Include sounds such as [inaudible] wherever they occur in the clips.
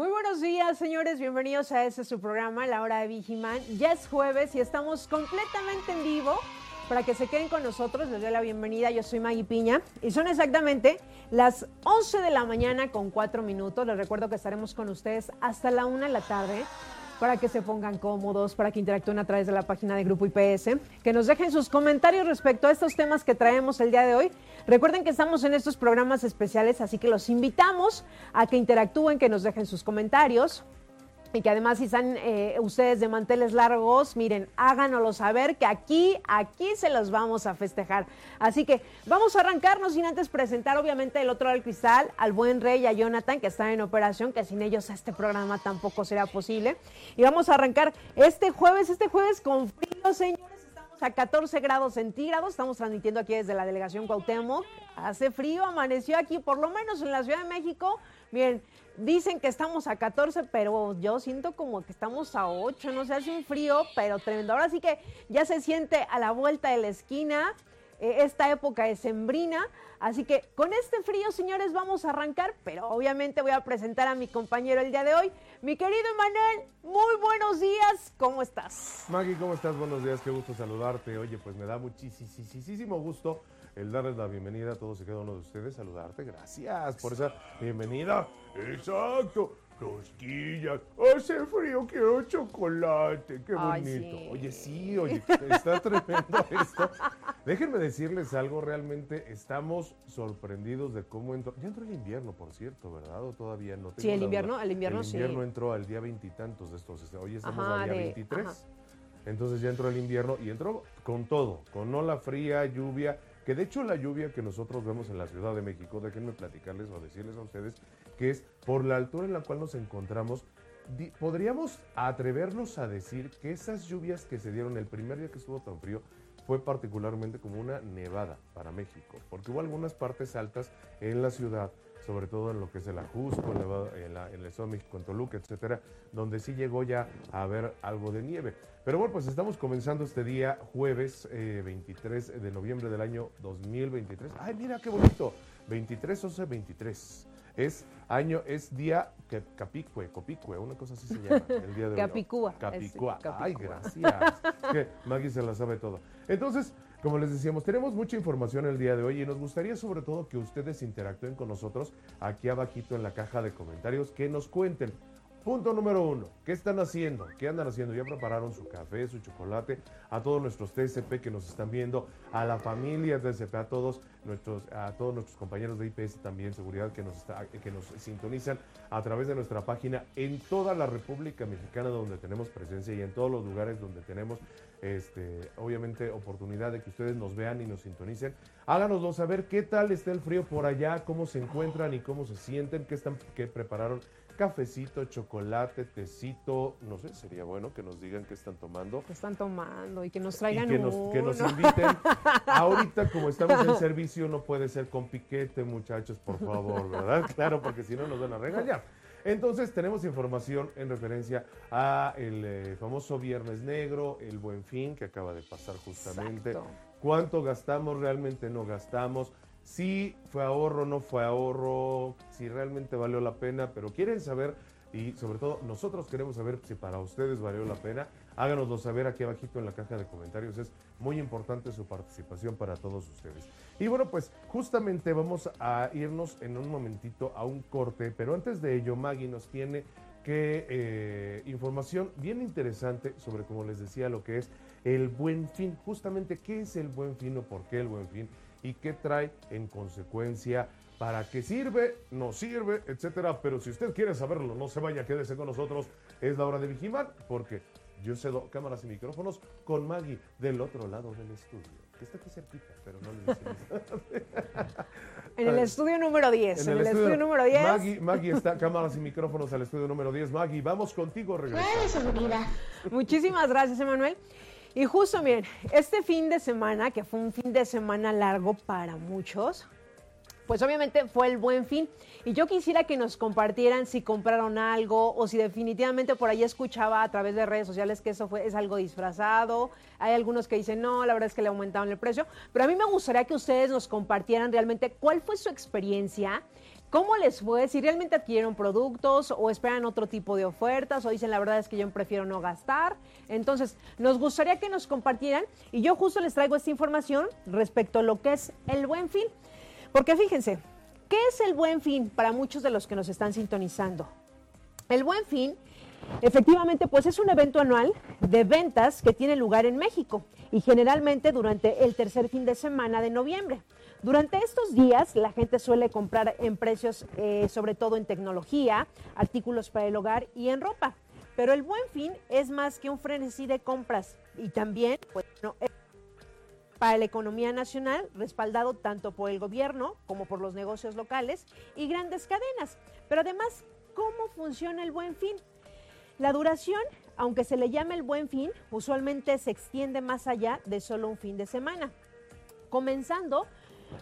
Muy buenos días, señores. Bienvenidos a este su programa, La Hora de Vigiman. Ya es jueves y estamos completamente en vivo. Para que se queden con nosotros, les doy la bienvenida. Yo soy Maggie Piña y son exactamente las 11 de la mañana con 4 minutos. Les recuerdo que estaremos con ustedes hasta la 1 de la tarde para que se pongan cómodos, para que interactúen a través de la página de Grupo IPS, que nos dejen sus comentarios respecto a estos temas que traemos el día de hoy. Recuerden que estamos en estos programas especiales, así que los invitamos a que interactúen, que nos dejen sus comentarios y que además si están eh, ustedes de manteles largos, miren, háganoslo saber que aquí, aquí se los vamos a festejar. Así que vamos a arrancarnos sin antes presentar obviamente el otro del cristal, al buen rey y a Jonathan que están en operación, que sin ellos este programa tampoco será posible. Y vamos a arrancar este jueves, este jueves con frío, señores. Estamos a 14 grados centígrados, estamos transmitiendo aquí desde la delegación Cuauhtémoc. Hace frío, amaneció aquí, por lo menos en la Ciudad de México. Miren, Dicen que estamos a 14, pero yo siento como que estamos a 8, no sé, hace un frío, pero tremendo. Ahora sí que ya se siente a la vuelta de la esquina eh, esta época de sembrina. Así que con este frío, señores, vamos a arrancar, pero obviamente voy a presentar a mi compañero el día de hoy, mi querido Emanuel. Muy buenos días, ¿cómo estás? Maggie, ¿cómo estás? Buenos días, qué gusto saludarte. Oye, pues me da muchísimo gusto el darles la bienvenida a todos y cada uno de ustedes, saludarte. Gracias por esa bienvenida. Exacto. Rosquillas, hace frío, quiero chocolate, qué bonito. Oye, sí, oye, está tremendo [laughs] esto. Déjenme decirles algo, realmente estamos sorprendidos de cómo entró. Ya entró el invierno, por cierto, ¿verdad? ¿O todavía no? sí, el invierno, el invierno sí. El invierno entró al día veintitantos de estos. Este, hoy estamos al día veintitrés. Entonces ya entró el invierno y entró con todo, con ola fría, lluvia que de hecho la lluvia que nosotros vemos en la Ciudad de México, déjenme platicarles o decirles a ustedes que es por la altura en la cual nos encontramos, podríamos atrevernos a decir que esas lluvias que se dieron el primer día que estuvo tan frío fue particularmente como una nevada para México, porque hubo algunas partes altas en la ciudad sobre todo en lo que es el Ajusco, en, el Estado de México, en Toluca, etcétera, donde sí llegó ya a haber algo de nieve. Pero bueno, pues estamos comenzando este día, jueves 23 eh, de noviembre del año 2023. ¡Ay, mira qué bonito! 23, 11, 23. Es año, es día Capicue, Copicue, una cosa así se llama. [laughs] El día de Capicúa. Capicúa. Ay, gracias. que Maggie se la sabe todo. Entonces, como les decíamos, tenemos mucha información el día de hoy y nos gustaría sobre todo que ustedes interactúen con nosotros aquí abajito en la caja de comentarios, que nos cuenten. Punto número uno, ¿qué están haciendo? ¿Qué andan haciendo? ¿Ya prepararon su café, su chocolate? A todos nuestros TSP que nos están viendo, a la familia TSP, a todos nuestros, a todos nuestros compañeros de IPS también, seguridad, que nos, que nos sintonizan a través de nuestra página en toda la República Mexicana donde tenemos presencia y en todos los lugares donde tenemos este, obviamente oportunidad de que ustedes nos vean y nos sintonicen. Háganoslo saber qué tal está el frío por allá, cómo se encuentran y cómo se sienten, qué están, qué prepararon. Cafecito, chocolate, tecito, no sé, sería bueno que nos digan qué están tomando. ¿Qué están tomando? Y que nos traigan que, nos, que nos inviten. [laughs] Ahorita, como estamos en servicio, no puede ser con piquete, muchachos, por favor, ¿verdad? [laughs] Claro, porque si no nos van a regañar. Entonces tenemos información en referencia a el eh, famoso Viernes Negro, el Buen Fin que acaba de pasar justamente. ¿Cuánto gastamos? ¿Realmente no gastamos? Si fue ahorro, no fue ahorro, si realmente valió la pena, pero quieren saber y sobre todo nosotros queremos saber si para ustedes valió la pena. Háganoslo saber aquí abajito en la caja de comentarios. Es muy importante su participación para todos ustedes. Y bueno, pues justamente vamos a irnos en un momentito a un corte, pero antes de ello Maggie nos tiene que eh, información bien interesante sobre, como les decía, lo que es el buen fin. Justamente, ¿qué es el buen fin o por qué el buen fin? Y qué trae en consecuencia para qué sirve, no sirve, etcétera. Pero si usted quiere saberlo, no se vaya, quédese con nosotros. Es la hora de Vigimar, porque Yo cedo cámaras y micrófonos con Maggie del otro lado del estudio. Que está aquí cerquita, pero no le decimos. [laughs] En el estudio número 10. En, el, estudio, número 10. Maggie, Maggie está, cámaras y micrófonos al estudio número 10. Maggie, vamos contigo, regresa. Muchísimas gracias, Emanuel. Y justo, miren, este fin de semana, que fue un fin de semana largo para muchos, pues obviamente fue el buen fin. Y yo quisiera que nos compartieran si compraron algo o si definitivamente por ahí escuchaba a través de redes sociales que eso fue, es algo disfrazado. Hay algunos que dicen, no, la verdad es que le aumentaron el precio. Pero a mí me gustaría que ustedes nos compartieran realmente cuál fue su experiencia. ¿Cómo les fue? Si realmente adquirieron productos o esperan otro tipo de ofertas o dicen la verdad es que yo prefiero no gastar. Entonces, nos gustaría que nos compartieran y yo justo les traigo esta información respecto a lo que es el buen fin. Porque fíjense, ¿qué es el buen fin para muchos de los que nos están sintonizando? El buen fin, efectivamente, pues es un evento anual de ventas que tiene lugar en México y generalmente durante el tercer fin de semana de noviembre. Durante estos días la gente suele comprar en precios, eh, sobre todo en tecnología, artículos para el hogar y en ropa. Pero el buen fin es más que un frenesí de compras y también, pues, no, para la economía nacional, respaldado tanto por el gobierno como por los negocios locales y grandes cadenas. Pero además, ¿cómo funciona el buen fin? La duración, aunque se le llame el buen fin, usualmente se extiende más allá de solo un fin de semana, comenzando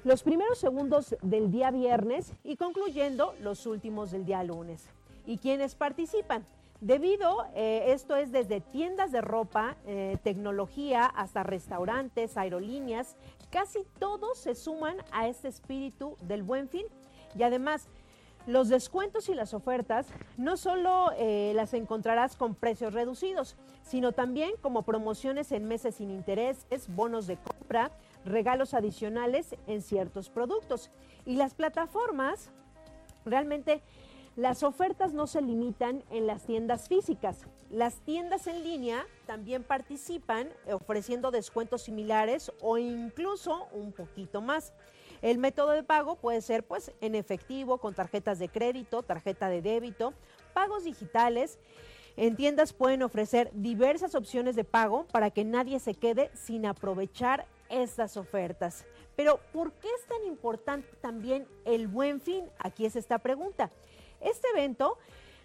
los primeros segundos del día viernes y concluyendo los últimos del día lunes. ¿Y quiénes participan? Debido, eh, esto es desde tiendas de ropa, eh, tecnología, hasta restaurantes, aerolíneas, casi todos se suman a este espíritu del buen fin. Y además, los descuentos y las ofertas no solo eh, las encontrarás con precios reducidos, sino también como promociones en meses sin intereses, bonos de compra, regalos adicionales en ciertos productos. Y las plataformas realmente las ofertas no se limitan en las tiendas físicas. Las tiendas en línea también participan ofreciendo descuentos similares o incluso un poquito más. El método de pago puede ser pues en efectivo, con tarjetas de crédito, tarjeta de débito, pagos digitales. En tiendas pueden ofrecer diversas opciones de pago para que nadie se quede sin aprovechar estas ofertas. Pero ¿por qué es tan importante también el buen fin? Aquí es esta pregunta. Este evento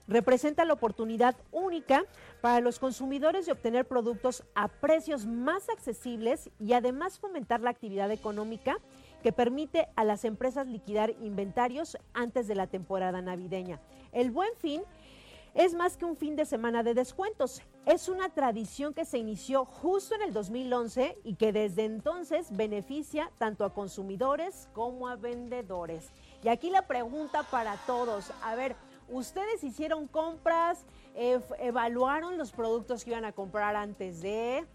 representa la oportunidad única para los consumidores de obtener productos a precios más accesibles y además fomentar la actividad económica que permite a las empresas liquidar inventarios antes de la temporada navideña. El buen fin es más que un fin de semana de descuentos. Es una tradición que se inició justo en el 2011 y que desde entonces beneficia tanto a consumidores como a vendedores. Y aquí la pregunta para todos, a ver, ¿ustedes hicieron compras? ¿Evaluaron los productos que iban a comprar antes de?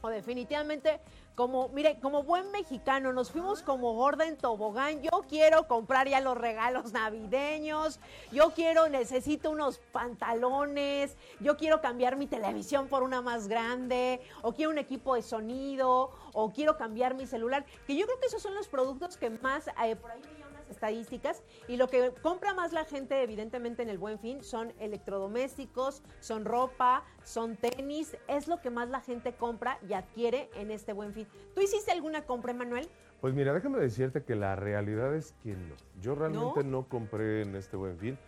O definitivamente como, mire, como buen mexicano, nos fuimos como gorda en tobogán. Yo quiero comprar ya los regalos navideños. Yo quiero, necesito unos pantalones. Yo quiero cambiar mi televisión por una más grande. O quiero un equipo de sonido. O quiero cambiar mi celular. Que yo creo que esos son los productos que más, eh, por ahí estadísticas y lo que compra más la gente evidentemente en el buen fin son electrodomésticos, son ropa, son tenis, es lo que más la gente compra y adquiere en este buen fin. ¿Tú hiciste alguna compra, Manuel? Pues mira, déjame decirte que la realidad es que no. Yo realmente no, compré en este buen fin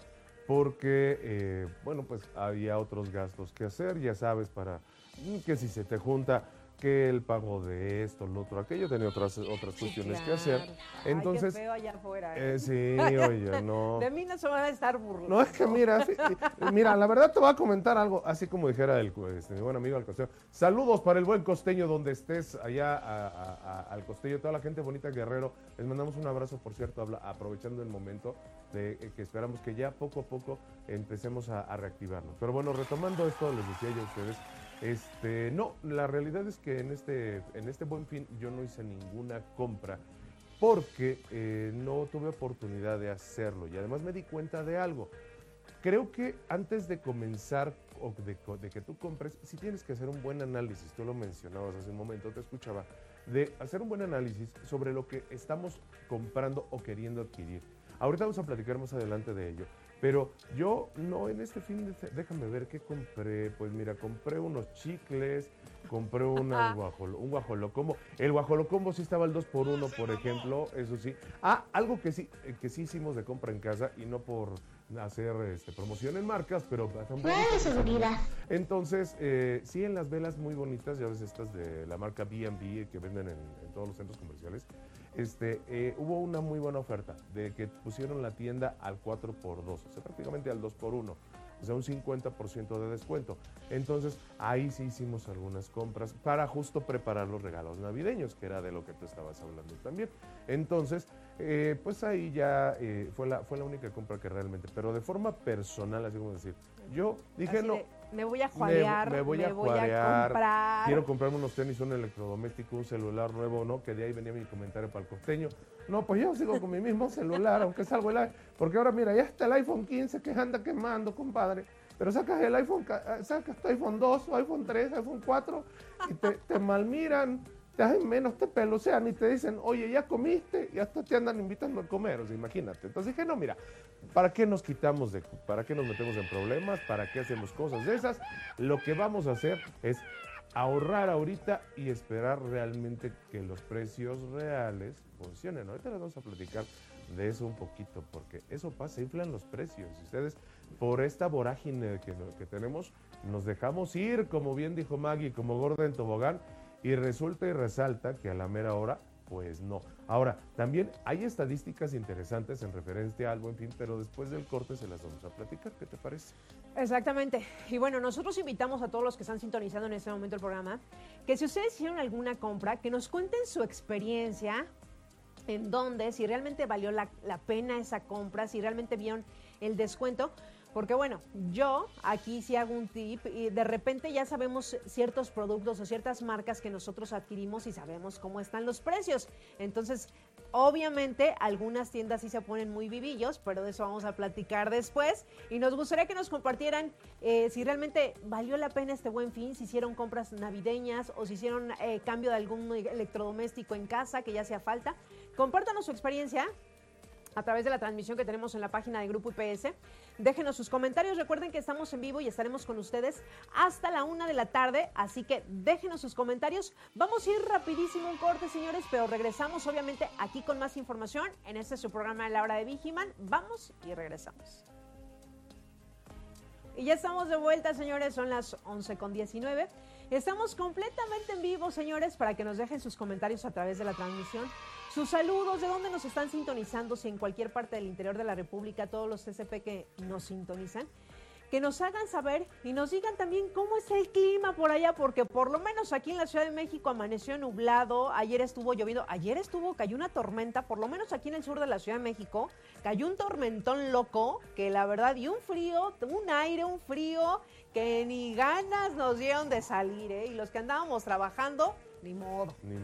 porque, eh, bueno, pues había otros gastos que hacer, ya sabes, para que si se te junta que el pago de esto, lo otro, aquello, tenía otras, otras cuestiones que hacer. Entonces, Ay, qué feo allá afuera. ¿eh? Eh, sí, [laughs] oye, no. De mí no se van a estar burlando. No, es que mira, mira, la verdad te voy a comentar algo, así como dijera el, este, mi buen amigo al costeño. Saludos para el buen costeño donde estés, allá al costeño, toda la gente bonita Guerrero. Les mandamos un abrazo, por cierto, aprovechando el momento de eh, que esperamos que ya poco a poco empecemos a, a reactivarnos. Pero bueno, retomando esto, les decía yo a ustedes, este, no, la realidad es que en este, en este buen fin yo no hice ninguna compra porque eh, no tuve oportunidad de hacerlo y además me di cuenta de algo. Creo que antes de comenzar o de, de, que tú compres, sí tienes que hacer un buen análisis, tú lo mencionabas hace un momento, te escuchaba, de hacer un buen análisis sobre lo que estamos comprando o queriendo adquirir. Ahorita vamos a platicar más adelante de ello, Pero yo no en este fin de déjame ver qué compré. Pues mira, compré unos chicles, compré una guajolo, un guajolocombo. El guajolocombo sí estaba al 2 por 1 por ejemplo, eso sí. Ah, algo que sí, eh, que sí hicimos de compra en casa y no por hacer este, promoción en marcas, pero. Entonces, eh, sí, en las velas muy bonitas, ya ves estas de la marca B&B que venden en, todos los centros comerciales, este, eh, hubo una muy buena oferta de que pusieron la tienda al 4x2, o sea, prácticamente al 2x1 o sea, un 50% de descuento. Entonces, ahí sí hicimos algunas compras para justo preparar los regalos navideños, que era de lo que tú estabas hablando también. Entonces, eh, pues ahí ya eh, fue, la, fue la única compra que realmente, pero de forma personal, así como decir, yo dije no. Me voy a juarear, me, voy, a, comprar. Quiero comprarme unos tenis, un electrodoméstico, un celular nuevo, ¿no? Que de ahí venía mi comentario para el costeño. No, pues yo sigo con mi mismo celular, aunque salgo el Porque ahora, mira, ya está el iPhone 15 que anda quemando, compadre. Pero sacas el iPhone, eh, sacas tu iPhone 2, iPhone 3, iPhone 4 y te, te malmiran, te hacen menos, te pelosean y te dicen, oye, ya comiste y hasta te andan invitando a comer. Imagínate. Entonces dije, no, mira, ¿para qué nos quitamos de, para qué nos metemos en problemas? ¿Para qué hacemos cosas de esas? Lo que vamos a hacer es ahorrar ahorita y esperar realmente que los precios reales funcionen. Ahorita les vamos a platicar de eso un poquito, porque eso pasa, inflan los precios. Ustedes, por esta vorágine que, que tenemos, nos dejamos ir, como bien dijo Maggie, como gorda en tobogán, y resulta y resalta que a la mera hora pues no. Ahora, también hay estadísticas interesantes en referencia a algo, en fin, pero después del corte se las vamos a platicar. ¿Qué te parece? Exactamente. Y bueno, nosotros invitamos a todos los que están sintonizando en este momento el programa, que si ustedes hicieron alguna compra, que nos cuenten su experiencia, en dónde, si realmente valió la pena esa compra, si realmente vieron el descuento. Porque bueno, yo aquí sí hago un tip y de repente ya sabemos ciertos productos o ciertas marcas que nosotros adquirimos y sabemos cómo están los precios. Entonces, obviamente algunas tiendas sí se ponen muy vivillos, pero de eso vamos a platicar después. Y nos gustaría que nos compartieran eh, si realmente valió la pena este buen fin, si hicieron compras navideñas o si hicieron eh, cambio de algún electrodoméstico en casa que ya hacía falta. Compártanos su experiencia a través de la transmisión que tenemos en la página de Grupo IPS. Déjenos sus comentarios. Recuerden que estamos en vivo y estaremos con ustedes hasta la una de la tarde. Así que déjenos sus comentarios. Vamos a ir rapidísimo un corte, señores, pero regresamos obviamente aquí con más información en este su programa de la hora de Vigiman. Vamos y regresamos. Y ya estamos de vuelta, señores. Son las 11 con 19. Estamos completamente en vivo, señores, para que nos dejen sus comentarios a través de la transmisión. Sus saludos, de dónde nos están sintonizando, si en cualquier parte del interior de la República, todos los CCP que nos sintonizan, que nos hagan saber y nos digan también cómo es el clima por allá, porque por lo menos aquí en la Ciudad de México amaneció nublado, ayer estuvo lloviendo, ayer estuvo, cayó una tormenta, por lo menos aquí en el sur de la Ciudad de México, cayó un tormentón loco, que la verdad, y un frío, un aire, un frío, que ni ganas nos dieron de salir, ¿eh? Y los que andábamos trabajando, ni modo. Ni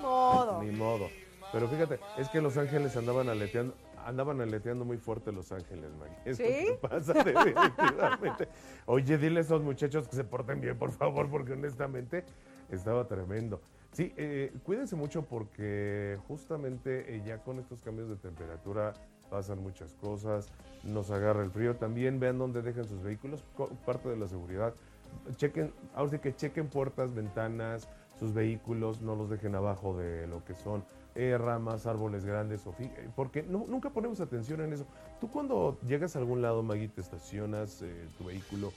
modo. Ni modo. [laughs] Pero fíjate, es que Los Ángeles andaban aleteando, andaban aleteando muy fuerte Los Ángeles, Maggie. [laughs] ¿Sí? [laughs] pasa definitivamente. Oye, dile a esos muchachos que se porten bien, por favor, porque honestamente estaba tremendo. Sí, eh, cuídense mucho porque justamente eh, ya con estos cambios de temperatura pasan muchas cosas, nos agarra el frío. También vean dónde dejan sus vehículos, parte de la seguridad. Chequen, ahora sí que chequen puertas, ventanas, sus vehículos, no los dejen abajo de lo que son ramas, árboles grandes, o porque nunca ponemos atención en eso. Tú cuando llegas a algún lado, Maggie, te estacionas eh, tu vehículo,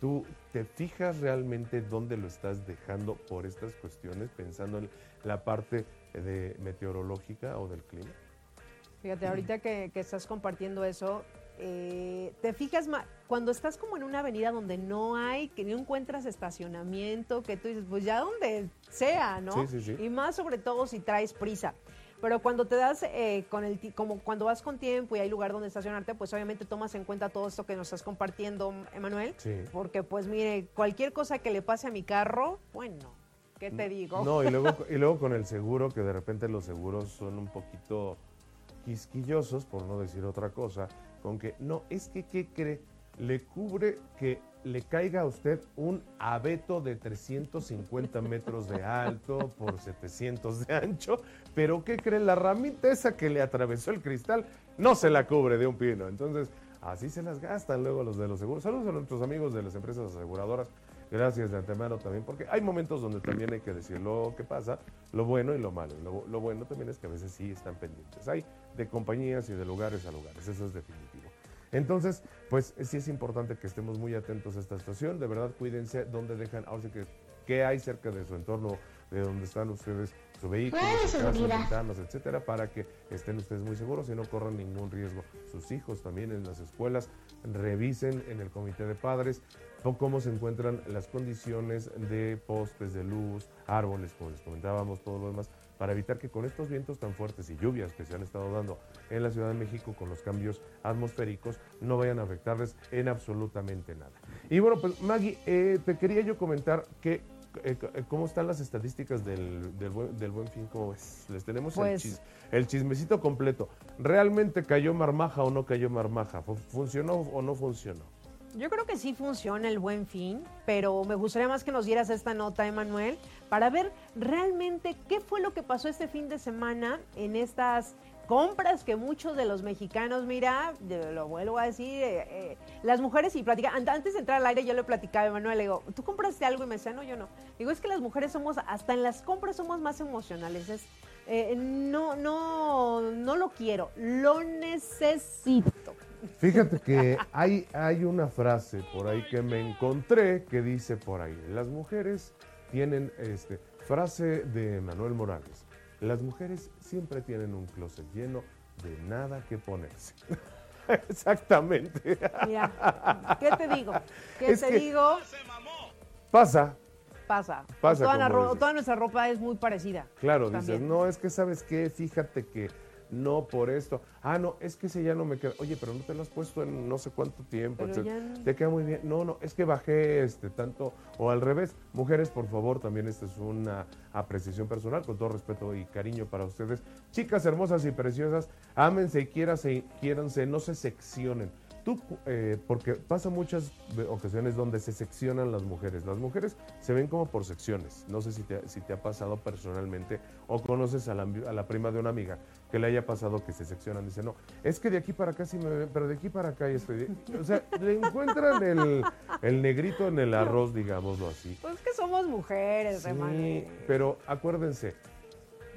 ¿tú te fijas realmente dónde lo estás dejando por estas cuestiones, pensando en la parte de meteorológica o del clima? Fíjate, ahorita que, estás compartiendo eso, eh, te fijas cuando estás como en una avenida donde no hay, que no encuentras estacionamiento, que tú dices, pues ya donde sea, ¿no? Sí, sí, sí. Y más sobre todo si traes prisa. Pero cuando te das, eh, con el como cuando vas con tiempo y hay lugar donde estacionarte, pues obviamente tomas en cuenta todo esto que nos estás compartiendo, Emanuel. Sí. Porque pues mire, cualquier cosa que le pase a mi carro, bueno, ¿qué te digo? No, y luego, [laughs] y luego con el seguro, que de repente los seguros son un poquito quisquillosos, por no decir otra cosa, con que no, es que, ¿qué cree? Le cubre que le caiga a usted un abeto de 350 metros de alto por 700 de ancho, pero ¿qué cree? La ramita esa que le atravesó el cristal no se la cubre de un pino. Entonces, Así se las gastan luego los de los seguros. Saludos a nuestros amigos de las empresas aseguradoras. Gracias de antemano también, porque hay momentos donde también hay que decir lo que pasa, lo bueno y lo malo. Lo, lo bueno también es que a veces sí están pendientes. Hay de compañías y de lugares a lugares, eso es definitivo. Entonces, pues sí es importante que estemos muy atentos a esta situación. De verdad, cuídense dónde dejan, ahora sí que qué hay cerca de su entorno, de donde están ustedes, su vehículo, su casa, ventanas, etcétera, para que estén ustedes muy seguros y no corran ningún riesgo. Sus hijos también en las escuelas, revisen en el comité de padres cómo se encuentran las condiciones de postes de luz, árboles, como les comentábamos, todo lo demás, para evitar que con estos vientos tan fuertes y lluvias que se han estado dando en la Ciudad de México con los cambios atmosféricos no vayan a afectarles en absolutamente nada. Y bueno, pues Maggie, eh, te quería yo comentar que eh, eh, ¿Cómo están las estadísticas del, del, buen, fin? ¿Cómo Les tenemos el, Pues- el chismecito completo. ¿Realmente cayó marmaja o no cayó marmaja? ¿Fu- ¿Funcionó o no funcionó? Yo creo que sí funciona el buen fin, pero me gustaría más que nos dieras esta nota, Emanuel, para ver realmente qué fue lo que pasó este fin de semana en estas compras que muchos de los mexicanos, mira, lo vuelvo a decir, eh, eh, las mujeres y platicar, an- antes de entrar al aire yo le platicaba a Emanuel, le digo, ¿tú compraste algo? Y me decía, no, yo no. Digo, es que las mujeres somos, hasta en las compras somos más emocionales, es, eh, no, no, no lo quiero, lo necesito. Fíjate que hay, hay una frase por ahí que me encontré que dice por ahí, las mujeres tienen, este, frase de Manuel Morales, las mujeres siempre tienen un closet lleno de nada que ponerse. [laughs] Exactamente. Mira, ¿qué te digo? ¿Qué Es te que- digo? Pasa, Pasa. Pasa, toda, la nuestra ropa es muy parecida. Claro, dices, no, es que sabes qué, fíjate que no por esto. Ah, no, es que ese ya no me queda. Oye, pero no te lo has puesto en no sé cuánto tiempo. Pero etcétera. ya no. Te queda muy bien. No, no, es que bajé este tanto. O al revés, mujeres, por favor, también esta es una apreciación personal, con todo respeto y cariño para ustedes. Chicas hermosas y preciosas, ámense y quiéranse, quiéranse, no se seccionen. Tú, eh, porque pasa muchas ocasiones donde se seccionan las mujeres. Las mujeres se ven como por secciones. No sé si te, si te ha pasado personalmente o conoces a la, a la prima de una amiga que le haya pasado que se seccionan. Dice, no, es que de aquí para acá sí me ven, pero de aquí para acá ya estoy. bien". O sea, le encuentran el, el negrito en el arroz, digámoslo así. Pues que somos mujeres, Sí, pero acuérdense,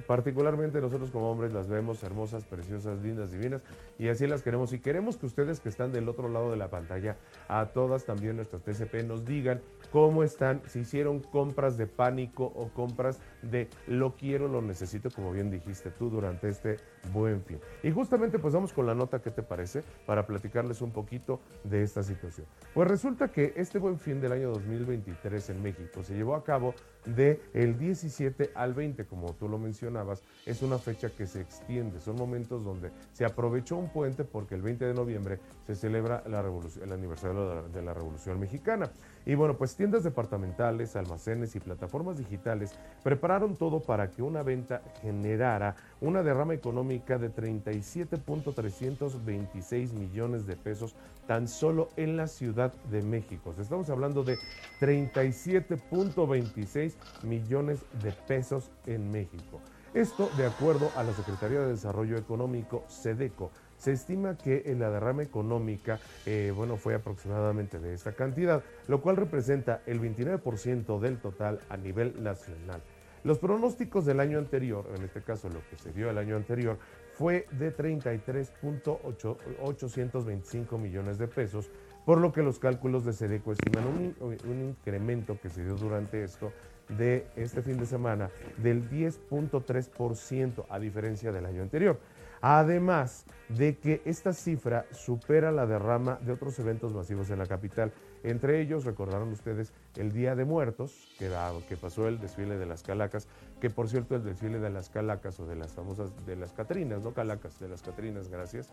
particularmente nosotros como hombres las vemos hermosas, preciosas, lindas, divinas, y así las queremos. Y queremos que ustedes que están del otro lado de la pantalla, a todas también nuestras TCP, nos digan cómo están, si hicieron compras de pánico o compras de lo quiero, lo necesito, como bien dijiste tú durante este buen fin. Y justamente pues vamos con la nota, ¿qué te parece? Para platicarles un poquito de esta situación. Pues resulta que este buen fin del año 2023 en México se llevó a cabo de el 17 al 20, como tú lo mencionabas, es una fecha que se extiende, son momentos donde se aprovechó un puente porque el 20 de noviembre se celebra la revolución, el aniversario de la, de la Revolución Mexicana. Y bueno, pues tiendas departamentales, almacenes y plataformas digitales prepararon todo para que una venta generara una derrama económica de 37.326 millones de pesos tan solo en la Ciudad de México. Estamos hablando de 37.26 millones de pesos en México. Esto de acuerdo a la Secretaría de Desarrollo Económico, SEDECO. Se estima que la derrama económica, eh, bueno, fue aproximadamente de esta cantidad, lo cual representa el 29% del total a nivel nacional. Los pronósticos del año anterior, en este caso lo que se dio el año anterior, fue de 33.825 millones de pesos, por lo que los cálculos de SEDECO estiman un, un incremento que se dio durante esto de este fin de semana del 10.3% a diferencia del año anterior. Además de que esta cifra supera la derrama de otros eventos masivos en la capital. Entre ellos, recordaron ustedes el Día de Muertos, que, era- que pasó el desfile de las calacas, que por cierto el desfile de las calacas o de las famosas, de las catrinas, no calacas, de las catrinas, gracias,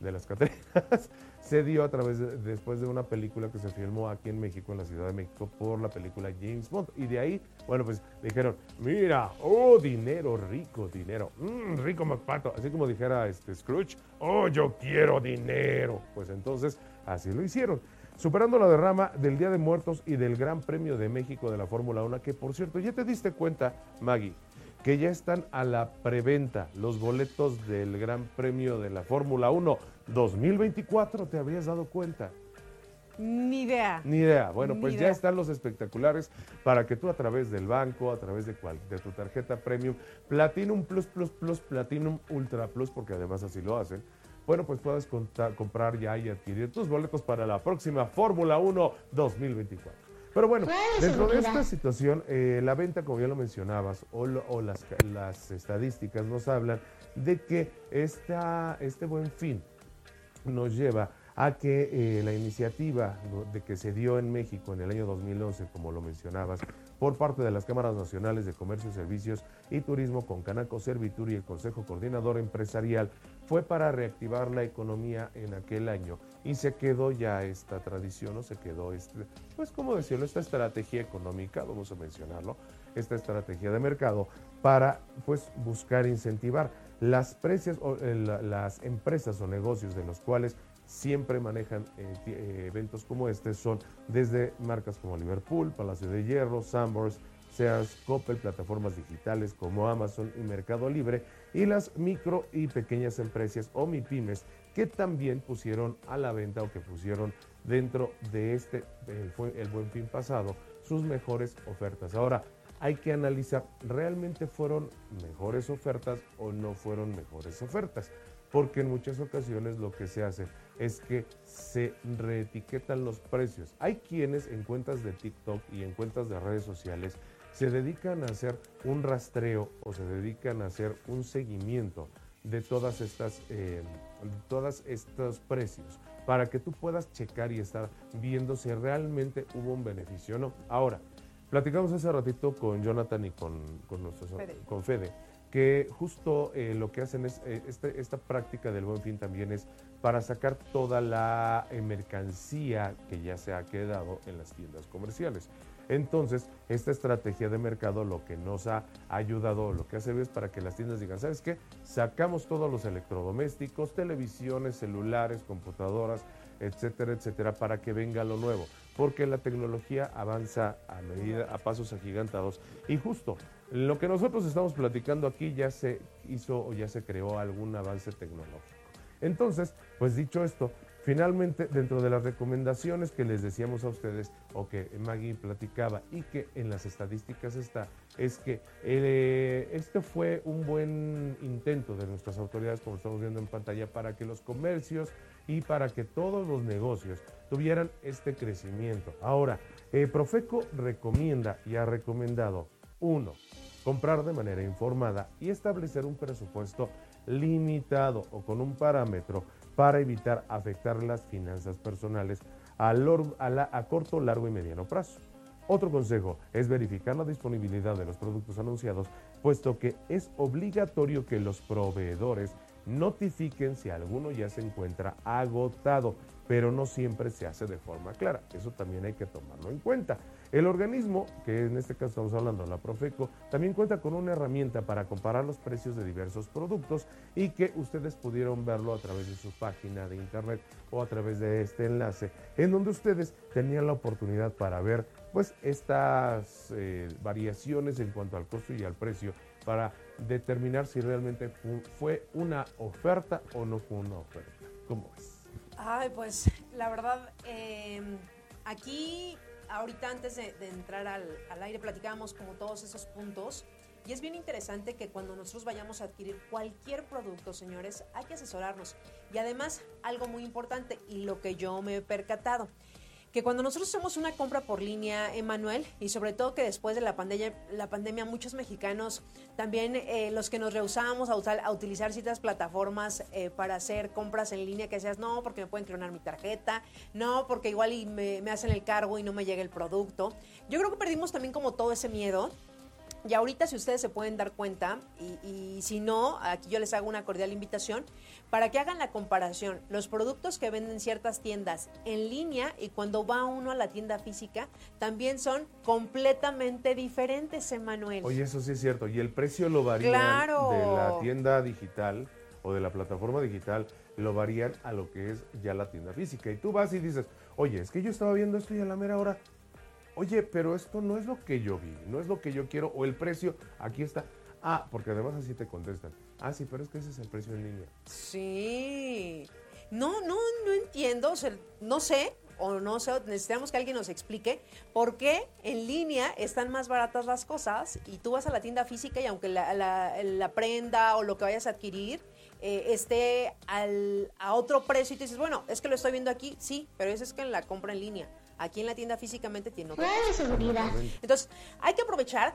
de las Catrinas [laughs] se dio a través de, después de una película que se filmó aquí en México, en la Ciudad de México, por la película James Bond. Y de ahí, bueno, pues dijeron, mira, oh, dinero, rico, dinero, mm, rico MacPato. Así como dijera este Scrooge, oh, yo quiero dinero. Pues entonces, así lo hicieron. Superando la derrama del Día de Muertos y del Gran Premio de México de la Fórmula 1, que por cierto, ya te diste cuenta, Maggie, que ya están a la preventa los boletos del Gran Premio de la Fórmula 1 2024. ¿Te habías dado cuenta? Ni idea. Ni idea. Bueno, Ni pues ya están los espectaculares para que tú a través del banco, a través de, cual, de tu tarjeta Premium, Platinum Plus Plus Plus, Platinum Ultra Plus, porque además así lo hacen, bueno, pues puedas conta- comprar ya y adquirir tus boletos para la próxima Fórmula 1 2024. Pero bueno, ¿Cuál es la dentro de esta situación, eh, la venta, como ya lo mencionabas, o, lo- o las, ca- las estadísticas nos hablan de que esta, este buen fin nos lleva a que eh, la iniciativa de que se dio en México en el año 2011, como lo mencionabas, por parte de las Cámaras Nacionales de Comercio, Servicios y Turismo con Canaco Servitur y el Consejo Coordinador Empresarial, fue para reactivar la economía en aquel año. Y se quedó ya esta tradición o se quedó, este, pues como decirlo, esta estrategia económica, vamos a mencionarlo, esta estrategia de mercado para pues buscar incentivar eh, la- las empresas o negocios de los cuales siempre manejan eh, eh, eventos como este son desde marcas como Liverpool, Palacio de Hierro, Sambors, Sears, Coppel, plataformas digitales como Amazon y Mercado Libre y las micro y pequeñas empresas o MIPIMES que también pusieron a la venta o que pusieron dentro de este el buen fin pasado sus mejores ofertas. Ahora, hay que analizar, ¿realmente fueron mejores ofertas o no fueron mejores ofertas? Porque en muchas ocasiones lo que se hace es que se reetiquetan los precios. Hay quienes en cuentas de TikTok y en cuentas de redes sociales se dedican a hacer un rastreo o se dedican a hacer un seguimiento de todas estas, eh, todos estos precios para que tú puedas checar y estar viendo si realmente hubo un beneficio o no. Ahora, platicamos hace ratito con Jonathan y con, con, nuestros- Fede. con Fede, que justo eh, lo que hacen es, eh, este- esta práctica del buen fin también es para sacar toda la eh, mercancía que ya se ha quedado en las tiendas comerciales. Entonces, esta estrategia de mercado lo que nos ha ayudado, lo que hace es para que las tiendas digan, ¿sabes qué? Sacamos todos los electrodomésticos, televisiones, celulares, computadoras, etcétera, etcétera, para que venga lo nuevo. Porque la tecnología avanza a medida, a pasos agigantados. Y justo lo que nosotros estamos platicando aquí ya se hizo o ya se creó algún avance tecnológico. Entonces, pues dicho esto, finalmente dentro de las recomendaciones que les decíamos a ustedes o que Maggie platicaba y que en las estadísticas está, es que eh, este fue un buen intento de nuestras autoridades, como estamos viendo en pantalla, para que los comercios y para que todos los negocios tuvieran este crecimiento. Ahora, eh, Profeco recomienda y ha recomendado, uno, comprar de manera informada y establecer un presupuesto limitado o con un parámetro para evitar afectar las finanzas personales a, corto, largo y mediano plazo. Otro consejo es verificar la disponibilidad de los productos anunciados, puesto que es obligatorio que los proveedores notifiquen si alguno ya se encuentra agotado, pero no siempre se hace de forma clara. Eso también hay que tomarlo en cuenta. El organismo, que en este caso estamos hablando, la Profeco, también cuenta con una herramienta para comparar los precios de diversos productos y que ustedes pudieron verlo a través de su página de internet o a través de este enlace, en donde ustedes tenían la oportunidad para ver pues estas eh, variaciones en cuanto al costo y al precio para determinar si realmente fu- fue una oferta o no fue una oferta. ¿Cómo ves? Ay, pues la verdad, eh, aquí, ahorita antes de, de entrar al, al aire, platicábamos como todos esos puntos. Y es bien interesante que cuando nosotros vayamos a adquirir cualquier producto, señores, hay que asesorarnos. Y además, algo muy importante, y lo que yo me he percatado, que cuando nosotros hacemos una compra por línea, Emanuel, y sobre todo que después de la pandemia, la pandemia muchos mexicanos, también eh, los que nos rehusábamos a, usar- a utilizar ciertas plataformas eh, para hacer compras en línea, que decías, no, porque me pueden clonar mi tarjeta, no, porque igual y me, me hacen el cargo y no me llega el producto. Yo creo que perdimos también como todo ese miedo. Y ahorita si ustedes se pueden dar cuenta, y, y si no, aquí yo les hago una cordial invitación para que hagan la comparación. Los productos que venden ciertas tiendas en línea y cuando va uno a la tienda física también son completamente diferentes, Emanuel. Oye, eso sí es cierto. Y el precio lo varían Claro. de la tienda digital o de la plataforma digital, lo varían a lo que es ya la tienda física. Y tú vas y dices, oye, es que yo estaba viendo esto y a la mera hora, oye, pero esto no es lo que yo vi, no es lo que yo quiero, o el precio, aquí está. Ah, porque además así te contestan. Ah, sí, pero es que ese es el precio en línea. Sí. No, no, no entiendo, o sea, no sé, o no sé, necesitamos que alguien nos explique por qué en línea están más baratas las cosas y tú vas a la tienda física y aunque la, la- la prenda o lo que vayas a adquirir eh, esté al, a otro precio y te dices, bueno, es que lo estoy viendo aquí, sí, pero eso es que la compra en línea. Aquí en la tienda físicamente tiene otro precio. Entonces, hay que aprovechar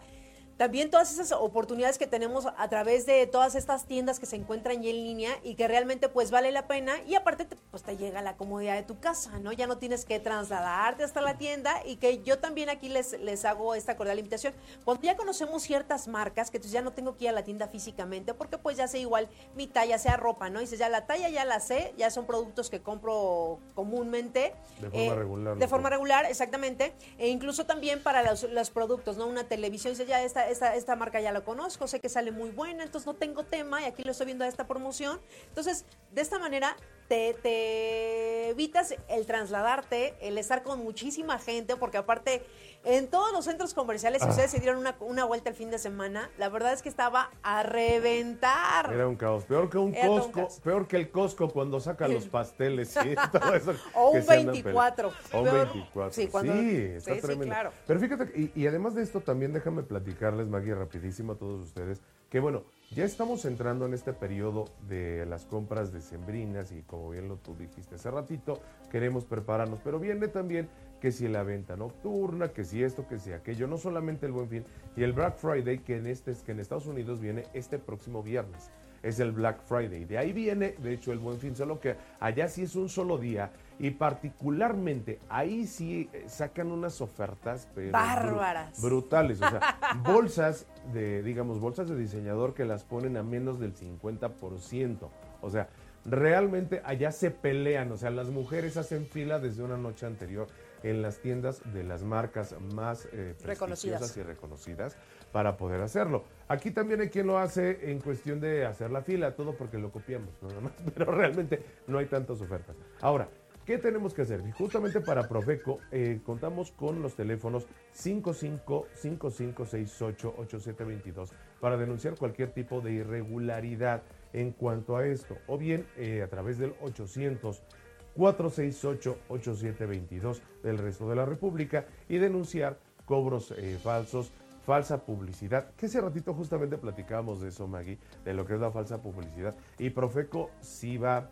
también todas esas oportunidades que tenemos a través de todas estas tiendas que se encuentran ya en línea y que realmente pues vale la pena y aparte te, pues te llega a la comodidad de tu casa, ¿no? Ya no tienes que trasladarte hasta la tienda y que yo también aquí les, les hago esta cordial invitación. Cuando ya conocemos ciertas marcas, que entonces ya no tengo que ir a la tienda físicamente porque pues ya sé igual mi talla, sea ropa, ¿no? Y dices, ya la talla ya la sé, ya son productos que compro comúnmente. De forma regular, De ¿no? forma regular, exactamente. E incluso también para los, los productos, ¿no? Una televisión, dice, ya esta, esta, marca ya la conozco, sé que sale muy buena, entonces no tengo tema y aquí lo estoy viendo a esta promoción. Entonces, de esta manera te evitas el trasladarte, el estar con muchísima gente, porque aparte, en todos los centros comerciales, si Ah. ustedes se dieron una, una vuelta el fin de semana, la verdad es que estaba a reventar. Era un caos. Peor que un Era un Costco, caos. peor que el Costco cuando saca los [laughs] pasteles y todo eso. [laughs] O un se andan 24. peleando. O un Peor- 24. sí, cuando- Sí, está sí, sí, tremendo. claro. Pero fíjate, que- y, y además de esto, también déjame platicarles, Maggie, rapidísimo a todos ustedes, que bueno, ya estamos entrando en este periodo de las compras decembrinas y como bien lo tú dijiste hace ratito, queremos prepararnos, pero viene también que si la venta nocturna, que si esto, que si aquello, no solamente el Buen Fin y el Black Friday que en este que en Estados Unidos viene este próximo viernes. Es el Black Friday. De ahí viene, de hecho, el Buen Fin, solo que allá sí es un solo día y particularmente ahí sí eh, sacan unas ofertas pero Bárbaras. brutales, o sea, [laughs] bolsas de digamos bolsas de diseñador que las ponen a menos del 50%. O sea, realmente allá se pelean, o sea, las mujeres hacen fila desde una noche anterior en las tiendas de las marcas más eh, Reconocidas. y reconocidas para poder hacerlo. Aquí también hay quien lo hace en cuestión de hacer la fila, todo porque lo copiamos, [laughs] nada más, pero realmente no hay tantas ofertas. Ahora, ¿qué tenemos que hacer? Justamente para Profeco eh, contamos con los teléfonos 5555688722 para denunciar cualquier tipo de irregularidad en cuanto a esto, o bien eh, a través del 800 468-8722 del resto de la República y denunciar cobros eh, falsos, falsa publicidad, que hace ratito justamente platicábamos de eso, Maggie, de lo que es la falsa publicidad. Y Profeco sí va,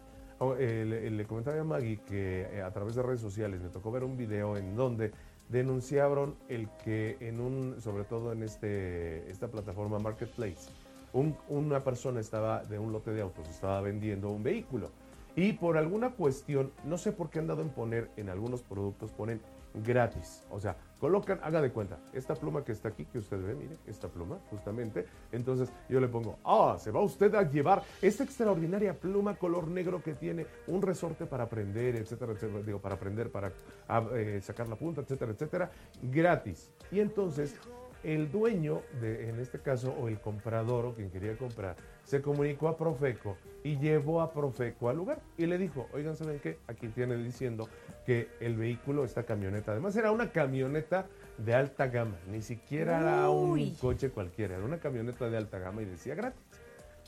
eh, le, le comentaba a Maggie que eh, a través de redes sociales me tocó ver un video en donde denunciaron el que en un, sobre todo en este, esta plataforma Marketplace, un- una persona estaba de un lote de autos, estaba vendiendo un vehículo. Y por alguna cuestión, no sé por qué han dado en poner en algunos productos, ponen gratis. O sea, colocan, haga de cuenta, esta pluma que está aquí, que usted ve, mire, esta pluma, justamente. Entonces yo le pongo, ah, se va usted a llevar esta extraordinaria pluma color negro que tiene un resorte para prender, etcétera, etcétera. Digo, para prender, para ah, eh, sacar la punta, etcétera, etcétera, gratis. Y entonces el dueño, de, en este caso, o el comprador, o quien quería comprar, se comunicó a Profeco y llevó a Profeco al lugar y le dijo, oigan, ¿saben qué? Aquí tiene diciendo que el vehículo, esta camioneta, además era una camioneta de alta gama, ni siquiera era un coche cualquiera, era una camioneta de alta gama y decía gratis.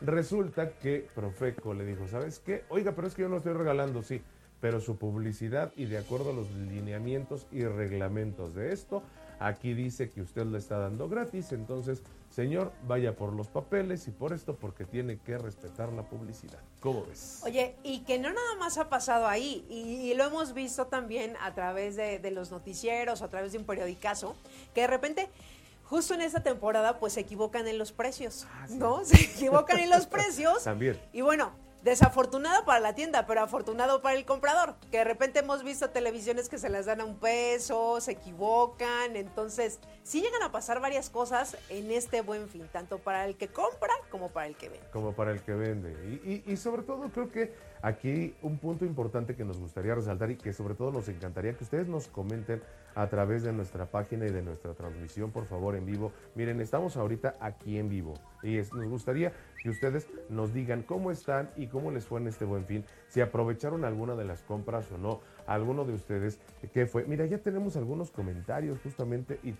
Resulta que Profeco le dijo, ¿sabes qué? Oiga, pero es que yo no estoy regalando, sí, pero su publicidad y de acuerdo a los lineamientos y reglamentos de esto, aquí dice que usted le está dando gratis, entonces, señor, vaya por los papeles y por esto porque tiene que respetar la publicidad. ¿Cómo ves? Oye, y que no nada más ha pasado ahí, y, y lo hemos visto también a través de, de los noticieros, a través de un periodicazo, que de repente, justo en esta temporada, pues se equivocan en los precios, Ah, sí. ¿no? Se equivocan en los [laughs] precios. También. Y bueno, desafortunado para la tienda, pero afortunado para el comprador, que de repente hemos visto televisiones que se las dan a un peso, se equivocan, entonces sí llegan a pasar varias cosas en este buen fin, tanto para el que compra como para el que vende. como para el que vende. Y, y- y sobre todo creo que Aquí un punto importante que nos gustaría resaltar y que sobre todo nos encantaría que ustedes nos comenten a través de nuestra página y de nuestra transmisión, por favor, en vivo. Miren, estamos ahorita aquí en vivo y nos gustaría que ustedes nos digan cómo están y cómo les fue en este buen fin, si aprovecharon alguna de las compras o no, alguno de ustedes, ¿qué fue? Mira, ya tenemos algunos comentarios justamente y,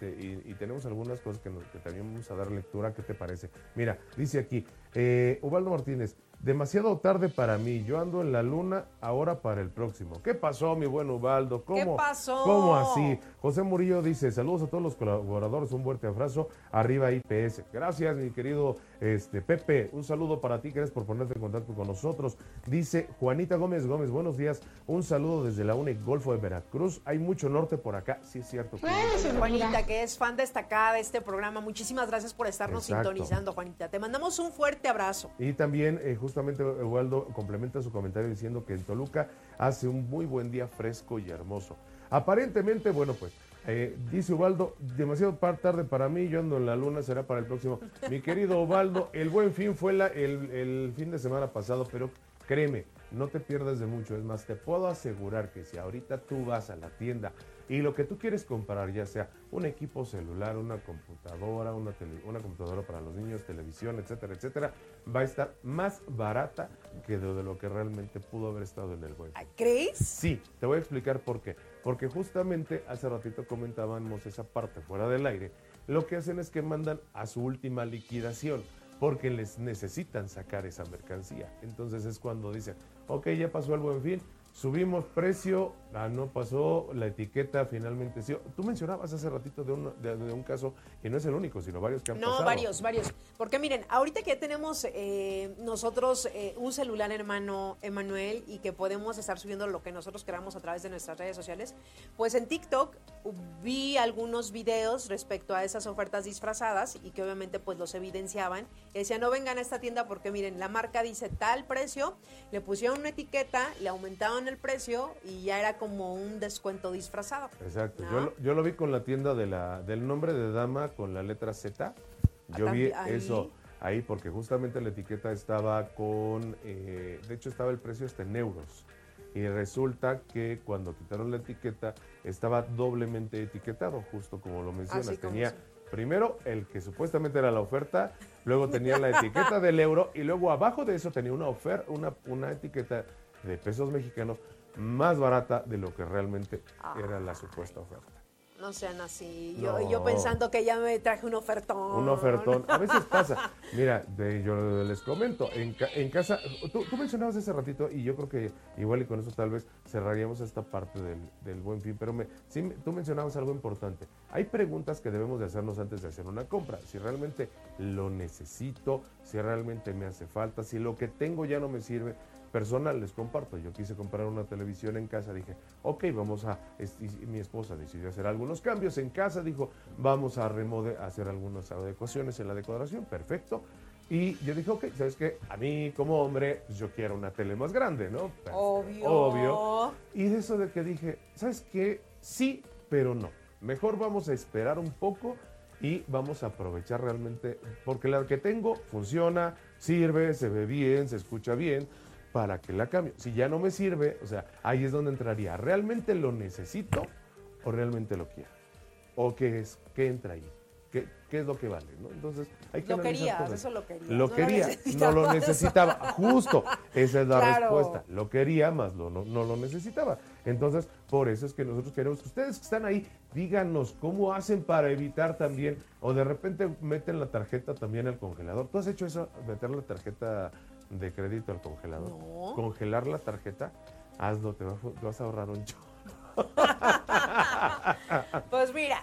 tenemos algunas cosas que, que, también vamos a dar lectura, ¿qué te parece? Mira, dice aquí, eh, Ubaldo Martínez, Demasiado tarde para mí. Yo ando en la luna ahora para el próximo. ¿Qué pasó, mi buen Ubaldo? ¿Cómo, ¿Qué pasó? ¿Cómo así? José Murillo dice: Saludos a todos los colaboradores. Un fuerte abrazo. Arriba IPS. Gracias, mi querido este, Pepe. Un saludo para ti. Gracias por ponerte en contacto con nosotros. Dice Juanita Gómez Gómez. Buenos días. Un saludo desde la UNE Golfo de Veracruz. Hay mucho norte por acá. Sí, es cierto. Juanita, que es fan destacada de este programa. Muchísimas gracias por estarnos sintonizando, Juanita. Te mandamos un fuerte abrazo. Y también, eh, justamente Waldo complementa su comentario diciendo que en Toluca hace un muy buen día fresco y hermoso. Aparentemente, bueno, pues eh, dice Ubaldo, demasiado tarde para mí, yo ando en la luna, será para el próximo. Mi querido Ubaldo, el buen fin fue la, el, el, fin de semana pasado, pero créeme, no te pierdas de mucho. Es más, te puedo asegurar que si ahorita tú vas a la tienda y lo que tú quieres comprar, ya sea un equipo celular, una computadora, una, una computadora para los niños, televisión, etcétera, etcétera, va a estar más barata que de, lo que realmente pudo haber estado en el web. ¿Crees? Sí, te voy a explicar por qué. Porque justamente hace ratito comentábamos esa parte fuera del aire. Lo que hacen es que mandan a su última liquidación porque les necesitan sacar esa mercancía. Entonces es cuando dicen, ok, ya pasó el buen fin, subimos precio, ah, no pasó, la etiqueta finalmente sí. Tú mencionabas hace ratito de un, de, un caso que no es el único, sino varios que han pasado. No, varios, varios. Porque miren, ahorita que tenemos eh, nosotros eh, un celular hermano Emanuel y que podemos estar subiendo lo que nosotros queramos a través de nuestras redes sociales, pues en TikTok vi algunos videos respecto a esas ofertas disfrazadas y que obviamente pues los evidenciaban. Y decían, no vengan a esta tienda porque miren, la marca dice tal precio, le pusieron una etiqueta, le aumentaron el precio y ya era como un descuento disfrazado. Exacto. Yo, yo, lo vi con la tienda de la, del nombre de dama con la letra Z. Yo ah, vi eso ahí porque justamente la etiqueta estaba con, eh, de hecho estaba el precio este en euros. Y resulta que cuando quitaron la etiqueta estaba doblemente etiquetado, justo como lo mencionas. tenía primero el que supuestamente era la oferta, luego tenía la etiqueta del euro y luego abajo de eso tenía una oferta, una, una etiqueta de pesos mexicanos más barata de lo que realmente era la supuesta oferta. No sean así. Yo, yo pensando que ya me traje un ofertón. Un ofertón. A veces [laughs] pasa. Mira, yo les comento, en, en casa, tú, mencionabas ese ratito y yo creo que igual y con eso tal vez cerraríamos esta parte del, buen fin, pero me, sí, tú mencionabas algo importante. Hay preguntas que debemos de hacernos antes de hacer una compra. Si realmente lo necesito, si realmente me hace falta, si lo que tengo ya no me sirve, personal les comparto. Yo quise comprar una televisión en casa, dije, ok, vamos a, mi esposa decidió hacer algunos cambios en casa, dijo, vamos a remode hacer algunas adecuaciones en la decoración, perfecto. Y yo dije, ok, ¿sabes qué? A mí como hombre, pues, yo quiero una tele más grande, ¿no? Obvio. Obvio. Y eso de que dije, ¿sabes qué? Sí, pero no. Mejor vamos a esperar un poco y vamos a aprovechar realmente, porque la que tengo funciona, sirve, se ve bien, se escucha bien para que la cambie. Si ya no me sirve, o sea, ahí es donde entraría. ¿Realmente lo necesito o realmente lo quiero? ¿O qué es? ¿Qué entra ahí? ¿Qué, qué es lo que vale? ¿no? Entonces, hay que Lo querías, eso lo quería. Lo quería, no lo necesitaba. Justo, esa es la respuesta. Lo quería, más lo, no, no, lo necesitaba. Entonces, por eso es que nosotros queremos que ustedes que están ahí, díganos cómo hacen para evitar también, o de repente meten la tarjeta también al congelador. ¿Tú has hecho eso, meter la tarjeta de crédito al congelador. Congelar la tarjeta, hazlo, te vas, a ahorrar un chorro. [laughs] pues mira,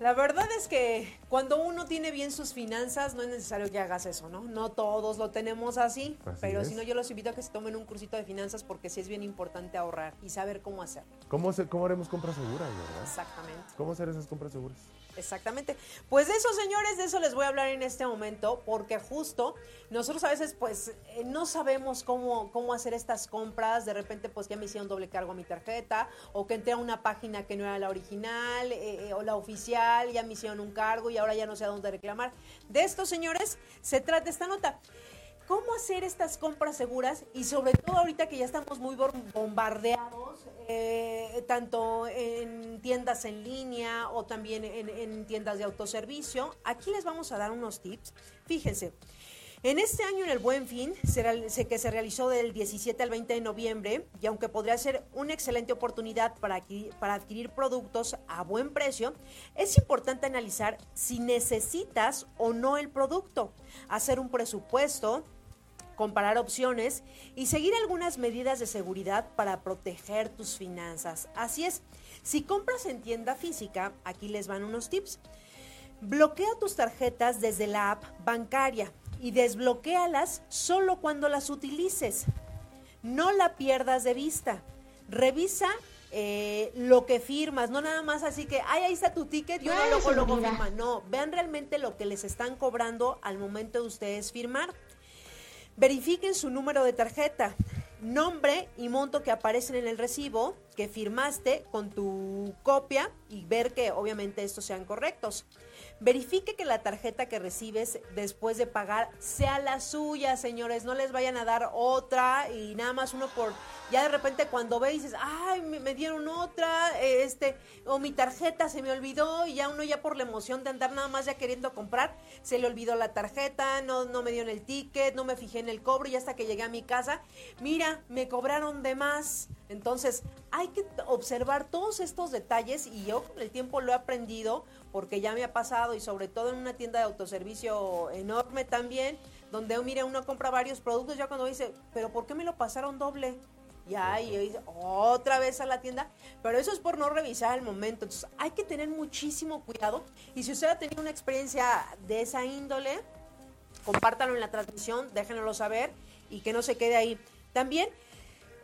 la verdad es que cuando uno tiene bien sus finanzas, no es necesario que hagas eso, ¿no? No todos lo tenemos así, pero si no, yo los invito a que se tomen un cursito de finanzas porque sí es bien importante ahorrar y saber cómo hacerlo. ¿Cómo, cómo haremos compras seguras, verdad? Exactamente. ¿Cómo hacer esas compras seguras? Exactamente. Pues de eso, señores, de eso les voy a hablar en este momento, porque justo nosotros a veces, pues, eh, no sabemos cómo, cómo hacer estas compras. De repente, pues, ya me hicieron doble cargo a mi tarjeta, o que entré a una página que no era la original, eh, eh, o la oficial, ya me hicieron un cargo y ahora ya no sé a dónde reclamar. De esto, señores, se trata esta nota. Cómo hacer estas compras seguras y sobre todo ahorita que ya estamos muy bombardeados, eh, tanto en tiendas en línea o también en, en tiendas de autoservicio, aquí les vamos a dar unos tips. Fíjense, en este año, en el Buen Fin, que se realizó del 17 al 20 de noviembre, y aunque podría ser una excelente oportunidad para adquirir, para adquirir productos a buen precio, es importante analizar si necesitas o no el producto, hacer un presupuesto, comparar opciones y seguir algunas medidas de seguridad para proteger tus finanzas. Así es, si compras en tienda física, aquí les van unos tips. Bloquea tus tarjetas desde la app bancaria y desbloquéalas solo cuando las utilices. No la pierdas de vista. Revisa eh, lo que firmas, no nada más así que, ay, ahí está tu ticket, yo no lo coloco firma. No, vean realmente lo que les están cobrando al momento de ustedes firmar. Verifiquen su número de tarjeta, nombre y monto que aparecen en el recibo que firmaste con tu copia y ver que obviamente estos sean correctos. Verifique que la tarjeta que recibes después de pagar sea la suya, señores. No les vayan a dar otra y nada más uno por... Ya de repente cuando ve dices, ay, me, dieron otra, este, o mi tarjeta se me olvidó y ya uno ya por la emoción de andar nada más ya queriendo comprar, se le olvidó la tarjeta, no, no me dieron el ticket, no me fijé en el cobro y hasta que llegué a mi casa, mira, me cobraron de más. Entonces, hay que observar todos estos detalles y yo con el tiempo lo he aprendido porque ya me ha pasado y sobre todo en una tienda de autoservicio enorme también, donde mire uno compra varios productos, ya cuando dice, pero ¿por qué me lo pasaron doble? Ya, y dice, otra vez a la tienda, pero eso es por no revisar el momento. Entonces, hay que tener muchísimo cuidado. Y si usted ha tenido una experiencia de esa índole, compártalo en la transmisión, déjenlo saber y que no se quede ahí. También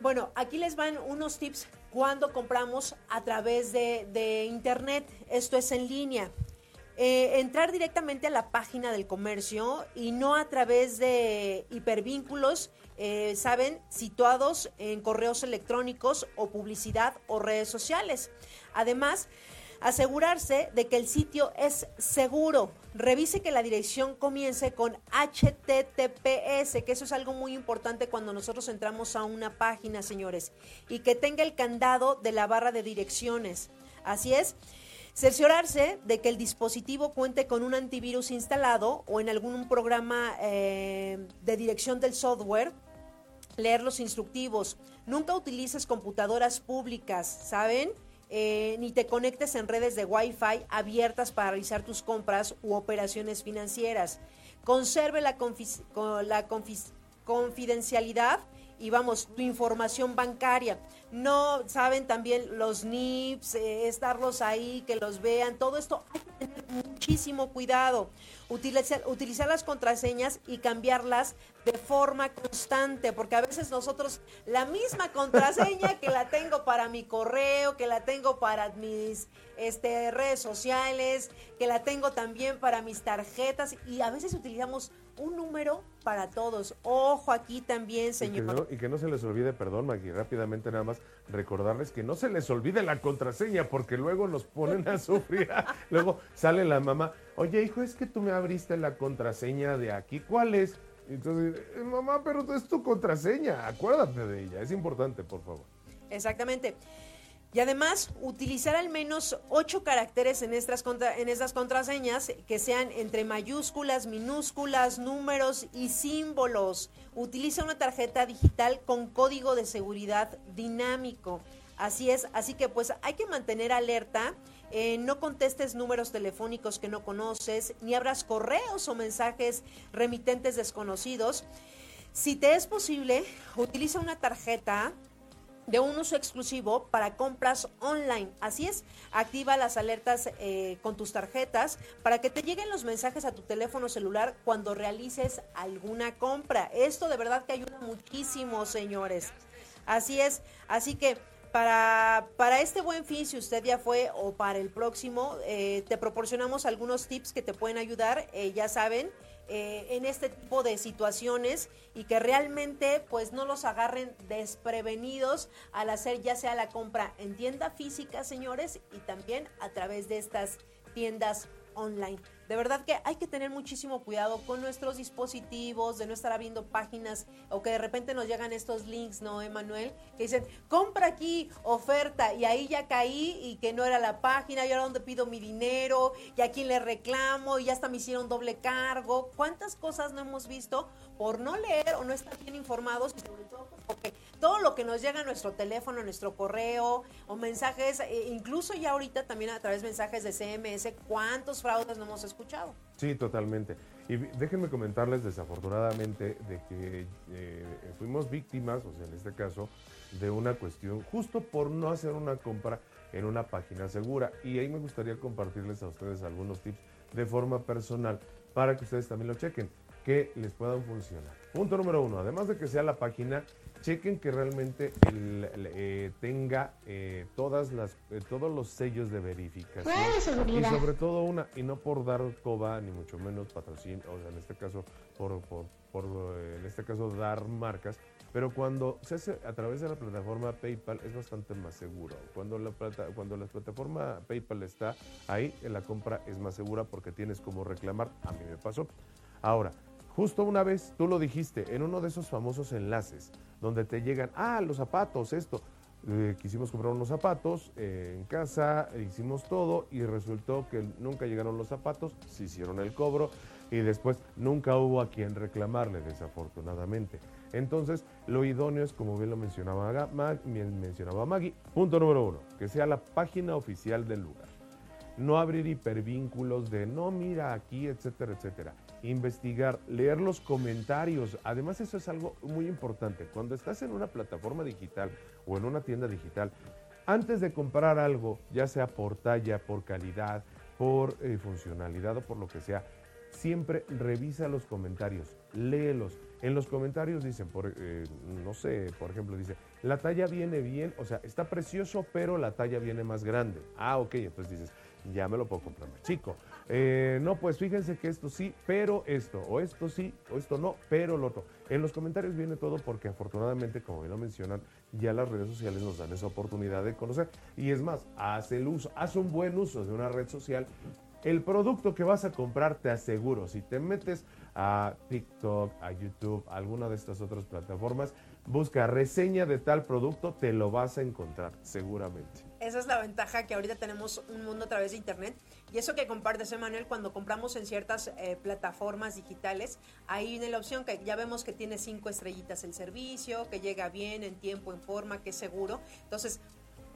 bueno, aquí les van unos tips cuando compramos a través de, internet. Esto es en línea. Eh, entrar directamente a la página del comercio y no a través de hipervínculos, eh, saben, situados en correos electrónicos o publicidad o redes sociales. Además, Asegurarse de que el sitio es seguro. Revise que la dirección comience con HTTPS, que eso es algo muy importante cuando nosotros entramos a una página, señores, y que tenga el candado de la barra de direcciones. Así es. Cerciorarse de que el dispositivo cuente con un antivirus instalado o en algún programa eh, de dirección del software. Leer los instructivos. Nunca utilices computadoras públicas, ¿saben? Eh, ni te conectes en redes de Wi-Fi abiertas para realizar tus compras u operaciones financieras. Conserve la, la confidencialidad y vamos, tu información bancaria. No saben también los NIPS, eh, estarlos ahí, que los vean, todo esto hay que tener muchísimo cuidado. Utilizar, utilizar las contraseñas y cambiarlas de forma constante, porque a veces nosotros la misma contraseña que la tengo para mi correo, que la tengo para mis este, redes sociales, que la tengo también para mis tarjetas y a veces utilizamos un número para todos. Ojo aquí también, señor. Y que no, se les olvide, perdón, Maggie, rápidamente nada más recordarles que no se les olvide la contraseña porque luego nos ponen a sufrir. [laughs] luego sale la mamá, oye hijo, es que tú me abriste la contraseña de aquí, ¿cuál es? Entonces, eh, mamá, pero es tu contraseña, acuérdate de ella, es importante, por favor. Exactamente. Y además, utilizar al menos ocho caracteres en estas, en estas contraseñas que sean entre mayúsculas, minúsculas, números y símbolos. Utiliza una tarjeta digital con código de seguridad dinámico. Así es, así que pues hay que mantener alerta. Eh, no contestes números telefónicos que no conoces, ni abras correos o mensajes remitentes desconocidos. Si te es posible, utiliza una tarjeta de un uso exclusivo para compras online. Así es, activa las alertas eh, con tus tarjetas para que te lleguen los mensajes a tu teléfono celular cuando realices alguna compra. Esto de verdad que ayuda muchísimo, señores. Así es, así que para, para este buen fin, si usted ya fue o para el próximo, eh, te proporcionamos algunos tips que te pueden ayudar. Eh, ya saben, eh, en este tipo de situaciones y que realmente pues no los agarren desprevenidos al hacer ya sea la compra en tienda física, señores, y también a través de estas tiendas online. De verdad que hay que tener muchísimo cuidado con nuestros dispositivos, de no estar abriendo páginas o que de repente nos llegan estos links, ¿no, Emanuel? Que dicen, compra aquí, oferta, y ahí ya caí y que no era la página, y ahora dónde pido mi dinero, y a quién le reclamo, y ya hasta me hicieron doble cargo. ¿Cuántas cosas no hemos visto por no leer o no estar bien informados y sobre todo pues, porque todo lo que nos llega a nuestro teléfono, a nuestro correo o mensajes, e incluso ya ahorita también a través de mensajes de CMS, ¿cuántos fraudes no hemos escuchado? Sí, totalmente. Y déjenme comentarles desafortunadamente de que eh, fuimos víctimas, o sea, en este caso, de una cuestión justo por no hacer una compra en una página segura. Y ahí me gustaría compartirles a ustedes algunos tips de forma personal para que ustedes también lo chequen, que les puedan funcionar. Punto número uno, además de que sea la página chequen que realmente eh, tenga eh, todas las, eh, todos los sellos de verificación. Y sobre todo una, y no por dar coba, ni mucho menos patrocinio, o sea, en este caso, por, por, por en este caso, dar marcas, pero cuando se hace a través de la plataforma PayPal es bastante más seguro. Cuando la, plata, cuando la plataforma PayPal está ahí, la compra es más segura porque tienes como reclamar. A mí me pasó. Ahora, justo una vez, tú lo dijiste, en uno de esos famosos enlaces, donde te llegan, ah, los zapatos, esto. Eh, quisimos comprar unos zapatos eh, en casa, hicimos todo y resultó que nunca llegaron los zapatos, se hicieron el cobro y después nunca hubo a quien reclamarle, desafortunadamente. Entonces, lo idóneo es, como bien lo mencionaba, mencionaba Maggie, punto número uno, que sea la página oficial del lugar. No abrir hipervínculos de no, mira aquí, etcétera, etcétera investigar, leer los comentarios. Además, eso es algo muy importante. Cuando estás en una plataforma digital o en una tienda digital, antes de comprar algo, ya sea por talla, por calidad, por eh, funcionalidad o por lo que sea, siempre revisa los comentarios, léelos. En los comentarios dicen, por, eh, no sé, por ejemplo, dice, la talla viene bien, o sea, está precioso, pero la talla viene más grande. Ah, ok, entonces dices, ya me lo puedo comprar más chico. Eh, no, pues fíjense que esto sí, pero esto, o esto sí, o esto no, pero lo otro. En los comentarios viene todo porque afortunadamente, como bien lo mencionan, ya las redes sociales nos dan esa oportunidad de conocer. Y es más, haz el uso, haz un buen uso de una red social. El producto que vas a comprar, te aseguro, si te metes a TikTok, a YouTube, a alguna de estas otras plataformas, busca reseña de tal producto, te lo vas a encontrar seguramente. Esa es la ventaja que ahorita tenemos un mundo a través de Internet. Y eso que compartes, Emanuel, cuando compramos en ciertas eh, plataformas digitales, ahí viene la opción que ya vemos que tiene cinco estrellitas el servicio, que llega bien, en tiempo, en forma, que es seguro. Entonces,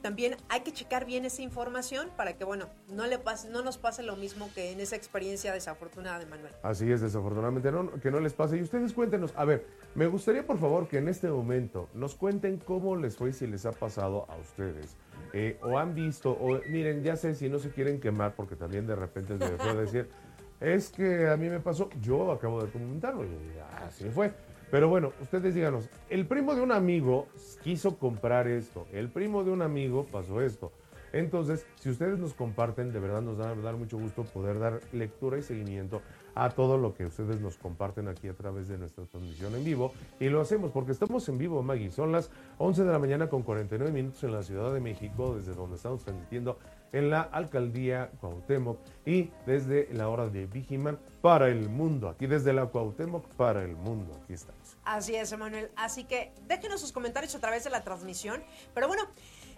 también hay que checar bien esa información para que, bueno, no, le pase, no nos pase lo mismo que en esa experiencia desafortunada de Manuel. Así es, desafortunadamente no, que no les pase. Y ustedes cuéntenos, a ver, me gustaría por favor que en este momento nos cuenten cómo les fue y si les ha pasado a ustedes. Eh, o han visto, o miren, ya sé si no se quieren quemar, porque también de repente se puede decir, [laughs] es que a mí me pasó, yo acabo de comentarlo, y así fue. Pero bueno, ustedes díganos, el primo de un amigo quiso comprar esto, el primo de un amigo pasó esto. Entonces, si ustedes nos comparten, de verdad nos va a dar mucho gusto poder dar lectura y seguimiento a todo lo que ustedes nos comparten aquí a través de nuestra transmisión en vivo. Y lo hacemos porque estamos en vivo, Maggie. Son las 11 de la mañana con 49 minutos en la Ciudad de México, desde donde estamos transmitiendo en la alcaldía Cuauhtémoc y desde la hora de Vigiman para el mundo. Aquí desde la Cuauhtémoc para el mundo. Aquí estamos. Así es, Emanuel. Así que déjenos sus comentarios a través de la transmisión. Pero bueno,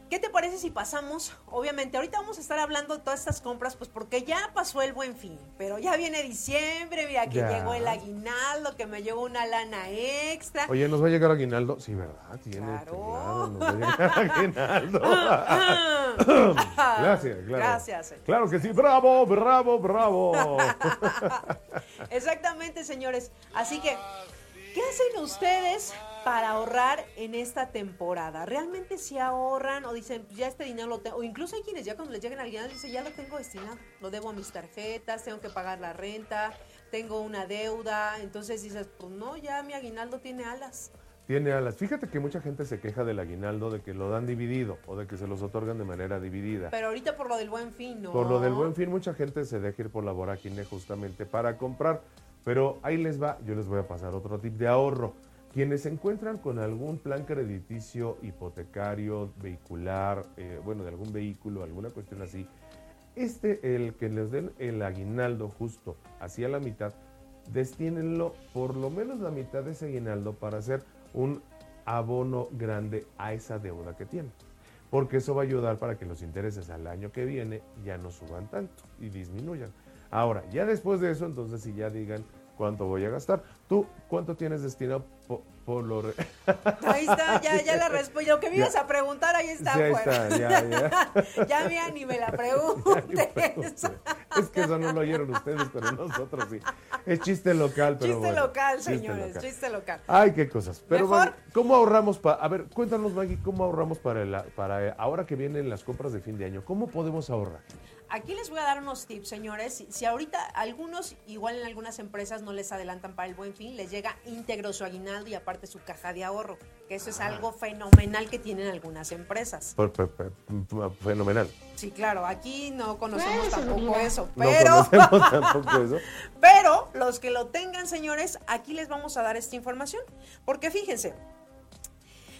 ¿Qué te parece si pasamos? Obviamente, ahorita vamos a estar hablando de todas estas compras, pues porque ya pasó el buen fin, pero ya viene diciembre, mira que llegó el aguinaldo, que me llevó una lana extra. Oye, ¿nos va a llegar aguinaldo? Sí, ¿verdad? Tiene, claro. nos va a llegar [laughs] aguinaldo. [laughs] Gracias, claro. Gracias. Claro que sí, bravo, bravo, bravo. [laughs] Exactamente, señores. Así que, ¿qué hacen ustedes para ahorrar en esta temporada? ¿Realmente si ahorran o dicen, pues, ya este dinero lo tengo? O incluso hay quienes ya cuando les llegan al aguinaldo dicen, ya lo tengo destinado, lo debo a mis tarjetas, tengo que pagar la renta, tengo una deuda. Entonces dices, pues no, ya mi aguinaldo tiene alas. Tiene alas. Fíjate que mucha gente se queja del aguinaldo de que lo dan dividido o de que se los otorgan de manera dividida. Pero ahorita por lo del buen fin, ¿no? Por lo del buen fin, mucha gente se deja ir por la vorágine justamente para comprar. Pero ahí les va, yo les voy a pasar otro tip de ahorro. Quienes se encuentran con algún plan crediticio, hipotecario, vehicular, eh, bueno, de algún vehículo, alguna cuestión así, este, el que les den el aguinaldo justo hacia la mitad, destínenlo por lo menos la mitad de ese aguinaldo para hacer un abono grande a esa deuda que tienen. Porque eso va a ayudar para que los intereses al año que viene ya no suban tanto y disminuyan. Ahora, ya después de eso, entonces si ya digan cuánto voy a gastar. ¿Tú cuánto tienes destinado por, lo... [laughs] Ahí está, ya, ya la respuesta. Lo que me ibas a preguntar, ahí está. Sí, ahí está, ya, ya. [laughs] ya, mira, ni me la [laughs] preguntes. es que eso no lo oyeron ustedes, pero nosotros sí. Es chiste local, pero Chiste local, señores, chiste local. Ay, qué cosas. Pero ¿Mejor? ¿cómo ahorramos para... A ver, cuéntanos, Maggie, ¿cómo ahorramos para, el, para ahora que vienen las compras de fin de año? ¿Cómo podemos ahorrar? Aquí les voy a dar unos tips, señores. Si, ahorita algunos, igual en algunas empresas no les adelantan para el buen fin, les llega íntegro su aguinaldo y aparte su caja de ahorro, que eso es algo fenomenal que tienen algunas empresas. fenomenal. Sí, claro, aquí no conocemos tampoco eso, pero... No conocemos [laughs] tampoco eso. pero los que lo tengan, señores, aquí les vamos a dar esta información. Porque fíjense,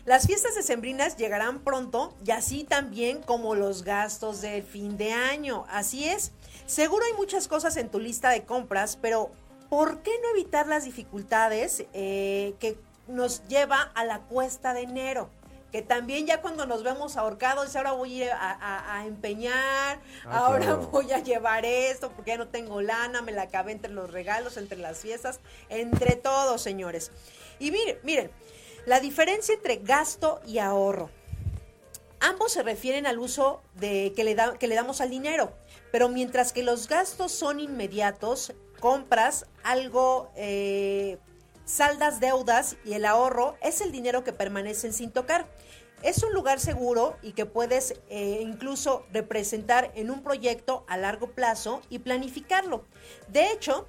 las fiestas decembrinas llegarán pronto y así también como los gastos del fin de año. Así es. Seguro hay muchas cosas en tu lista de compras, pero ¿por qué no evitar las dificultades eh, que nos lleva a la cuesta de enero? que también ya cuando nos vemos ahorcados, ahora voy a ir a, empeñar, ah, ahora voy a llevar esto porque ya no tengo lana, me la acabé entre los regalos, entre las fiestas, entre todos, señores. Y miren, miren, la diferencia entre gasto y ahorro. Ambos se refieren al uso de, que, le que le damos al dinero, pero mientras que los gastos son inmediatos, compras algo, eh, saldas deudas y el ahorro es el dinero que permanece sin tocar. Es un lugar seguro y que puedes eh, incluso representar en un proyecto a largo plazo y planificarlo. De hecho,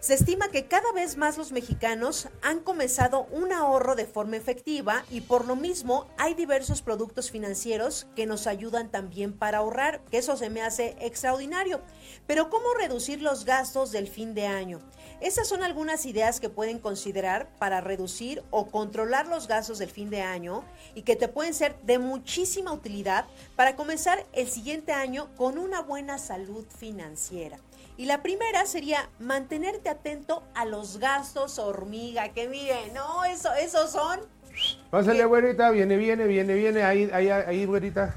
se estima que cada vez más los mexicanos han comenzado un ahorro de forma efectiva y por lo mismo hay diversos productos financieros que nos ayudan también para ahorrar, que eso se me hace extraordinario. Pero ¿cómo reducir los gastos del fin de año? Esas son algunas ideas que pueden considerar para reducir o controlar los gastos del fin de año y que te pueden ser de muchísima utilidad para comenzar el siguiente año con una buena salud financiera. Y la primera sería mantenerte atento a los gastos hormiga, que miren, no, eso, esos son... Pásale, güerita, viene, viene, viene, viene, ahí, ahí, ahí, güerita.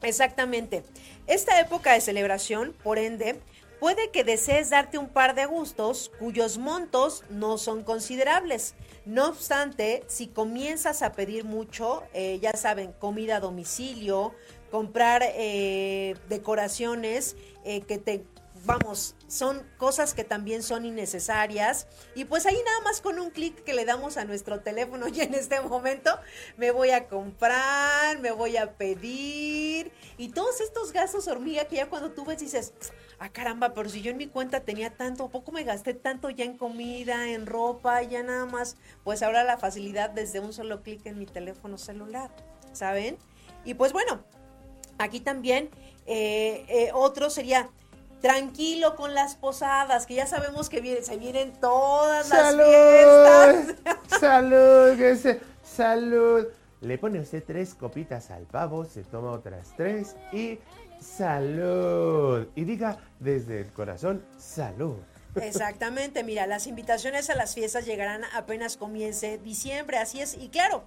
Exactamente. Esta época de celebración, por ende, puede que desees darte un par de gustos cuyos montos no son considerables. No obstante, si comienzas a pedir mucho, eh, ya saben, comida a domicilio, comprar eh, decoraciones eh, que te vamos, son cosas que también son innecesarias. Y pues ahí nada más con un clic que le damos a nuestro teléfono [laughs] y en este momento me voy a comprar, me voy a pedir. Y todos estos gastos hormiga que ya cuando tú ves dices, ah caramba, pero si yo en mi cuenta tenía tanto, ¿a poco me gasté tanto ya en comida, en ropa, ya nada más? Pues ahora la facilidad desde un solo clic en mi teléfono celular, ¿saben? Y pues bueno, aquí también eh, eh, otro sería tranquilo con las posadas, que ya sabemos que se vienen todas las fiestas. [laughs] Salud, salud. Le pone usted tres copitas al pavo, se toma otras tres y salud. Y diga desde el corazón, salud. Exactamente, mira, las invitaciones a las fiestas llegarán apenas comience diciembre, así es, y claro,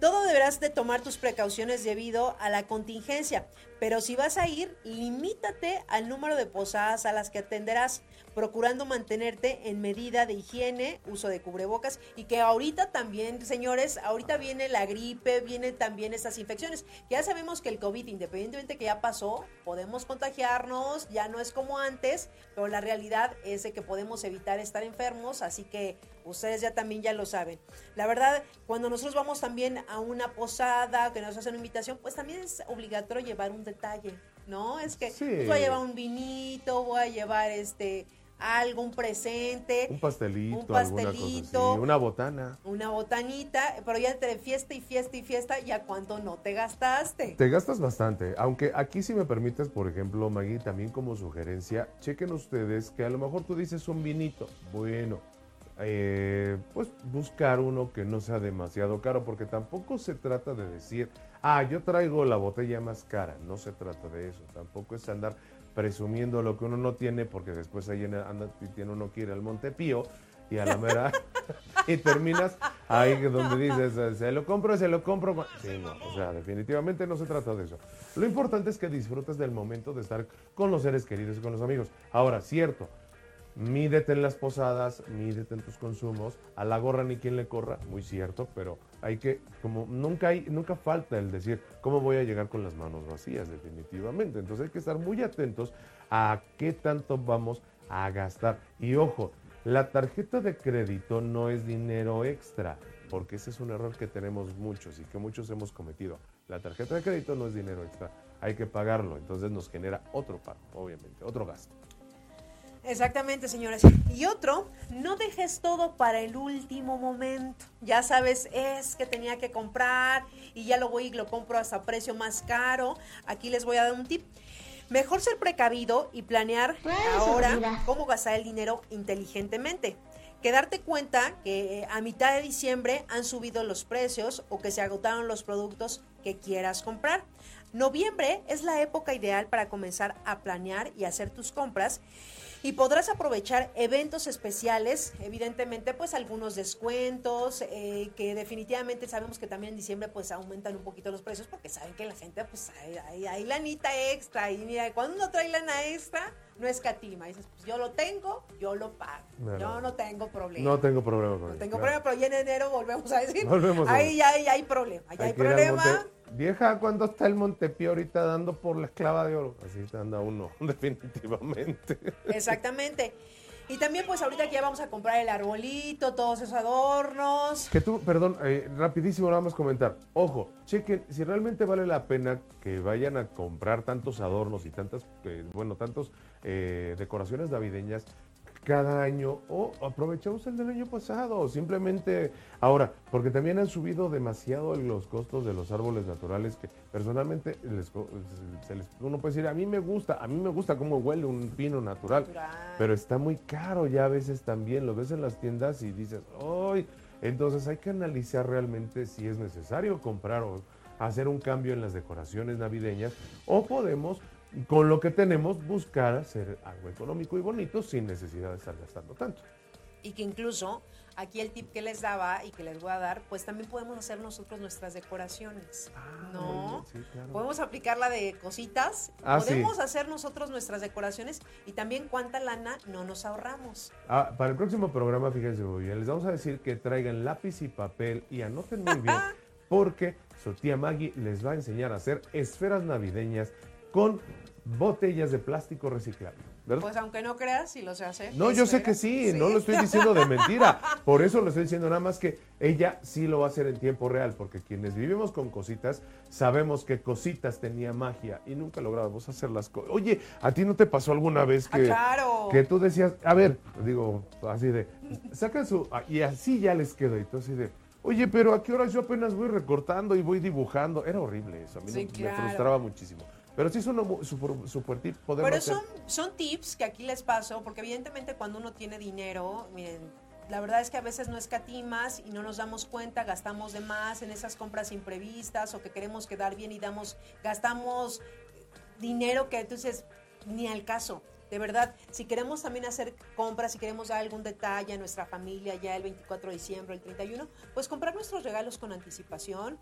todo deberás de tomar tus precauciones debido a la contingencia, pero si vas a ir, limítate al número de posadas a las que atenderás, procurando mantenerte en medida de higiene, uso de cubrebocas y que ahorita también, señores, ahorita viene la gripe, vienen también estas infecciones. Ya sabemos que el COVID, independientemente que ya pasó, podemos contagiarnos, ya no es como antes, pero la realidad es de que podemos evitar estar enfermos, así que ustedes ya también ya lo saben. La verdad, cuando nosotros vamos también a una posada, que nos hacen una invitación, pues también es obligatorio llevar un detalle, ¿no? Es que pues, voy a llevar un vinito, voy a llevar este algo, un presente. Un pastelito, un pastelito, una botana. Una botanita, pero ya entre fiesta y fiesta y fiesta, ¿ya cuánto no te gastaste? Te gastas bastante, aunque aquí si me permites, por ejemplo, Maggie, también como sugerencia, chequen ustedes que a lo mejor tú dices un vinito, bueno, eh, pues buscar uno que no sea demasiado caro, porque tampoco se trata de decir, ah, yo traigo la botella más cara, no se trata de eso, tampoco es andar presumiendo lo que uno no tiene, porque después ahí anda y tiene uno que ir al Montepío y a la mera [laughs] y terminas ahí donde dices se lo compro se lo compro sí, no, o sea definitivamente no se trata de eso. Lo importante es que disfrutes del momento de estar con los seres queridos y con los amigos. Ahora cierto mídete en las posadas mídete en tus consumos. A la gorra ni quien le corra muy cierto pero hay que como nunca hay nunca falta el decir cómo voy a llegar con las manos vacías definitivamente. Entonces hay que estar muy atentos a qué tanto vamos a gastar. Y ojo la tarjeta de crédito no es dinero extra, porque ese es un error que tenemos muchos y que muchos hemos cometido. La tarjeta de crédito no es dinero extra, hay que pagarlo, entonces nos genera otro pago, obviamente, otro gasto. Exactamente, señores. Y otro, no dejes todo para el último momento. Ya sabes, es que tenía que comprar y ya lo voy y lo compro hasta precio más caro. Aquí les voy a dar un tip. Mejor ser precavido y planear ahora cómo gastar el dinero inteligentemente. Que darte cuenta que a mitad de diciembre han subido los precios o que se agotaron los productos que quieras comprar. Noviembre es la época ideal para comenzar a planear y hacer tus compras y podrás aprovechar eventos especiales, evidentemente pues algunos descuentos, eh, que definitivamente sabemos que también en diciembre pues aumentan un poquito los precios porque saben que la gente pues hay, hay, lanita extra y mira, cuando uno trae lana extra no escatima, dices pues yo lo tengo, yo lo pago, yo no tengo problema. No tengo problema con No tengo problema, pero ya en enero volvemos a decir, volvemos ahí ya, hay problema, ya hay, problema. Vieja, ¿cuándo está el Montepío ahorita dando por la esclava de oro? Así anda uno, [laughs] definitivamente. Exactamente. Y también, pues ahorita que ya vamos a comprar el arbolito, todos esos adornos. Que tú, perdón, eh, rapidísimo, nada más comentar. Ojo, chequen, si realmente vale la pena que vayan a comprar tantos adornos y tantas, eh, bueno, tantos eh, decoraciones navideñas, cada año o aprovechamos el del año pasado o simplemente ahora, porque también han subido demasiado los costos de los árboles naturales que personalmente les, uno puede decir, a mí me gusta, a mí me gusta cómo huele un pino natural, pero está muy caro ya a veces también, lo ves en las tiendas y dices, ¡ay! Entonces hay que analizar realmente si es necesario comprar o hacer un cambio en las decoraciones navideñas o podemos con lo que tenemos buscar hacer algo económico y bonito sin necesidad de estar gastando tanto. Y que incluso aquí el tip que les daba y que les voy a dar, pues también podemos hacer nosotros nuestras decoraciones. Ah, ¿No? Podemos aplicarla de cositas, ah, podemos hacer nosotros nuestras decoraciones y también cuánta lana no nos ahorramos. Ah, para el próximo programa, fíjense muy bien, les vamos a decir que traigan lápiz y papel y anoten muy bien, [laughs] porque su tía Maggie les va a enseñar a hacer esferas navideñas con botellas de plástico reciclable. Pues aunque no creas, si lo se hace. No, yo sé que sí, no lo estoy diciendo de mentira. [laughs] Por eso lo estoy diciendo nada más que ella sí lo va a hacer en tiempo real, porque quienes vivimos con cositas, sabemos que cositas tenía magia y nunca lográbamos hacer las cosas. Oye, ¿a ti no te pasó alguna vez ah, que, que tú decías, a ver, digo, así de, sacan su, y así ya les quedó, y tú así de, Oye, pero ¿a qué horas yo apenas voy recortando y voy dibujando? Era horrible eso, a mí me frustraba muchísimo. Pero sí es un super tip. Pero son, son tips que aquí les paso, porque evidentemente cuando uno tiene dinero, miren, la verdad es que a veces no escatimas y no nos damos cuenta, gastamos de más en esas compras imprevistas o que queremos quedar bien y damos, gastamos dinero que entonces ni al caso. De verdad, si queremos también hacer compras, si queremos dar algún detalle a nuestra familia ya el 24 de diciembre, el 31, pues comprar nuestros regalos con anticipación,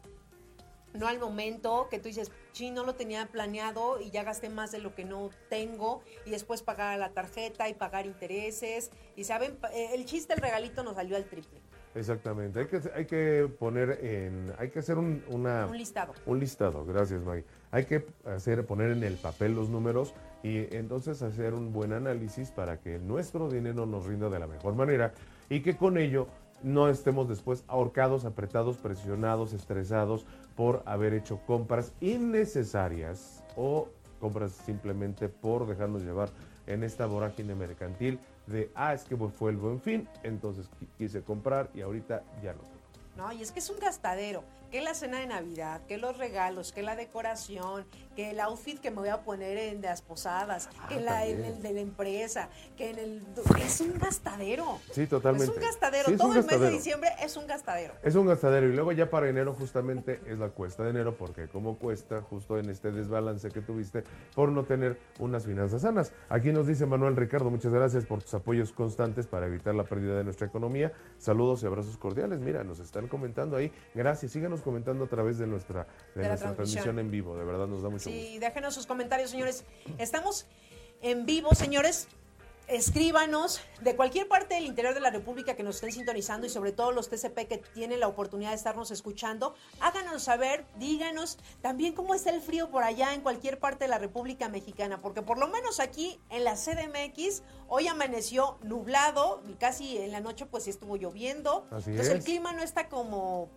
no al momento que tú dices, sí, no lo tenía planeado y ya gasté más de lo que no tengo y después pagar la tarjeta y pagar intereses. Y saben, eh, el chiste, el regalito nos salió al triple. Exactamente, hay que, hay que poner en, hay que hacer un, una, un listado. Un listado, gracias Maggie. Hay que hacer, poner en el papel los números y entonces hacer un buen análisis para que nuestro dinero nos rinda de la mejor manera y que con ello no estemos después ahorcados, apretados, presionados, estresados por haber hecho compras innecesarias o compras simplemente por dejarnos llevar en esta vorágine mercantil de, ah, es que fue el buen fin, entonces quise comprar y ahorita ya no No, y es que es un gastadero. Que la cena de Navidad, que los regalos, que la decoración, que el outfit que me voy a poner en las posadas, Ah, que la, en el de la empresa, que en el... Es un gastadero. Sí, totalmente. Es un gastadero. Sí, es Todo un el mes de diciembre es un gastadero. Es un gastadero y luego ya para enero justamente es la cuesta de enero porque como cuesta justo en este desbalance que tuviste por no tener unas finanzas sanas. Aquí nos dice Manuel Ricardo, muchas gracias por tus apoyos constantes para evitar la pérdida de nuestra economía. Saludos y abrazos cordiales. Mira, nos están comentando ahí. Gracias, síganos comentando a través de nuestra, de nuestra transmisión. en vivo. De verdad nos da mucho gusto. Sí, déjenos sus comentarios, señores. Estamos en vivo, señores. Escríbanos de cualquier parte del interior de la República que nos estén sintonizando y sobre todo los TCP que tienen la oportunidad de estarnos escuchando. Háganos saber, díganos también cómo está el frío por allá en cualquier parte de la República Mexicana, porque por lo menos aquí en la CDMX hoy amaneció nublado, y casi en la noche pues sí estuvo lloviendo. Así Entonces el clima no está como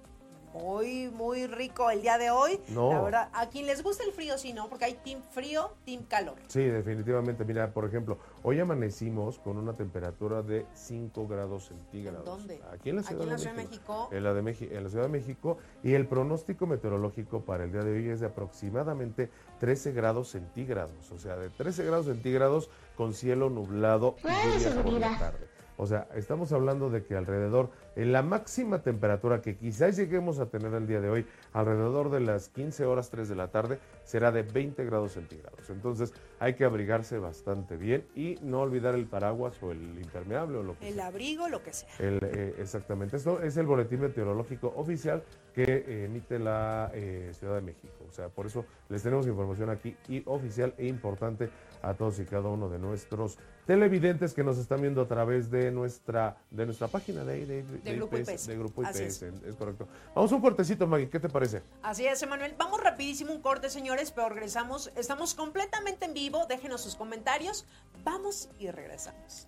muy, muy rico el día de hoy. No. La verdad, a quien les gusta el frío, sí, ¿no? Porque hay team frío, team calor. Sí, definitivamente. Mira, por ejemplo, hoy amanecimos con una temperatura de 5 grados centígrados. ¿Dónde? Aquí en la Ciudad, Aquí en la de, Ciudad de México. México. En la, de Meji- en la Ciudad de México. Y el pronóstico meteorológico para el día de hoy es de aproximadamente 13 grados centígrados. O sea, de 13 grados centígrados con cielo nublado y lluvia por la tarde. O sea, estamos hablando de que alrededor, en la máxima temperatura que quizás lleguemos a tener el día de hoy, alrededor de las 15 horas 3 de la tarde, será de 20 grados centígrados. Entonces hay que abrigarse bastante bien y no olvidar el paraguas o el impermeable o lo que El sea. abrigo, lo que sea. El, eh, exactamente. Esto es el boletín meteorológico oficial que eh, emite la eh, Ciudad de México. O sea, por eso les tenemos información aquí y oficial e importante a todos y cada uno de nuestros televidentes que nos están viendo a través de nuestra de nuestra página de, de, de Grupo IPS, IPS. de Grupo Así IPS. es. Es. correcto. Vamos a un cortecito, Maggie. ¿Qué te parece? Así es, Emanuel. Vamos rapidísimo un corte, señores, pero regresamos. Estamos completamente en vivo. Déjenos sus comentarios. Vamos y regresamos.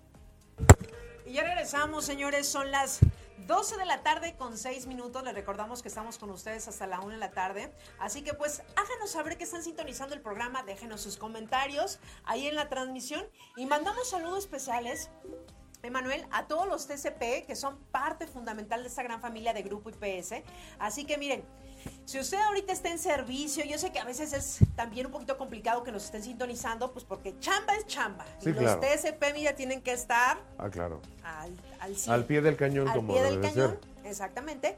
Y ya regresamos, señores. Son las 12 de la tarde con 6 minutos. Les recordamos que estamos con ustedes hasta la 1 de la tarde. Así que pues háganos saber que están sintonizando el programa. Déjenos sus comentarios ahí en la transmisión. Y mandamos saludos especiales Emanuel, a todos los TCP que son parte fundamental de esta gran familia de Grupo IPS. Así que miren, si usted ahorita está en servicio, yo sé que a veces es también un poquito complicado que nos estén sintonizando, pues porque chamba es chamba. Sí, y claro. los TCP, mira, tienen que estar Ah, claro. al, al cien. Al pie del cañón, Al como pie del de cañón, ser. exactamente.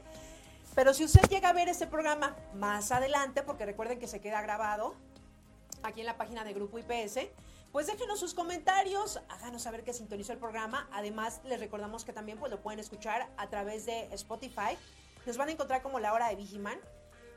Pero si usted llega a ver este programa más adelante, porque recuerden que se queda grabado aquí en la página de Grupo IPS, pues déjenos sus comentarios, háganos saber que sintonizó el programa. Además, les recordamos que también pues, lo pueden escuchar a través de Spotify. Nos van a encontrar como la hora de Vigiman.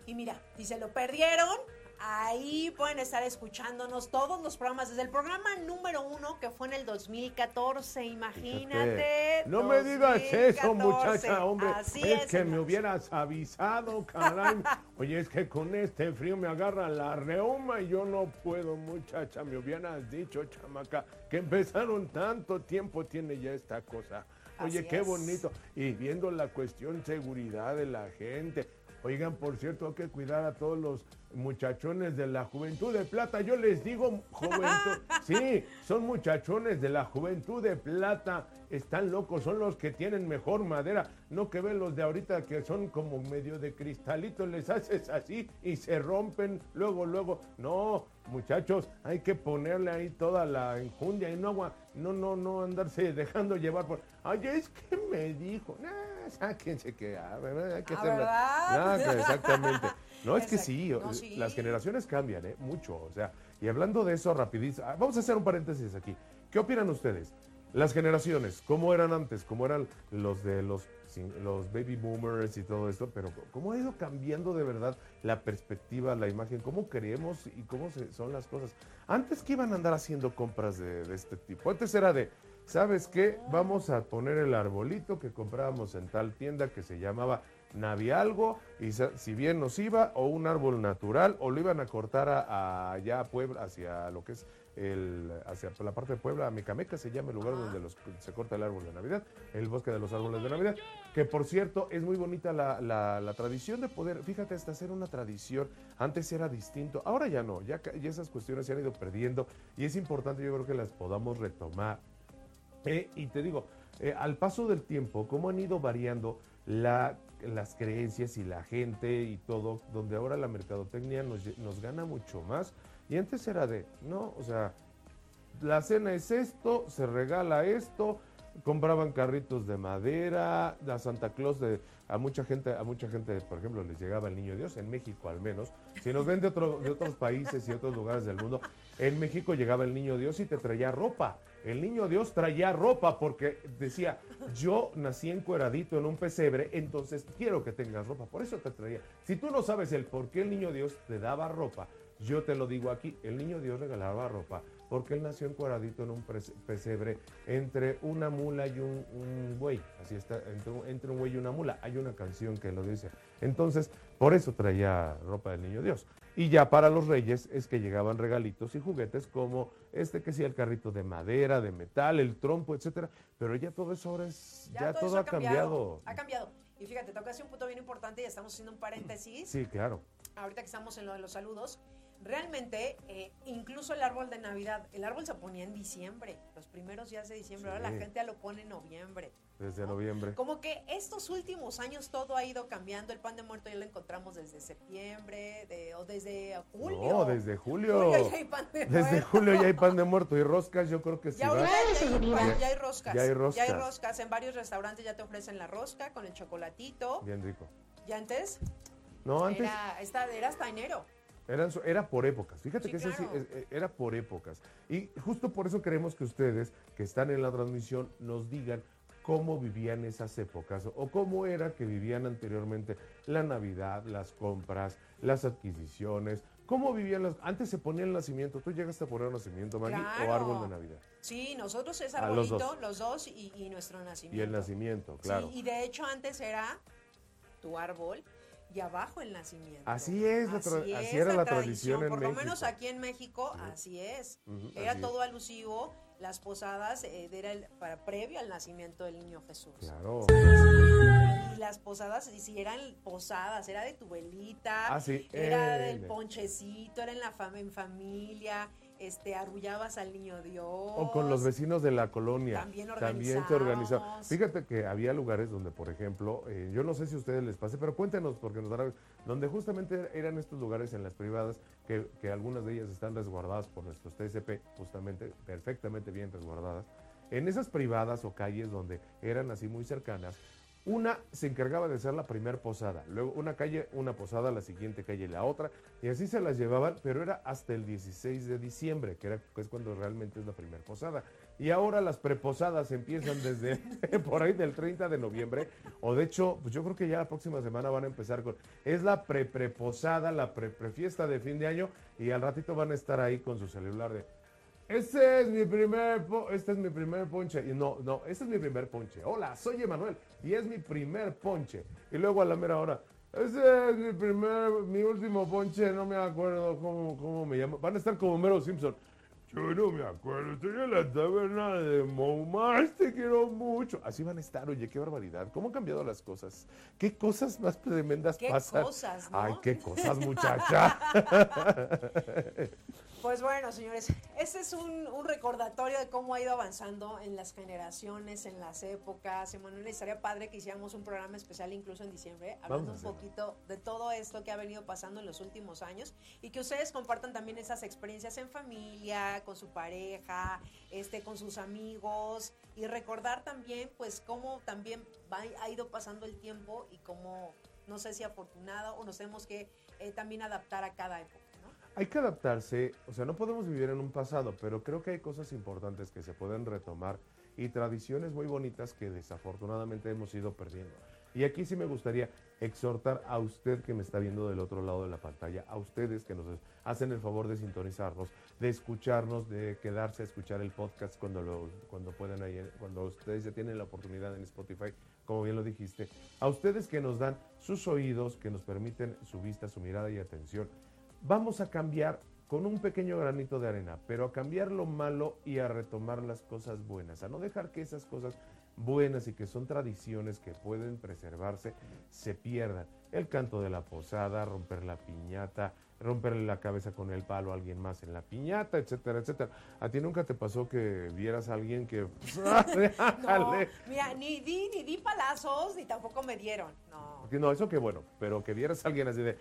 Y mira, si se lo perdieron, ahí pueden estar escuchándonos todos los programas, desde el programa número uno que fue en el 2014, imagínate. No me digas eso, 2014. muchacha, hombre. Así es, es, que me hubieras avisado, caray. [laughs] Oye, es que con este frío me agarra la reuma y yo no puedo, muchacha. Me hubieras dicho, chamaca, que empezaron tanto tiempo tiene ya esta cosa. Oye, Así qué es. bonito. Y viendo la cuestión seguridad de la gente. Oigan, por cierto, hay que cuidar a todos los muchachones de la Juventud de Plata. Yo les digo, juventud. [laughs] Sí, son muchachones de la Juventud de Plata. Están locos, son los que tienen mejor madera. No que ven los de ahorita que son como medio de cristalito. Les haces así y se rompen luego, luego. No, muchachos, hay que ponerle ahí toda la enjundia y no agua. No, no, no andarse [laughs] dejando llevar por. Ay, es que me dijo. Nah, sáquense que. ah, ¿verdad? Hay que Ah. Nah, exactamente. No, es que sí, No, sí. las generaciones cambian, ¿eh? Mucho, o sea, y hablando de eso rapidísimo, ah, vamos a hacer un paréntesis aquí. ¿Qué opinan ustedes? Las generaciones, ¿cómo eran antes? ¿Cómo eran los de los, los baby boomers y todo esto? Pero ¿cómo ha ido cambiando de verdad la perspectiva, la imagen? ¿Cómo creemos y cómo se- son las cosas? Antes que iban a andar haciendo compras de, de este tipo. Antes era de, ¿sabes qué? Vamos a poner el arbolito que comprábamos en tal tienda que se llamaba Navialgo y si bien nos iba o un árbol natural o lo iban a cortar a, a allá a Puebla hacia lo que es el hacia la parte de Puebla, a Mecameca se llama el lugar donde los- se corta el árbol de Navidad, el bosque de los árboles de Navidad, que por cierto es muy bonita la, la- la tradición de poder, fíjate, hasta hacer una tradición, antes era distinto, ahora ya no, ya, ya esas cuestiones se han ido perdiendo y es importante yo creo que las podamos retomar. Eh, y te digo, eh, al paso del tiempo, cómo han ido variando la las creencias y la gente y todo, donde ahora la mercadotecnia nos, nos gana mucho más. Y antes era de, no, o sea, la cena es esto, se regala esto, compraban carritos de madera, la Santa Claus de a mucha gente, a mucha gente, por ejemplo, les llegaba el niño Dios, en México al menos. Si nos ven de, otro- de otros países y otros lugares del mundo, en México llegaba el niño Dios y te traía ropa. El niño Dios traía ropa porque decía, yo nací encueradito en un pesebre, entonces quiero que tengas ropa. Por eso te traía. Si tú no sabes el por qué el niño Dios te daba ropa, yo te lo digo aquí, el niño Dios regalaba ropa porque él nació encueradito en un pesebre entre una mula y un, un buey. Así está, entre un, entre un buey y una mula. Hay una canción que lo dice. Entonces, por eso traía ropa del niño Dios. Y ya para los reyes es que llegaban regalitos y juguetes como este que sí, el carrito de madera, de metal, el trompo, etcétera. Pero ya todo eso ahora es, ya, todo, eso ha cambiado. Ha cambiado. Y fíjate, tocaste un punto bien importante y estamos haciendo un paréntesis. Sí, claro. ahorita que estamos en lo de los saludos, realmente, eh, incluso el árbol de Navidad, el árbol se ponía en diciembre, los primeros días de diciembre, ahora la gente ya lo pone en noviembre. Desde noviembre. Como que estos últimos años todo ha ido cambiando, el pan de muerto ya lo encontramos desde septiembre, de- o desde julio. No, desde julio. Julio ya hay pan de Desde muerto. julio ya hay pan de muerto y roscas, yo creo que sí Ya, ya, hay, pan- ya hay roscas. ya hay roscas. roscas. En varios restaurantes ya te ofrecen la rosca con el chocolatito. Bien rico. Y antes, No, antes era, esta- era hasta enero. Eran, era por épocas. Fíjate Sí, que ese sí, claro. era por épocas. Y justo por eso queremos que ustedes, que están en la transmisión, nos digan cómo vivían esas épocas o cómo era que vivían anteriormente la Navidad, las compras, las adquisiciones. ¿Cómo vivían las...? Antes se ponía el nacimiento. ¿Tú llegaste a poner nacimiento, Maggie, Claro. o árbol de Navidad? Sí, nosotros es los arbolito, dos. los dos, y, y nuestro nacimiento. Y el nacimiento, claro. Sí, y de hecho antes era tu árbol y abajo el nacimiento. Así es, la tra- así era la tradición en Por lo menos México. aquí en México, así es. Era así es. todo alusivo, las posadas eh, era el- para previo al nacimiento del niño Jesús. Claro. Y las posadas, y si eran posadas, era de tu velita, Ah, sí. era eh, del ponchecito, era en la fam en familia, este, arrullabas al niño Dios. O con los vecinos de la colonia. También te organizaba. organizábamos. Fíjate que había lugares donde, por ejemplo, eh, yo no sé si a ustedes les pase, pero cuéntenos, porque nos dará, donde justamente eran estos lugares en las privadas, que, que algunas de ellas están resguardadas por nuestros TSP, justamente, perfectamente bien resguardadas. En esas privadas o calles donde eran así muy cercanas, una se encargaba de hacer la primer posada, luego una calle, una posada, la siguiente calle, la otra, y así se las llevaban, pero era hasta el 16 de diciembre, que, era, es cuando realmente es la primer posada. Y ahora las preposadas empiezan desde [laughs] por ahí del 30 de noviembre, o de hecho, pues yo creo que ya la próxima semana van a empezar con, es la pre-preposada, la pre-prefiesta de fin de año, y al ratito van a estar ahí con su celular de, este es mi primer, este es mi primer ponche. Y no, no, este es mi primer ponche. Hola, soy Emanuel y es mi primer ponche. Y luego a la mera hora, este es mi primer, mi último ponche, no me acuerdo cómo, cómo me llamo. Van a estar como Mero Simpson. Yo no me acuerdo, estoy en la taberna de Montmartre, te quiero mucho. Así van a estar, oye, qué barbaridad. ¿Cómo han cambiado las cosas? ¿Qué cosas más tremendas ¿Qué pasan? cosas, no? Ay, qué cosas, muchacha. [laughs] [laughs] Pues bueno, señores, este es un, un recordatorio de cómo ha ido avanzando en las generaciones, en las épocas. Emanuel, estaría padre que hiciéramos un programa especial incluso en diciembre, hablando Vamos un poquito de todo esto que ha venido pasando en los últimos años y que ustedes compartan también esas experiencias en familia, con su pareja, este, con sus amigos y recordar también, pues, cómo también va- ha ido pasando el tiempo y cómo, no sé si afortunado o nos tenemos que eh, también adaptar a cada época. Hay que adaptarse, o sea, no podemos vivir en un pasado, pero creo que hay cosas importantes que se pueden retomar y tradiciones muy bonitas que desafortunadamente hemos ido perdiendo. Y aquí sí me gustaría exhortar a usted que me está viendo del otro lado de la pantalla, a ustedes que nos hacen el favor de sintonizarnos, de escucharnos, de quedarse a escuchar el podcast cuando lo, cuando puedan cuando ustedes ya tienen la oportunidad en Spotify, como bien lo dijiste, a ustedes que nos dan sus oídos, que nos permiten su vista, su mirada y atención vamos a cambiar con un pequeño granito de arena, pero a cambiar lo malo y a retomar las cosas buenas, a no dejar que esas cosas buenas y que son tradiciones que pueden preservarse se pierdan. El canto de la posada, romper la piñata, romperle la cabeza con el palo a alguien más en la piñata, etcétera, etcétera. ¿A ti nunca te pasó que vieras a alguien que... [laughs] [laughs] No, mira, ni di, ni di palazos, ni tampoco me dieron. No. no, eso qué bueno, pero que vieras a alguien así de,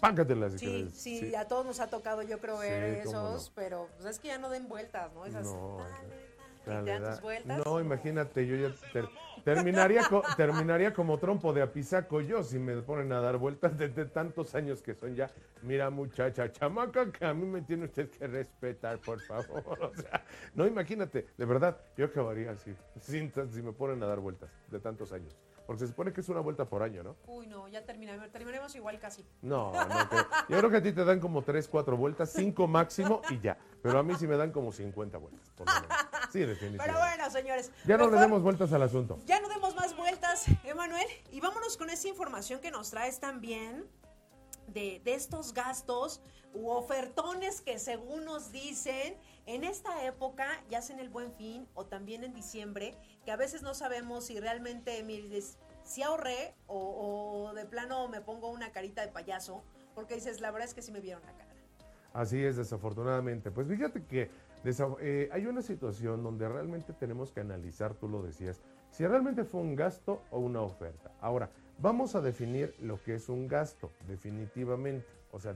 págatelas. Sí, sí, a todos nos ha tocado, yo creo, ver esos, pero pues, es que ya no den vueltas, ¿no? Esas, no, vueltas. No, imagínate, yo ya [laughs] terminaría, terminaría como trompo de apisaco yo si me ponen a dar vueltas desde tantos años que son ya. Mira, muchacha, chamaca, que a mí me tiene usted que respetar, por favor. [laughs] O sea, no, imagínate, de verdad, yo acabaría así, [laughs] sin, si me ponen a dar vueltas de tantos años. Porque se supone que es una vuelta por año, ¿no? Uy, no, ya terminamos, terminaremos igual casi. No, [laughs] no, yo creo que a ti te dan como 3, 4 vueltas, 5 máximo y ya. Pero a mí sí me dan como 50 vueltas, por lo menos. Sí, definitivamente. Pero bueno, señores. Ya no le demos vueltas al asunto. Ya no demos más vueltas, Emanuel. Y vámonos con esa información que nos traes también de, de estos gastos u ofertones que según nos dicen en esta época, ya sea en el buen fin o también en diciembre, que a veces no sabemos si realmente si ahorré o, de plano me pongo una carita de payaso, porque dices, la verdad es que sí me vieron la cara. Así es, desafortunadamente. Pues fíjate que eh, hay una situación donde realmente tenemos que analizar, tú lo decías, si realmente fue un gasto o una oferta. Ahora, vamos a definir lo que es un gasto, definitivamente. O sea,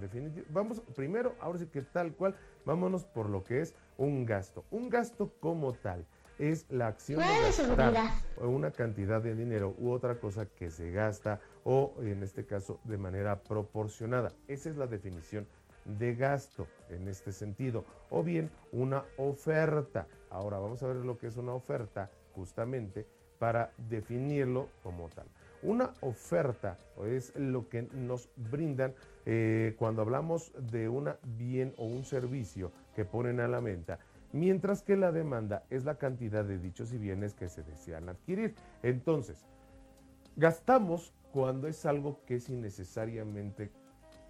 vamos primero, ahora sí que tal cual, vámonos por lo que es un gasto. Un gasto como tal es la acción de gastar una cantidad de dinero u otra cosa que se gasta o en este caso de manera proporcionada. Esa es la definición de gasto en este sentido. O bien una oferta. Ahora vamos a ver lo que es una oferta justamente para definirlo como tal. Una oferta es lo que nos brindan eh, cuando hablamos de un bien o un servicio que ponen a la venta mientras que la demanda es la cantidad de dichos y bienes que se desean adquirir. Entonces, gastamos cuando es algo que es innecesariamente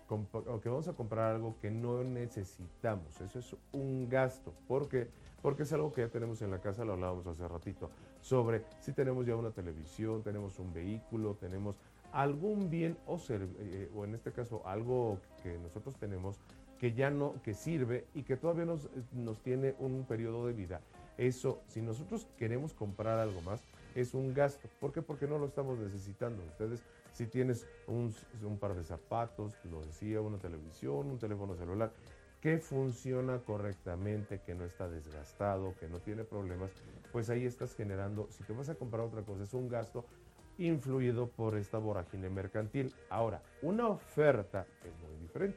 o que vamos a comprar algo que no necesitamos. Eso es un gasto. ¿Por qué? Porque es algo que ya tenemos en la casa, lo hablábamos hace ratito, sobre si tenemos ya una televisión, tenemos un vehículo, tenemos algún bien o, eh, o en este caso algo que nosotros tenemos que ya no, que sirve y que todavía nos, tiene un periodo de vida. Eso, si nosotros queremos comprar algo más, es un gasto. ¿Por qué? Porque no lo estamos necesitando. Ustedes, si tienes un, par de zapatos, lo decía, una televisión, un teléfono celular, que funciona correctamente, que no está desgastado, que no tiene problemas, pues ahí estás generando, si te vas a comprar otra cosa, es un gasto influido por esta vorágine mercantil. Ahora, una oferta es muy diferente.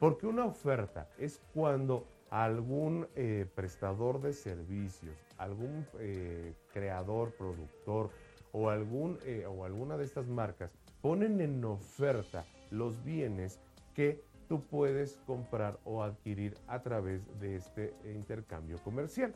Porque una oferta es cuando algún eh, prestador de servicios, algún eh, creador, productor o, algún, eh, o alguna de estas marcas ponen en oferta los bienes que tú puedes comprar o adquirir a través de este intercambio comercial.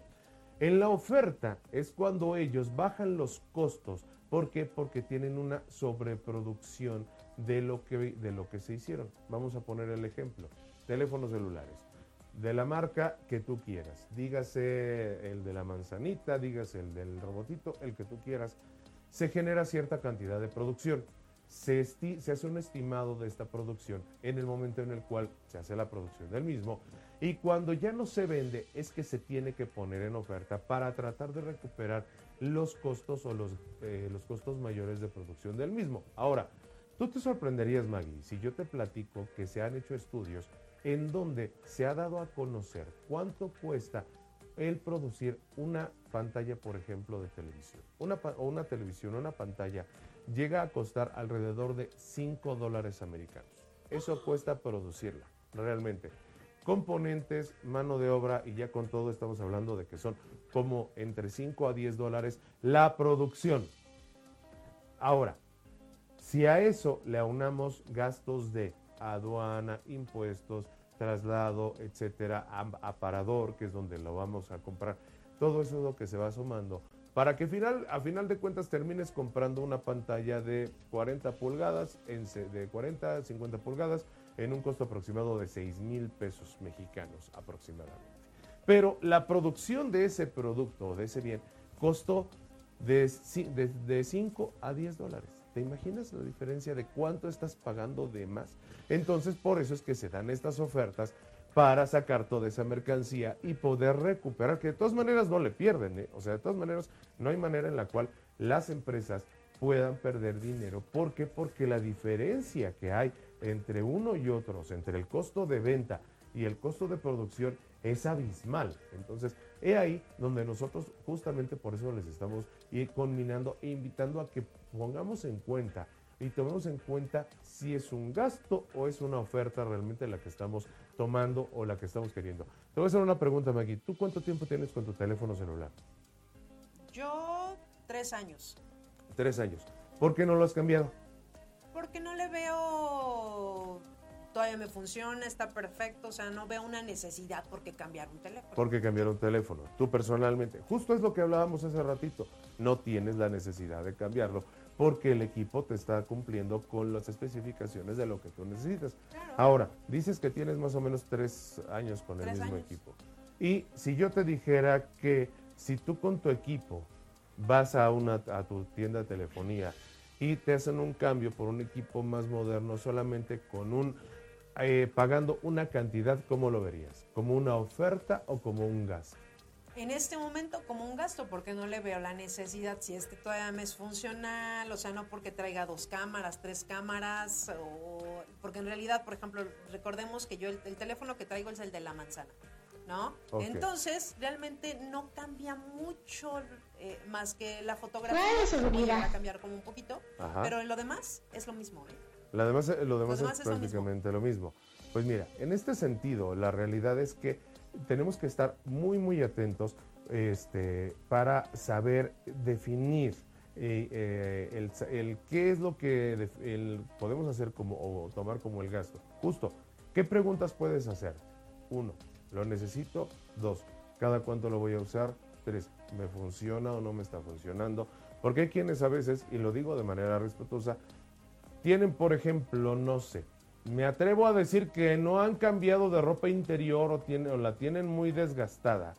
En la oferta es cuando ellos bajan los costos. ¿Por qué? Porque tienen una sobreproducción de lo que, de lo que se hicieron. Vamos a poner el ejemplo. Teléfonos celulares. De la marca que tú quieras. Dígase el de la manzanita, dígase el del robotito, el que tú quieras. Se genera cierta cantidad de producción. Se, hace un estimado de esta producción en el momento en el cual se hace la producción del mismo. Y cuando ya no se vende es que se tiene que poner en oferta para tratar de recuperar los costos o los, eh, los costos mayores de producción del mismo. Ahora, Tú te sorprenderías, Maggie, si yo te platico que se han hecho estudios en donde se ha dado a conocer cuánto cuesta el producir una pantalla, por ejemplo, de televisión. Una, o una televisión, una pantalla, llega a costar alrededor de 5 dólares americanos. Eso cuesta producirla, realmente. Componentes, mano de obra y ya con todo estamos hablando de que son como entre 5 a 10 dólares la producción. Ahora, si a eso le aunamos gastos de aduana, impuestos, traslado, etcétera, aparador, que es donde lo vamos a comprar, todo eso es lo que se va sumando para que final, a final de cuentas termines comprando una pantalla de 40 pulgadas, en, de 40 a 50 pulgadas, en un costo aproximado de 6 mil pesos mexicanos aproximadamente. Pero la producción de ese producto, de ese bien, costó de, de 5 a 10 dólares. ¿Te imaginas la diferencia de cuánto estás pagando de más? Entonces, por eso es que se dan estas ofertas para sacar toda esa mercancía y poder recuperar, que de todas maneras no le pierden, ¿eh? o sea, de todas maneras no hay manera en la cual las empresas puedan perder dinero. ¿Por qué? Porque la diferencia que hay entre uno y otros, entre el costo de venta y el costo de producción, es abismal. Entonces, he ahí donde nosotros justamente por eso les estamos conminando e invitando a que pongamos en cuenta y tomemos en cuenta si es un gasto o es una oferta realmente la que estamos tomando o la que estamos queriendo. Te voy a hacer una pregunta, Maggie. ¿Tú cuánto tiempo tienes con tu teléfono celular? Yo, tres años. Tres años. ¿Por qué no lo has cambiado? Porque no le veo todavía me funciona, está perfecto, o sea, no veo una necesidad por qué cambiar un teléfono. Porque cambiar un teléfono. Tú personalmente, justo es lo que hablábamos hace ratito, no tienes la necesidad de cambiarlo porque el equipo te está cumpliendo con las especificaciones de lo que tú necesitas. Ahora, dices que tienes más o menos tres años con el mismo equipo. Y si yo te dijera que si tú con tu equipo vas a, una, a tu tienda de telefonía y te hacen un cambio por un equipo más moderno solamente con un eh, pagando una cantidad, ¿cómo lo verías? ¿Como una oferta o como un gasto? En este momento como un gasto, porque no le veo la necesidad si este todavía me es funcional, o sea, no porque traiga dos cámaras, tres cámaras, o porque en realidad, por ejemplo, recordemos que yo el, teléfono que traigo es el de la manzana, ¿no? Entonces, realmente no cambia mucho eh, más que la fotografía, va a cambiar como un poquito, pero en lo demás es lo mismo, ¿eh? lo demás es, prácticamente lo mismo. Pues mira, en este sentido, la realidad es que tenemos que estar muy, muy atentos este, para saber definir eh, eh, el, qué es lo que podemos hacer como, o tomar como el gasto. Justo, ¿qué preguntas puedes hacer? Uno, ¿lo necesito? Dos, ¿cada cuánto lo voy a usar? Tres, ¿me funciona o no me está funcionando? Porque hay quienes a veces, y lo digo de manera respetuosa, tienen, por ejemplo, no sé, me atrevo a decir que no han cambiado de ropa interior o, la tienen muy desgastada,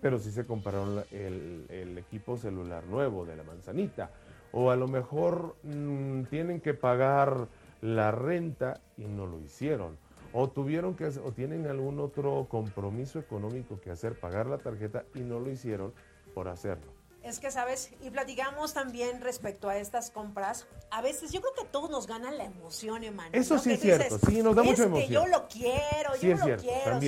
pero sí se compraron el, equipo celular nuevo de la manzanita. O a lo mejor mm, tienen que pagar la renta y no lo hicieron. O tuvieron que o tienen algún otro compromiso económico que hacer, pagar la tarjeta y no lo hicieron por hacerlo. Es que, ¿sabes? Y platicamos también respecto a estas compras. A veces yo creo que todos nos gana la emoción, hermano. Eso sí es cierto, sí, nos da mucha emoción. Que yo lo quiero, yo lo quiero.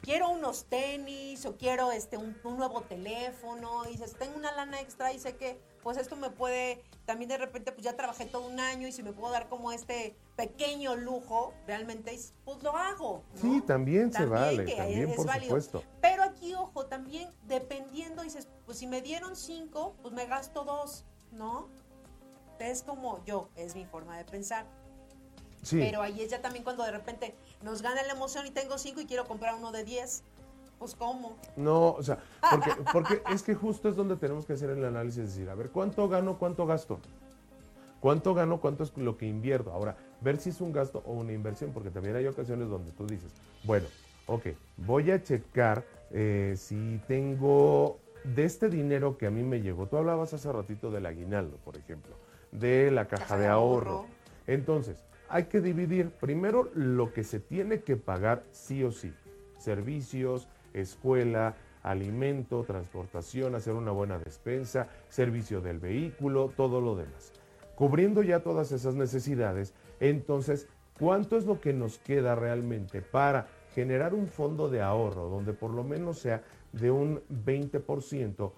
quiero unos tenis o quiero este un, nuevo teléfono. Y dices, tengo una lana extra y sé que pues esto me puede, también de repente pues ya trabajé todo un año y si me puedo dar como este pequeño lujo, realmente pues lo hago. Sí, también, se vale, también por supuesto. Pero aquí, ojo, también dependiendo, dices, pues si me dieron cinco, pues me gasto dos, ¿no? Es como yo, es mi forma de pensar. Sí. Pero ahí es ya también cuando de repente nos gana la emoción y tengo cinco y quiero comprar uno de diez. Pues cómo. No, o sea, porque, porque es que justo es donde tenemos que hacer el análisis, decir, a ver, ¿cuánto gano, cuánto gasto? ¿Cuánto gano, cuánto es lo que invierto? Ahora, ver si es un gasto o una inversión, porque también hay ocasiones donde tú dices, bueno, ok, voy a checar eh, si tengo de este dinero que a mí me llegó. Tú hablabas hace ratito del aguinaldo, por ejemplo, de la caja, de ahorro. Entonces, hay que dividir primero lo que se tiene que pagar sí o sí. Servicios, escuela, alimento, transportación, hacer una buena despensa, servicio del vehículo, todo lo demás. Cubriendo ya todas esas necesidades, entonces, ¿cuánto es lo que nos queda realmente para generar un fondo de ahorro donde por lo menos sea de un 20%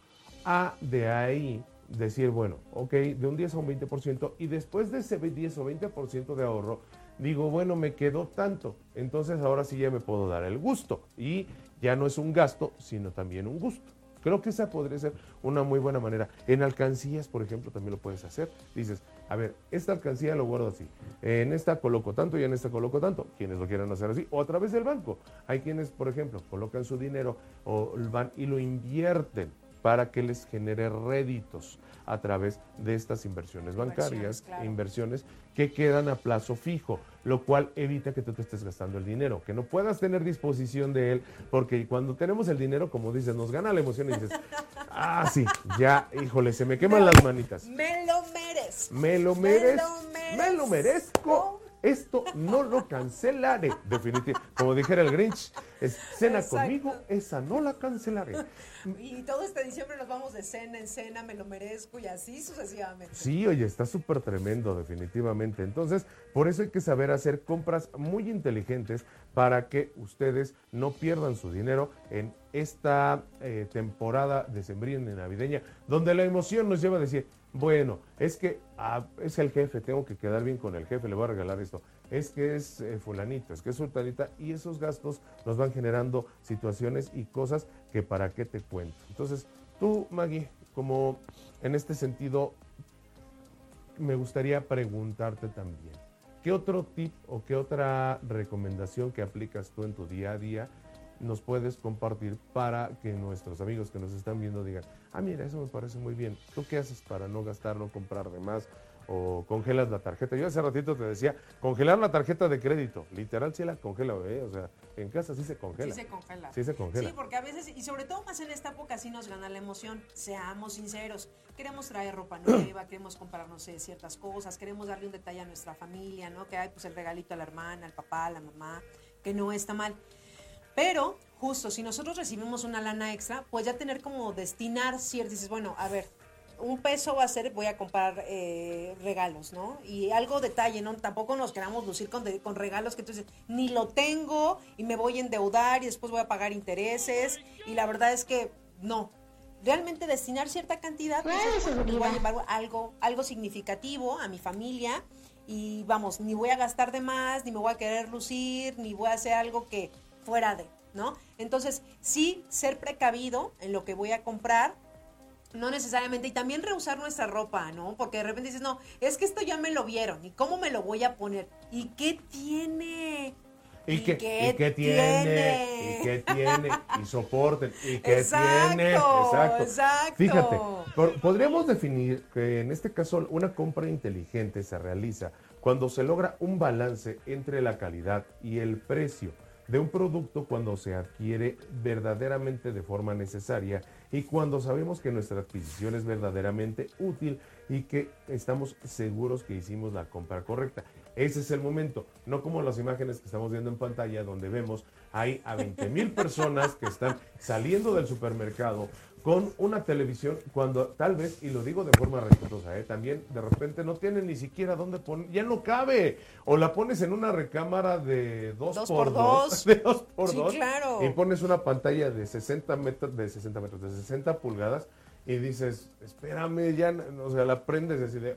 a de ahí decir, bueno, ok, de un 10 a un 20% y después de ese 10 o 20% de ahorro, digo, bueno, me quedó tanto, entonces ahora sí ya me puedo dar el gusto y ya no es un gasto, sino también un gusto. Creo que esa podría ser una muy buena manera. En alcancías, por ejemplo, también lo puedes hacer. Dices, a ver, esta alcancía lo guardo así. En esta coloco tanto y en esta coloco tanto. Quienes lo quieran hacer así. O a través del banco. Hay quienes, por ejemplo, colocan su dinero o van y lo invierten para que les genere réditos a través de estas inversiones bancarias, inversiones que quedan a plazo fijo, lo cual evita que tú te estés gastando el dinero, que no puedas tener disposición de él, porque cuando tenemos el dinero, como dices, nos gana la emoción y dices, [laughs] ah, sí, ya, híjole, se me queman las manitas. Me lo merezco. Me lo merezco. Me lo merezco. Esto no lo cancelaré, definitivamente. Como dijera el Grinch, es cena conmigo, esa no la cancelaré. Y todo este diciembre nos vamos de cena en cena, me lo merezco y así sucesivamente. Sí, oye, está súper tremendo, definitivamente. Entonces, por eso hay que saber hacer compras muy inteligentes para que ustedes no pierdan su dinero en esta eh, temporada de sembrina y navideña, donde la emoción nos lleva a decir, bueno, es que ah, es el jefe, tengo que quedar bien con el jefe, le voy a regalar esto. Es que es eh, fulanito, es que es sultanita y esos gastos nos van generando situaciones y cosas que para qué te cuento. Entonces, tú, Maggie, como en este sentido, me gustaría preguntarte también, ¿qué otro tip o qué otra recomendación que aplicas tú en tu día a día nos puedes compartir para que nuestros amigos que nos están viendo digan, ah, mira, eso me parece muy bien. ¿Tú qué haces para no gastar, no comprar de más? O congelas la tarjeta. Yo hace ratito te decía, congelar la tarjeta de crédito. Literal, sí la congela, ¿eh? O sea, en casa sí se congela. Sí se congela. Sí se congela. Sí, porque a veces, y sobre todo más en esta época, sí nos gana la emoción. Seamos sinceros. Queremos traer ropa nueva, [clears throat] queremos comprarnos sé, ciertas cosas, queremos darle un detalle a nuestra familia, ¿no? Que hay pues el regalito a la hermana, al papá, a la mamá, que no está mal. Pero justo, si nosotros recibimos una lana extra, pues ya tener como destinar ciertos, dices, bueno, a ver, un peso va a ser, voy a comprar eh, regalos, ¿no? Y algo detalle, ¿no? Tampoco nos queramos lucir con, con regalos que entonces ni lo tengo y me voy a endeudar y después voy a pagar intereses. Y la verdad es que no. Realmente destinar cierta cantidad, pues, voy a llevar algo, algo significativo a mi familia y vamos, ni voy a gastar de más, ni me voy a querer lucir, ni voy a hacer algo que fuera de, ¿no? Entonces, sí, ser precavido en lo que voy a comprar, no necesariamente, y también rehusar nuestra ropa, ¿no? Porque de repente dices, no, es que esto ya me lo vieron, ¿y cómo me lo voy a poner? ¿Y qué tiene? ¿Y, qué, tiene? ¿Y qué tiene? Y soporten. ¿Y qué tiene? Exacto. Exacto. Fíjate, podríamos definir que en este caso una compra inteligente se realiza cuando se logra un balance entre la calidad y el precio de un producto cuando se adquiere verdaderamente de forma necesaria y cuando sabemos que nuestra adquisición es verdaderamente útil y que estamos seguros que hicimos la compra correcta. Ese es el momento, no como las imágenes que estamos viendo en pantalla donde vemos hay a 20 mil personas que están saliendo del supermercado con una televisión cuando tal vez, y lo digo de forma respetuosa, ¿eh? también de repente no tiene ni siquiera dónde poner, ya no cabe, o la pones en una recámara de 2 dos por 2 [laughs] de 2 por sí, claro. y pones una pantalla de 60 metros, de 60 metros, de 60 pulgadas, y dices, espérame, ya, o sea, la prendes así de,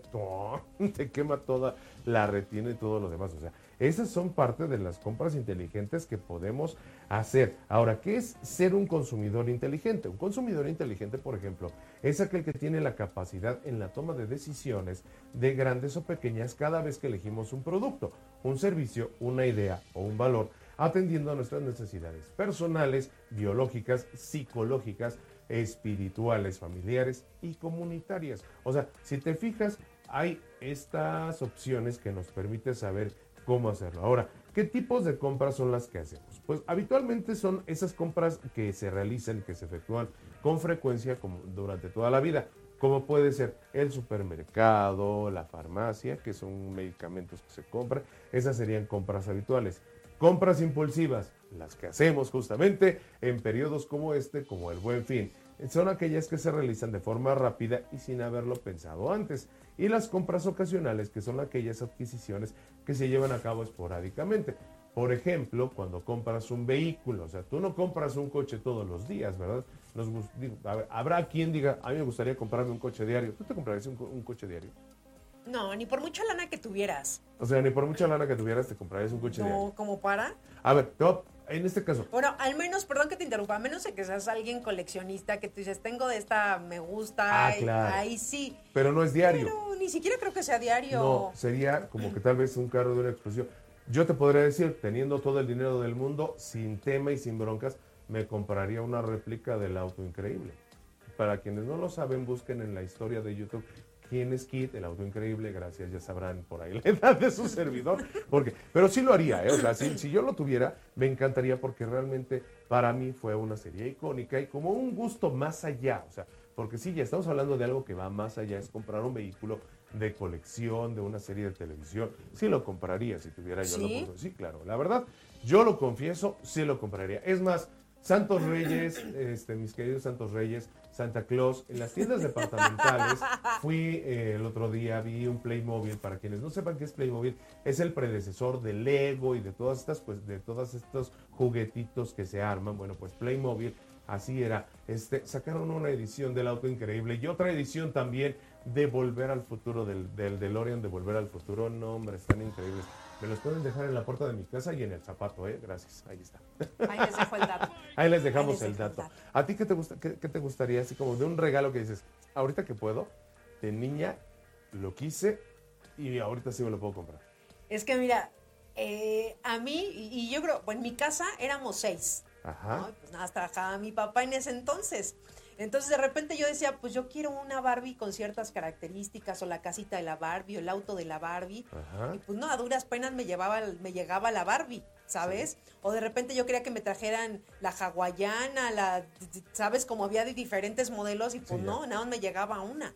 [laughs] te quema toda la retina y todo lo demás, o sea, esas son parte de las compras inteligentes que podemos hacer. Ahora, ¿qué es ser un consumidor inteligente? Un consumidor inteligente, por ejemplo, es aquel que tiene la capacidad en la toma de decisiones de grandes o pequeñas cada vez que elegimos un producto, un servicio, una idea o un valor, atendiendo a nuestras necesidades personales, biológicas, psicológicas, espirituales, familiares y comunitarias. O sea, si te fijas, hay estas opciones que nos permiten saber cómo hacerlo. Ahora, ¿qué tipos de compras son las que hacemos? Pues habitualmente son esas compras que se realizan, que se efectúan con frecuencia como durante toda la vida, como puede ser el supermercado, la farmacia, que son medicamentos que se compran, esas serían compras habituales. Compras impulsivas, las que hacemos justamente en periodos como este, como el buen fin son aquellas que se realizan de forma rápida y sin haberlo pensado antes. Y las compras ocasionales, que son aquellas adquisiciones que se llevan a cabo esporádicamente. Por ejemplo, cuando compras un vehículo, o sea, tú no compras un coche todos los días, ¿verdad? Nos, habrá quien diga, a mí me gustaría comprarme un coche diario. ¿Tú te comprarías un, coche diario? No, ni por mucha lana que tuvieras. O sea, ni por mucha lana que tuvieras te comprarías un coche diario. No, ¿como para? A ver, te en este caso. Bueno, al menos, perdón que te interrumpa, a menos de que seas alguien coleccionista que tú dices, tengo de esta, me gusta, ah, claro. ahí sí. Pero no es diario. Pero ni siquiera creo que sea diario. No, sería como que tal vez un carro de una exposición. Yo te podría decir, teniendo todo el dinero del mundo, sin tema y sin broncas, me compraría una réplica del auto increíble. Para quienes no lo saben, busquen en la historia de YouTube quién es Kit, el auto increíble, gracias, ya sabrán por ahí [laughs] la edad de su servidor, porque, pero sí lo haría, ¿eh? o sea, si, si, yo lo tuviera, me encantaría porque realmente para mí fue una serie icónica y como un gusto más allá, o sea, Porque sí, ya estamos hablando de algo que va más allá, es comprar un vehículo de colección, de una serie de televisión. Sí lo compraría si tuviera yo la ¿Sí? oportunidad. Sí, claro. La verdad, yo lo confieso, sí lo compraría. Es más, Santos Reyes, este, mis queridos Santos Reyes, Santa Claus, en las tiendas departamentales, fui eh, el otro día, vi un Playmobil, para quienes no sepan qué es Playmobil, es el predecesor de Lego y de todas estas, pues, de todos estos juguetitos que se arman. Bueno, pues Playmobil, así era. Este, sacaron una edición del auto increíble y otra edición también de Volver al Futuro, del, del DeLorean de Volver al Futuro. No, hombre, están increíbles. Me los pueden dejar en la puerta de mi casa y en el zapato, ¿eh? Gracias, ahí está. Ahí les dejo el dato. [laughs] Ahí les dejamos Ahí les el dato. ¿A ti qué te, gusta, qué, qué te gustaría, así como de un regalo que dices, ahorita que puedo, de niña lo quise y ahorita sí me lo puedo comprar? Es que mira, eh, a mí, y yo creo, bueno, en mi casa éramos seis. Ajá. Pues nada, trabajaba mi papá en ese entonces. Entonces de repente yo decía, pues yo quiero una Barbie con ciertas características, o la casita de la Barbie, o el auto de la Barbie. Ajá. Y pues no, a duras penas me llevaba, me llegaba la Barbie, ¿sabes? O de repente yo quería que me trajeran la hawaiana, la, ¿sabes? Como había de diferentes modelos y pues Sí, ya. no, nada más me llegaba una.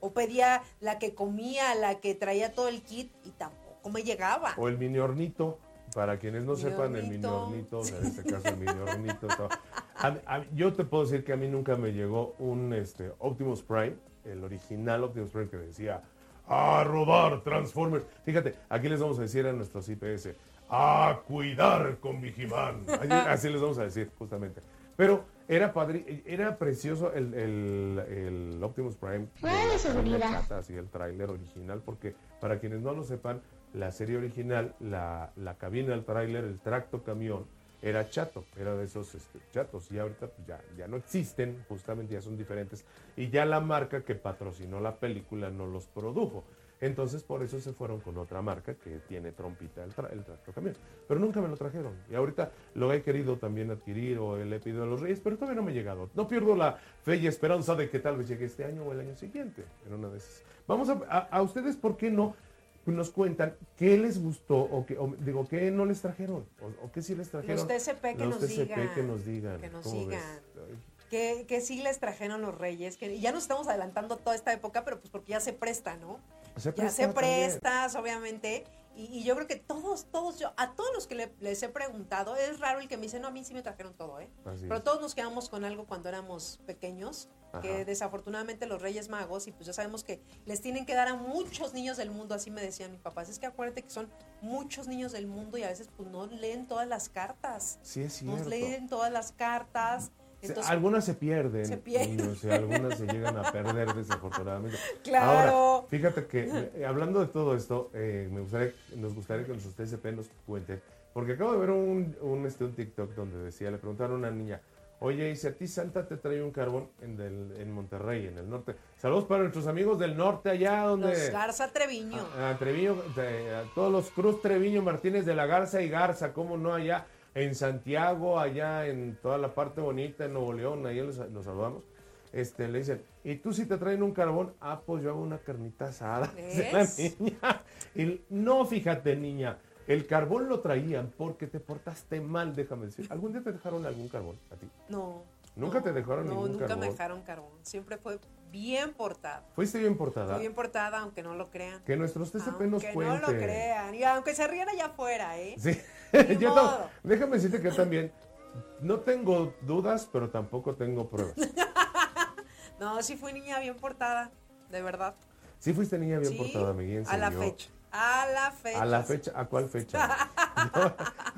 O pedía la que comía, la que traía todo el kit y tampoco me llegaba. O el mini hornito. Para quienes no sepan, el mini hornito. hornito, o sea, en este caso el [laughs] mini hornito. todo. A mí- a mí- yo te puedo decir que a mí nunca me llegó un este, Optimus Prime, el original Optimus Prime que decía, a robar Transformers. Fíjate, aquí les vamos a decir a nuestros IPS, a cuidar con Vigimán. Así, así les vamos a decir, justamente. Pero era padre, era precioso el, el- el Optimus Prime. de la así el tráiler original, porque para quienes no lo sepan, la serie original, la, la cabina, el tráiler, el tracto camión, era chato, era de esos este, chatos. Y ahorita pues, ya, ya no existen, justamente ya son diferentes. Y ya la marca que patrocinó la película no los produjo. Entonces por eso se fueron con otra marca que tiene trompita el, tra- el tracto camión. Pero nunca me lo trajeron. Y ahorita lo he querido también adquirir o le he pedido los reyes, pero todavía no me ha llegado. No pierdo la fe y esperanza de que tal vez llegue este año o el año siguiente. En una de. Vamos a, a ustedes, ¿por qué no? Nos cuentan qué les gustó o, qué, o digo, qué no les trajeron o, o qué sí les trajeron. Los TCP que Los nos TCP digan. que nos digan. Que nos digan. Que, que sí les trajeron los reyes, que ya nos estamos adelantando toda esta época, pero pues porque ya se presta, ¿no? Se ya se presta también. prestas, obviamente. Y, y yo creo que todos, todos, yo, a todos los que le- les he preguntado, es raro el que me dice, no, a mí sí me trajeron todo, ¿eh? Así Pero es. todos nos quedamos con algo cuando éramos pequeños, que desafortunadamente los Reyes Magos, y pues ya sabemos que les tienen que dar a muchos niños del mundo, así me decían mis papás, es que acuérdate que son muchos niños del mundo y a veces pues no leen todas las cartas, Sí, es no cierto. leen todas las cartas. Entonces, algunas se pierden, Se pierden. algunas se llegan a perder [laughs] desafortunadamente. Claro. Ahora, fíjate que eh, hablando de todo esto, eh, me gustaría, nos gustaría que nuestros TCP nos cuenten, porque acabo de ver un, un, este, un TikTok donde decía, le preguntaron a una niña, oye, y si a ti Santa te trae un carbón en, del- en Monterrey, en el norte. Saludos para nuestros amigos del norte, allá donde... los Garza Treviño. A, a Treviño, de- a todos los Cruz Treviño Martínez de la Garza y Garza, cómo no, allá en Santiago, allá en toda la parte bonita, en Nuevo León, allá los, los saludamos. Este, le dicen, ¿y tú si te traen un carbón? Ah, pues yo hago una carnita asada. [laughs] la. Y no, fíjate, niña, el carbón lo traían porque te portaste mal, déjame decir. ¿Algún día te dejaron algún carbón a ti? No. ¿Nunca no, te dejaron no, ningún nunca carbón? me dejaron carbón. Siempre fue bien portada. ¿Fuiste bien portada? Fue bien portada, aunque no lo crean. Que nuestros TCP nos Aunque cuenten. no lo crean. Y aunque se rían allá afuera, ¿eh? Sí, yo déjame decirte que yo también no tengo dudas, pero tampoco tengo pruebas. [laughs] No, sí fui niña bien portada, de verdad. Sí fuiste niña bien Sí, portada, Miguel. A la fecha. A la fecha. A la fecha, ¿a cuál fecha? [laughs] [laughs] No,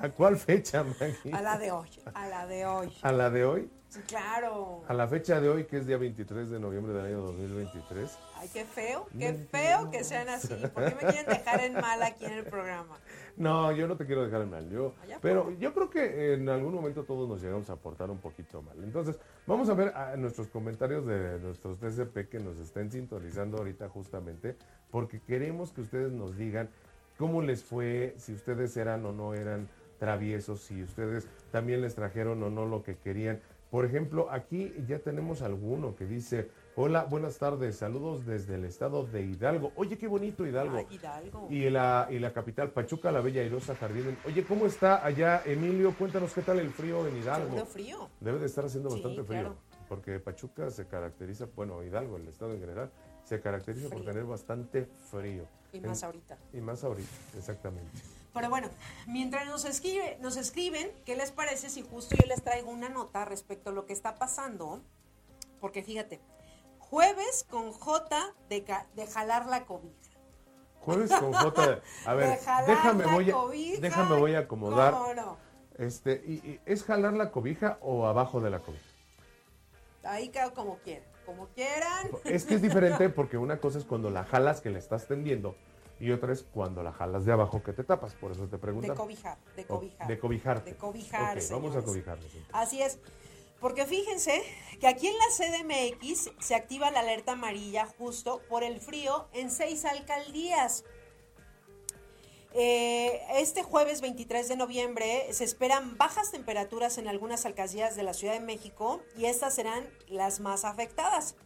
¿A cuál fecha, Maggie? A la de hoy. A la de hoy. ¿A la de hoy? Sí, claro. A la fecha de hoy, que es día 23 de noviembre del año 2023. Ay, qué feo, qué feo que sean así. ¿Por qué me quieren dejar en mal aquí en el programa? No, yo no te quiero dejar en mal. Yo, pero yo creo que en algún momento todos nos llegamos a portar un poquito mal. Entonces, vamos a ver a nuestros comentarios de nuestros TCP que nos estén sintonizando ahorita justamente, porque queremos que ustedes nos digan cómo les fue, si ustedes eran o no eran traviesos, si ustedes también les trajeron o no lo que querían. Por ejemplo, aquí ya tenemos alguno que dice, hola, buenas tardes, saludos desde el estado de Hidalgo. Oye, qué bonito Hidalgo. Hidalgo. Y la, y la capital, Pachuca, la Bella Airosa Jardín. Oye, ¿cómo está allá, Emilio? Cuéntanos qué tal el frío en Hidalgo. Segundo frío. Debe de estar haciendo Sí, bastante frío. claro. porque Pachuca se caracteriza, bueno, Hidalgo, el estado en general, se caracteriza por tener bastante frío. Y más ahorita. Y más ahorita, exactamente. Pero bueno, mientras nos, escribe, nos escriben, ¿qué les parece si justo yo les traigo una nota respecto a lo que está pasando? Porque fíjate, jueves con J de, de jalar la cobija. Jueves [laughs] con J. A ver, de jalar déjame voy a, cobija. déjame voy a acomodar. ¿Cómo no? Este, y, y, ¿Es jalar la cobija o abajo de la cobija? Ahí quedo como quieran. Como quieran. Es que es diferente porque una cosa es cuando la jalas que le estás tendiendo y otra es cuando la jalas de abajo que te tapas. Por eso te De preguntan. cobijar, de cobijar. De cobijarte. De cobijar, vamos a cobijarnos. Así es. Porque fíjense que aquí en la CDMX se activa la alerta amarilla justo por el frío en seis alcaldías. Eh, este jueves 23 de noviembre se esperan bajas temperaturas en algunas alcaldías de la Ciudad de México y estas serán las más afectadas.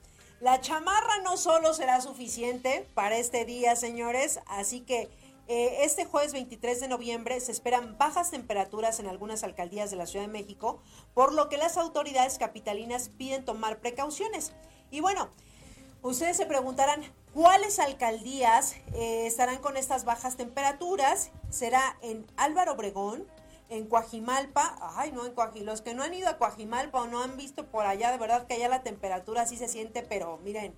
La chamarra no solo será suficiente para este día, señores, así que eh, este jueves 23 de noviembre se esperan bajas temperaturas en algunas alcaldías de la Ciudad de México, por lo que las autoridades capitalinas piden tomar precauciones. Y bueno, Ustedes se preguntarán, ¿cuáles alcaldías eh, estarán con estas bajas temperaturas? Será en Álvaro Obregón, en Coajimalpa, ay no, en Coajimalpa, los que no han ido a Coajimalpa o no han visto por allá, de verdad que allá la temperatura sí se siente, pero miren,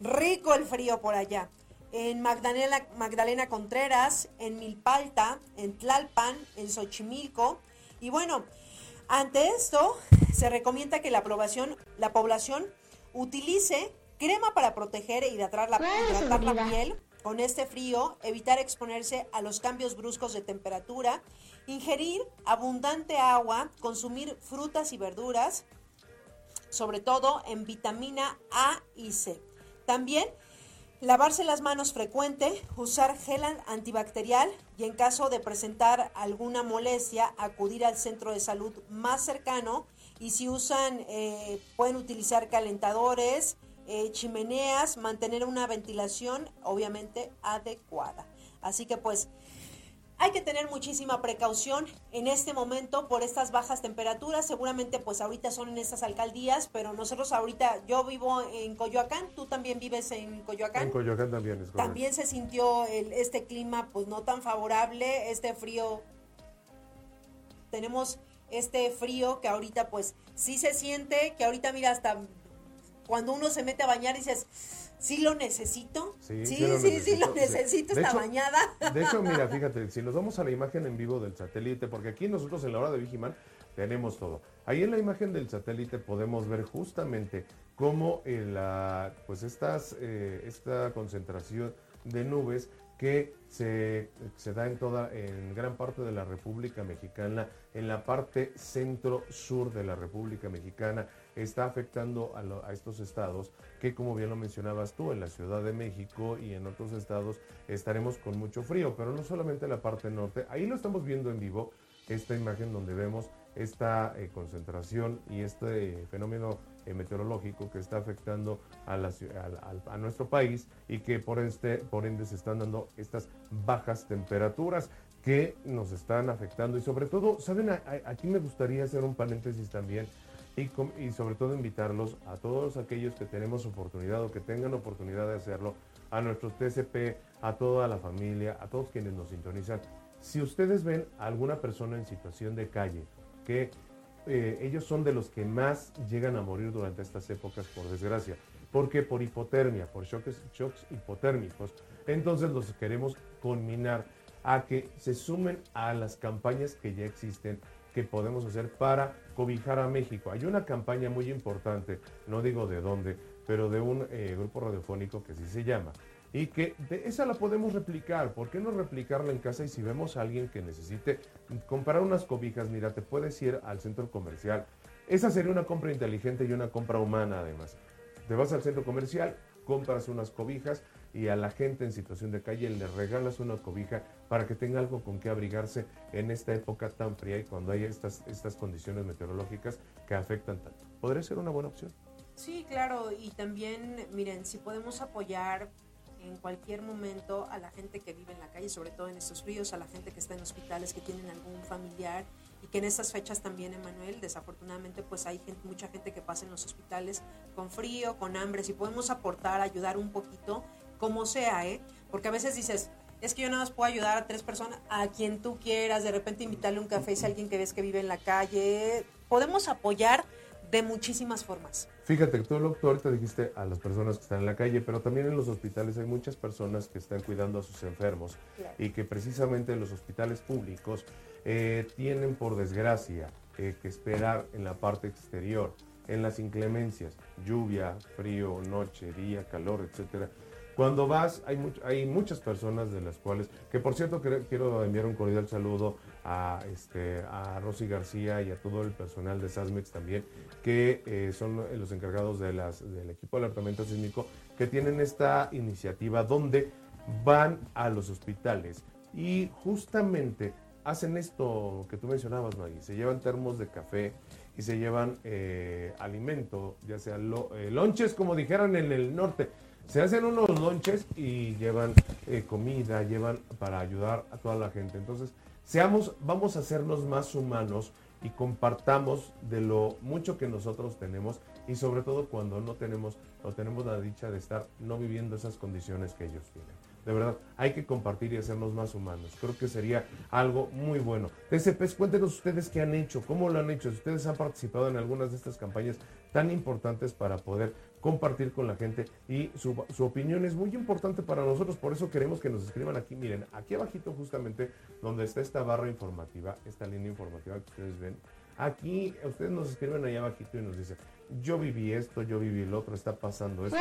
rico el frío por allá. En Magdalena, Magdalena Contreras, en Milpalta, en Tlalpan, en Xochimilco. Y bueno, ante esto, se recomienda que la, aprobación, la población utilice crema para proteger e hidratar la, hidratar la piel con este frío, evitar exponerse a los cambios bruscos de temperatura, ingerir abundante agua, consumir frutas y verduras, sobre todo en vitamina A y C. También lavarse las manos frecuente, usar gel antibacterial y en caso de presentar alguna molestia, acudir al centro de salud más cercano y si usan, eh, pueden utilizar calentadores, eh, chimeneas, mantener una ventilación obviamente adecuada. Así que pues hay que tener muchísima precaución en este momento por estas bajas temperaturas. Seguramente pues ahorita son en estas alcaldías, pero nosotros ahorita, yo vivo en Coyoacán, tú también vives en Coyoacán. En Coyoacán también es correcto. También se sintió el- este clima pues no tan favorable, este frío. Tenemos este frío que ahorita pues sí se siente, que ahorita mira hasta cuando uno se mete a bañar dices, sí lo necesito. Sí, sí, lo sí, sí, lo necesito. Sí. De esta hecho- bañada. De hecho, mira, [laughs] fíjate, si nos vamos a la imagen en vivo del satélite, porque aquí nosotros en la hora de Vigiman tenemos todo. Ahí en la imagen del satélite podemos ver justamente cómo eh, la, pues estas, eh, esta concentración de nubes que se, se da en toda, en gran parte de la República Mexicana, en la parte centro-sur de la República Mexicana, está afectando a, lo- a estos estados que, como bien lo mencionabas tú, en la Ciudad de México y en otros estados estaremos con mucho frío, pero no solamente en la parte norte, ahí lo estamos viendo en vivo, esta imagen donde vemos esta eh, concentración y este fenómeno eh, meteorológico que está afectando a, la al- al- a nuestro país y que por, este, por ende se están dando estas bajas temperaturas que nos están afectando y sobre todo, ¿saben? A- a- aquí me gustaría hacer un paréntesis también y, sobre todo invitarlos a todos aquellos que tenemos oportunidad o que tengan oportunidad de hacerlo, a nuestros TCP, a toda la familia, a todos quienes nos sintonizan. Si ustedes ven a alguna persona en situación de calle, que eh, ellos son de los que más llegan a morir durante estas épocas, por desgracia. ¿Por qué? Por hipotermia, por shocks, shocks hipotérmicos. Entonces los queremos conminar a que se sumen a las campañas que ya existen que podemos hacer para cobijar a México. Hay una campaña muy importante, no digo de dónde, pero de un eh, grupo radiofónico que sí se llama. Y que de esa la podemos replicar. ¿Por qué no replicarla en casa? Y si vemos a alguien que necesite comprar unas cobijas, mira, te puedes ir al centro comercial. Esa sería una compra inteligente y una compra humana además. Te vas al centro comercial, compras unas cobijas y a la gente en situación de calle le regalas una cobija para que tenga algo con que abrigarse en esta época tan fría y cuando hay estas, estas condiciones meteorológicas que afectan tanto. Podría ser una buena opción. Sí, claro, y también, miren, si podemos apoyar en cualquier momento a la gente que vive en la calle, sobre todo en estos fríos, a la gente que está en hospitales, que tienen algún familiar y que en estas fechas también, Emanuel, desafortunadamente pues hay gente, mucha gente que pasa en los hospitales con frío, con hambre, si podemos aportar, ayudar un poquito, como sea, ¿eh? Porque a veces dices, es que yo nada más puedo ayudar a tres personas, a quien tú quieras, de repente invitarle un café si alguien que ves que vive en la calle, podemos apoyar de muchísimas formas. Fíjate, tú, tú ahorita dijiste a las personas que están en la calle, pero también en los hospitales hay muchas personas que están cuidando a sus enfermos y que precisamente en los hospitales públicos eh, tienen por desgracia eh, que esperar en la parte exterior, en las inclemencias, lluvia, frío, noche, día, calor, etcétera. Cuando vas, hay, hay muchas personas de las cuales, que por cierto quiero enviar un cordial saludo a, este, a Rosy García y a todo el personal de SASMEX también, que eh, son los encargados de las, del equipo de alertamiento sísmico, que tienen esta iniciativa donde van a los hospitales y justamente hacen esto que tú mencionabas, Maggie, se llevan termos de café y se llevan eh, alimento, ya sea eh, lonches, como dijeran en el norte. Se hacen unos lonches y llevan comida, llevan para ayudar a toda la gente. Entonces, Seamos, vamos a hacernos más humanos y compartamos de lo mucho que nosotros tenemos y sobre todo cuando no tenemos o tenemos la dicha de estar no viviendo esas condiciones que ellos tienen. De verdad, hay que compartir y hacernos más humanos. Creo que sería algo muy bueno. TCPs, cuéntenos ustedes qué han hecho, cómo lo han hecho, si ustedes han participado en algunas de estas campañas tan importantes para poder compartir con la gente y su, opinión es muy importante para nosotros, por eso queremos que nos escriban aquí, miren, aquí abajito justamente donde está esta barra informativa, esta línea informativa que ustedes ven, aquí ustedes nos escriben ahí abajito y nos dicen, yo viví esto, yo viví el otro, está pasando esto.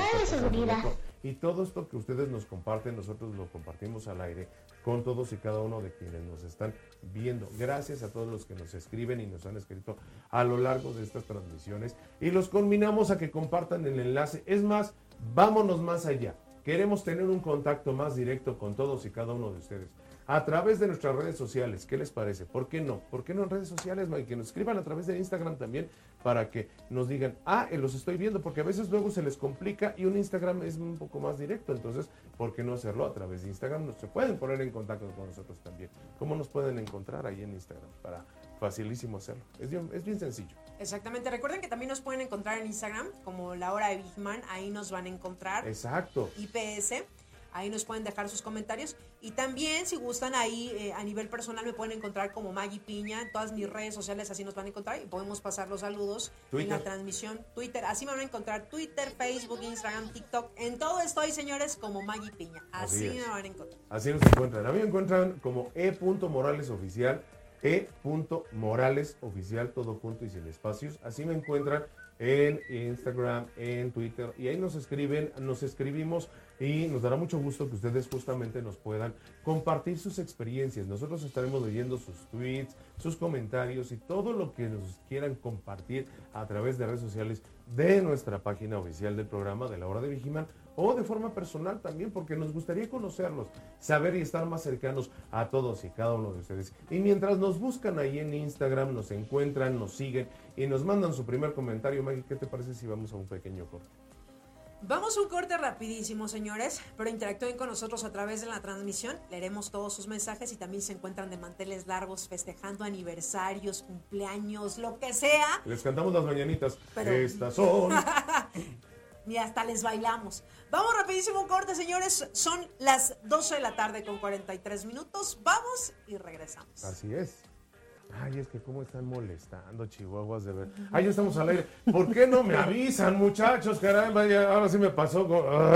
Y todo esto que ustedes nos comparten, nosotros lo compartimos al aire con todos y cada uno de quienes nos están viendo. Gracias a todos los que nos escriben y nos han escrito a lo largo de estas transmisiones. Y los combinamos a que compartan el enlace. Es más, vámonos más allá. Queremos tener un contacto más directo con todos y cada uno de ustedes a través de nuestras redes sociales. ¿Qué les parece? ¿Por qué no? ¿Por qué no en redes sociales, Que nos escriban a través de Instagram también para que nos digan, ah, eh, los estoy viendo, porque a veces luego se les complica y un Instagram es un poco más directo. Entonces, ¿por qué no hacerlo a través de Instagram? Se pueden poner en contacto con nosotros también. ¿Cómo nos pueden encontrar ahí en Instagram? Para facilísimo hacerlo. Es bien, es bien sencillo. Exactamente. Recuerden que también nos pueden encontrar en Instagram como la hora de Bigman. Ahí nos van a encontrar. Exacto. IPS. Ahí nos pueden dejar sus comentarios. Y también, si gustan, ahí eh, a nivel personal me pueden encontrar como Maggie Piña. En todas mis redes sociales así nos van a encontrar y podemos pasar los saludos en la transmisión. Twitter, así me van a encontrar. Twitter, Facebook, Instagram, TikTok. En todo estoy, señores, como Maggie Piña. Así, me van a encontrar. Así nos encuentran. A mí me encuentran como e.moralesoficial. E.moralesoficial, todo junto y sin espacios. Así me encuentran en Instagram, en Twitter, y ahí nos escriben, nos escribimos y nos dará mucho gusto que ustedes justamente nos puedan compartir sus experiencias. Nosotros estaremos leyendo sus tweets, sus comentarios y todo lo que nos quieran compartir a través de redes sociales de nuestra página oficial del programa de la hora de Vigiman o de forma personal también, porque nos gustaría conocerlos, saber y estar más cercanos a todos y cada uno de ustedes. Y mientras nos buscan ahí en Instagram, nos encuentran, nos siguen y nos mandan su primer comentario, Maggie, ¿qué te parece si vamos a un pequeño corte? Vamos a un corte rapidísimo, señores, pero interactúen con nosotros a través de la transmisión. Leeremos todos sus mensajes y también se encuentran de manteles largos festejando aniversarios, cumpleaños, lo que sea. Les cantamos las mañanitas. Estas son. [laughs] y hasta les bailamos. Vamos rapidísimo un corte, señores. Son las 12 de la tarde con 43 minutos. Vamos y regresamos. Así es. Ay, es que cómo están molestando, chihuahuas de ver. Ay, ya estamos al aire. ¿Por qué no me avisan, muchachos? Caramba, ahora sí me pasó.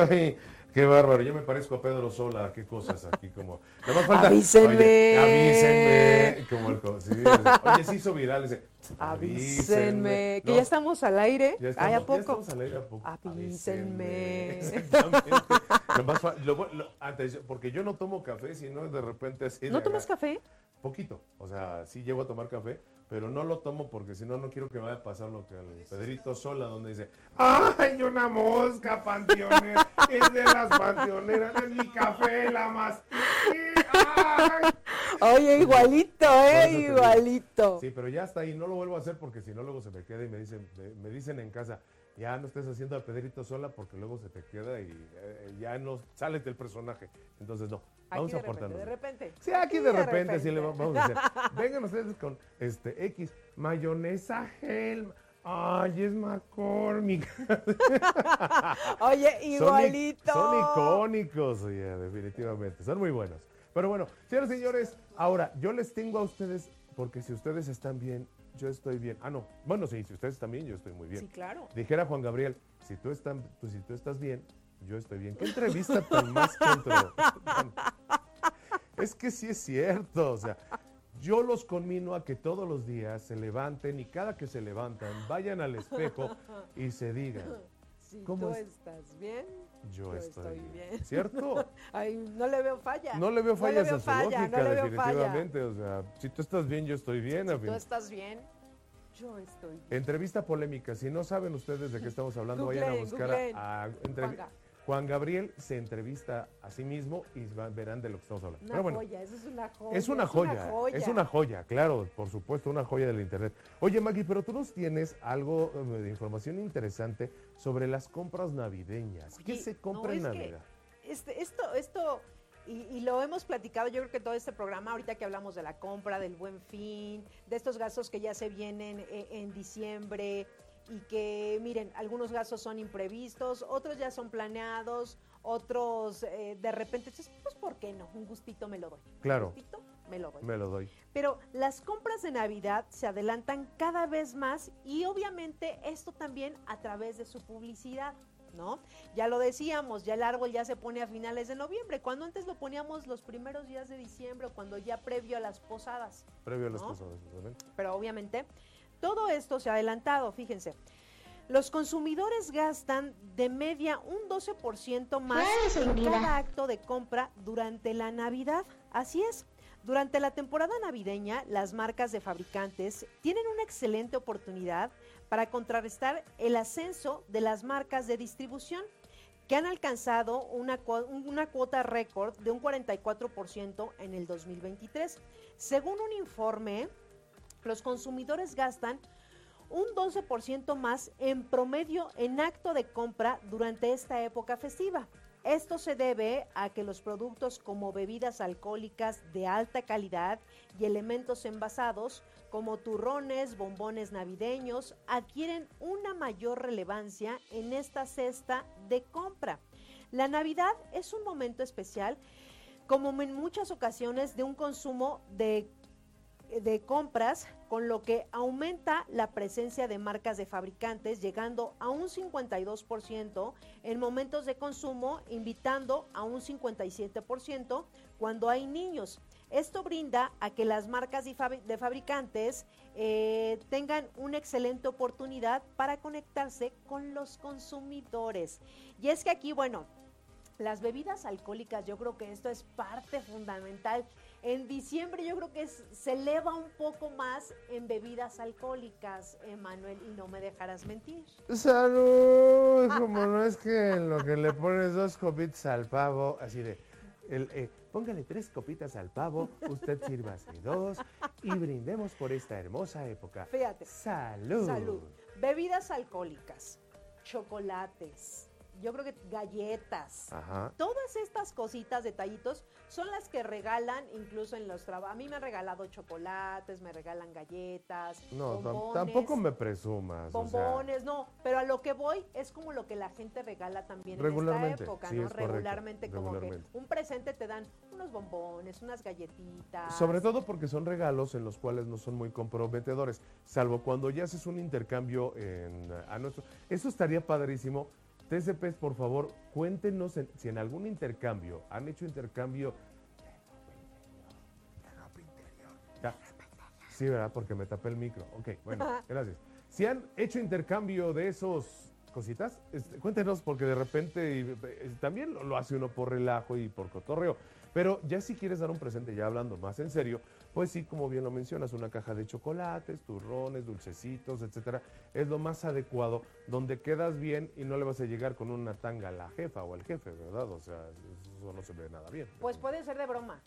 Ay, qué bárbaro. Yo me parezco a Pedro Sola. Qué cosas aquí como. falta. Avísenme. avísenme. Como el, oye, se hizo viral ese. Avísenme. Que ya estamos al aire. Ya estamos, ¿a poco? Ya estamos al aire a poco. Avísenme. Antes, porque yo no tomo café, sino de repente así. ¿No tomas café? Poquito. O sea, sí llego a tomar café, pero no lo tomo porque si no, no quiero que vaya a pasar lo que al Pedrito Sola, donde dice, ¡ay, una mosca panteonera! es de las panteoneras, es mi café, la más... Oye, igualito, ¿eh? Igualito. Sí, pero ya está ahí, no lo vuelvo a hacer porque si no, luego se me queda y me dicen, me dicen en casa, ya no estés haciendo a Pedrito sola porque luego se te queda y eh, ya no sales del personaje. Entonces, no, vamos Aquí a aportarnos. de repente. Sí, aquí de repente, sí le va- vamos a hacer. [laughs] Vengan ustedes con este X, mayonesa gel. Ay, es McCormick. [laughs] Oye, igualito. Son, icónicos, oye, definitivamente. Son muy buenos. Pero bueno, señores señores, ahora yo les tengo a ustedes, porque si ustedes están bien, yo estoy bien. Ah, no. Bueno, sí, si ustedes están bien, yo estoy muy bien. Sí, claro. Dijera Juan Gabriel, si tú, están, pues, si tú estás bien, yo estoy bien. ¿Qué entrevista tan más contro? Es que sí es cierto, o sea, yo los conmino a que todos los días se levanten y cada que se levantan vayan al espejo y se digan, [laughs] Si ¿Cómo tú es? estás bien, yo, Yo estoy, estoy bien. ¿Cierto? [laughs] ay, no le veo falla. No le veo fallas a su falla, lógica, no falla. definitivamente. O sea, si tú estás bien, yo estoy bien. Si a tú fin- estás bien, yo estoy bien. Entrevista polémica. Si no saben ustedes de qué [laughs] estamos hablando, vayan a buscar a. Juan Gabriel se entrevista a sí mismo y verán de lo que estamos hablando. Una Pero bueno, joya, eso es una joya. es una joya, es una joya, claro, por supuesto, una joya del internet. Oye, Maggie, pero tú nos tienes algo eh, de información interesante sobre las compras navideñas. ¿Qué se compra no, en Navidad? Este, esto, esto, y, y lo hemos platicado, yo creo que todo este programa, ahorita que hablamos de la compra, del buen fin, de estos gastos que ya se vienen eh, en diciembre y que, miren, algunos gastos son imprevistos, otros ya son planeados, otros eh, de repente, dices, pues, ¿por qué no? Un gustito me lo doy. Claro. Un gustito me lo doy. Me lo doy. Pero las compras de Navidad se adelantan cada vez más y obviamente esto también a través de su publicidad. ¿No? Ya lo decíamos, ya el árbol ya se pone a finales de noviembre, cuando antes lo poníamos los primeros días de diciembre cuando ya previo a las posadas. Previo a las cosas, obviamente. Pero obviamente todo esto se ha adelantado, fíjense. Los consumidores gastan de media un 12% más en cada acto de compra durante la Navidad. Así es. Durante la temporada navideña, las marcas de fabricantes tienen una excelente oportunidad para contrarrestar el ascenso de las marcas de distribución que han alcanzado una, cu- una cuota récord de un 44% en el 2023. Según un informe, los consumidores gastan un 12% más en promedio en acto de compra durante esta época festiva. Esto se debe a que los productos como bebidas alcohólicas de alta calidad y elementos envasados como turrones, bombones navideños adquieren una mayor relevancia en esta cesta de compra. La Navidad es un momento especial como en muchas ocasiones de un consumo de de compras, con lo que aumenta la presencia de marcas de fabricantes, llegando a un 52% en momentos de consumo, invitando a un 57% cuando hay niños. Esto brinda a que las marcas de fabri- de fabricantes eh, tengan una excelente oportunidad para conectarse con los consumidores. Y es que aquí, bueno, las bebidas alcohólicas, yo creo que esto es parte fundamental. En diciembre yo creo que se eleva un poco más en bebidas alcohólicas, Emanuel, y no me dejarás mentir. Salud, como no es que en lo que le pones dos copitas al pavo, así de, el, eh, póngale tres copitas al pavo, usted sírvase dos y brindemos por esta hermosa época. Fíjate. Salud. Salud. Bebidas alcohólicas, chocolates, yo creo que galletas. Ajá. Todas estas cositas, detallitos, son las que regalan incluso en los trabajos. A mí me han regalado chocolates, me regalan galletas, No, bombones. tampoco me presumas. o sea, Bombones, no, pero a lo que voy es como lo que la gente regala también en Regularmente, esta época, sí, ¿no? es correcto, regularmente, como regularmente. que un presente te dan unos bombones, unas galletitas. Sobre todo porque son regalos en los cuales no son muy comprometedores, salvo cuando ya haces un intercambio en, a nuestro... Eso estaría padrísimo. TCPs, por favor, cuéntenos en- si en algún intercambio han hecho intercambio... Ya. Sí, ¿verdad? Porque me tapé el micro. Ok, bueno, [laughs] gracias. Si han hecho intercambio de esos cositas, este, cuéntenos porque de repente y, eh, también lo, lo hace uno por relajo y por cotorreo. Pero ya si quieres dar un presente, ya hablando más en serio, pues sí, como bien lo mencionas, una caja de chocolates, turrones, dulcecitos, etcétera, es lo más adecuado, donde quedas bien y no le vas a llegar con una tanga a la jefa o al jefe, ¿verdad? O sea, eso no se ve nada bien. Pues puede ser de broma.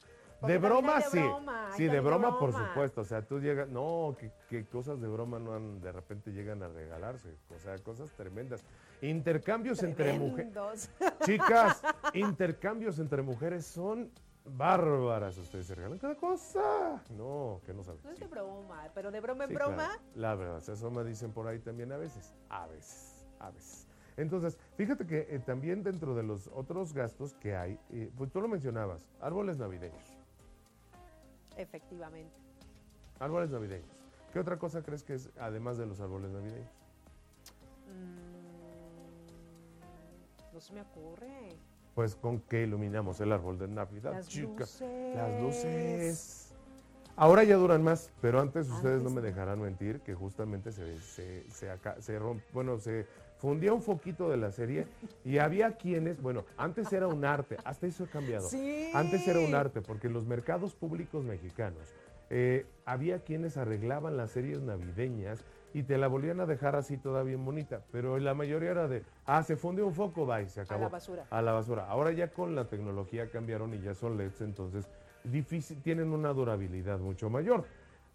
De broma, de sí. broma, hay sí, de broma, por supuesto. O sea, tú llegas, no, que, que cosas de broma no han, de repente llegan a regalarse. O sea, cosas tremendas. Intercambios entre mujeres. Chicas, intercambios entre mujeres son bárbaras. Ustedes se regalan cada cosa. No, que no saben. No es de broma, pero de broma en Sí, broma. claro. La verdad, eso me dicen por ahí también a veces. A veces, a veces. Entonces, fíjate que eh, también dentro de los otros gastos que hay, eh, pues tú lo mencionabas, árboles navideños. Efectivamente. Árboles navideños. ¿Qué otra cosa crees que es además de los árboles navideños? Mm, no se me ocurre. Pues con qué iluminamos el árbol de Navidad, Las chicas. luces. Las luces. Ahora ya duran más, pero antes ustedes no me dejarán mentir que justamente se, se, se romp- bueno, se fundía un foquito de la serie y había quienes, bueno, antes era un arte, hasta eso ha cambiado. Sí. Antes era un arte, porque en los mercados públicos mexicanos eh, había quienes arreglaban las series navideñas y te la volvían a dejar así toda bien bonita, pero la mayoría era de, ah, se fundió un foco, bye, se A acabó. la basura. A la basura. Ahora ya con la tecnología cambiaron y ya son LEDs, entonces difícil, tienen una durabilidad mucho mayor.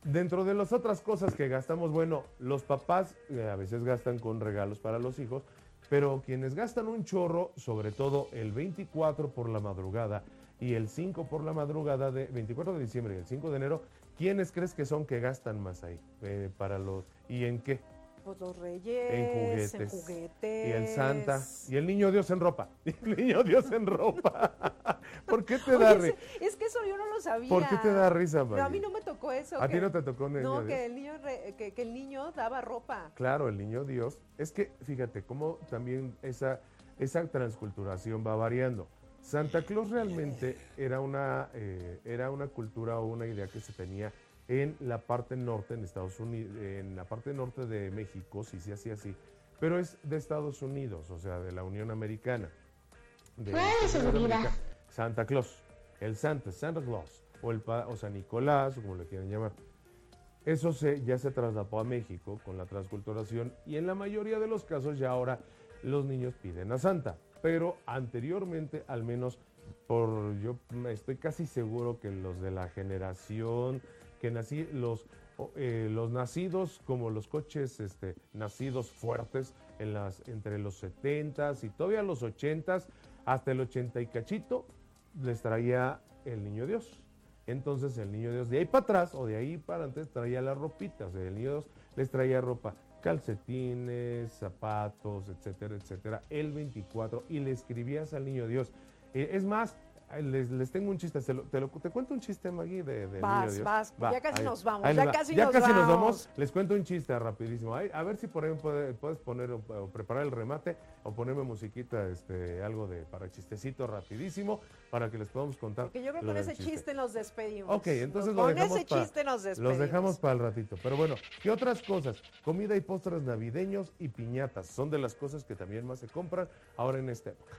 Dentro de las otras cosas que gastamos, bueno, los papás eh, a veces gastan con regalos para los hijos, pero quienes gastan un chorro, sobre todo el 24 por la madrugada y el 5 por la madrugada de 24 de diciembre y el 5 de enero, ¿quiénes crees que son que gastan más ahí? Eh, para los ¿Y en qué? Pues los reyes. En juguetes. En juguetes. Y el Santa. Y el niño Dios en ropa. Y [laughs] el niño Dios en ropa. [laughs] ¿Por qué te da risa? es, que eso yo no lo sabía. ¿Por qué te da risa, No, a mí no me tocó eso. ¿A ti no te tocó un niño No, Dios? que el niño re- que, que el niño daba ropa. Claro, el niño Dios. Es que fíjate cómo también esa, esa transculturación va variando. Santa Claus realmente era una, eh, era una cultura o una idea que se tenía en la parte norte, en Estados Unidos, en la parte norte de México, si se hacía así, pero es de Estados Unidos, o sea, de la Unión Americana. De Americana. Santa Claus, el Santa, Santa Claus, o, el, o San Nicolás, o como le quieran llamar. Eso se, ya se trasladó a México con la transculturación y en la mayoría de los casos ya ahora los niños piden a Santa. Pero anteriormente, al menos por yo estoy casi seguro que los de la generación que nací, los, eh, los nacidos como los coches este, nacidos fuertes en las, entre los 70s y todavía los 80s, hasta el 80 y cachito, les traía el niño Dios. Entonces el niño Dios de ahí para atrás o de ahí para antes traía las ropitas. El niño Dios les traía ropa, calcetines, zapatos, etcétera, etcétera, el 24 y le escribías al niño Dios. Eh, es más, les, les tengo un chiste, te, lo- te, lo- te cuento un chiste, Maggie, de, del Vas, vas, ya casi nos vamos, ya va. casi ya nos casi nos vamos. vamos. Les cuento un chiste rapidísimo. A ver si por ahí puede- puedes poner o, o preparar el remate o ponerme musiquita, este, algo de para chistecito rapidísimo para que les podamos contar. Porque yo creo que lo con ese chiste. nos despedimos. Ok, entonces lo con dejamos ese pa- chiste nos despedimos. Los dejamos para el ratito. Pero bueno, ¿qué otras cosas? Comida y postres navideños y piñatas. Son de las cosas que también más se compran ahora en esta época.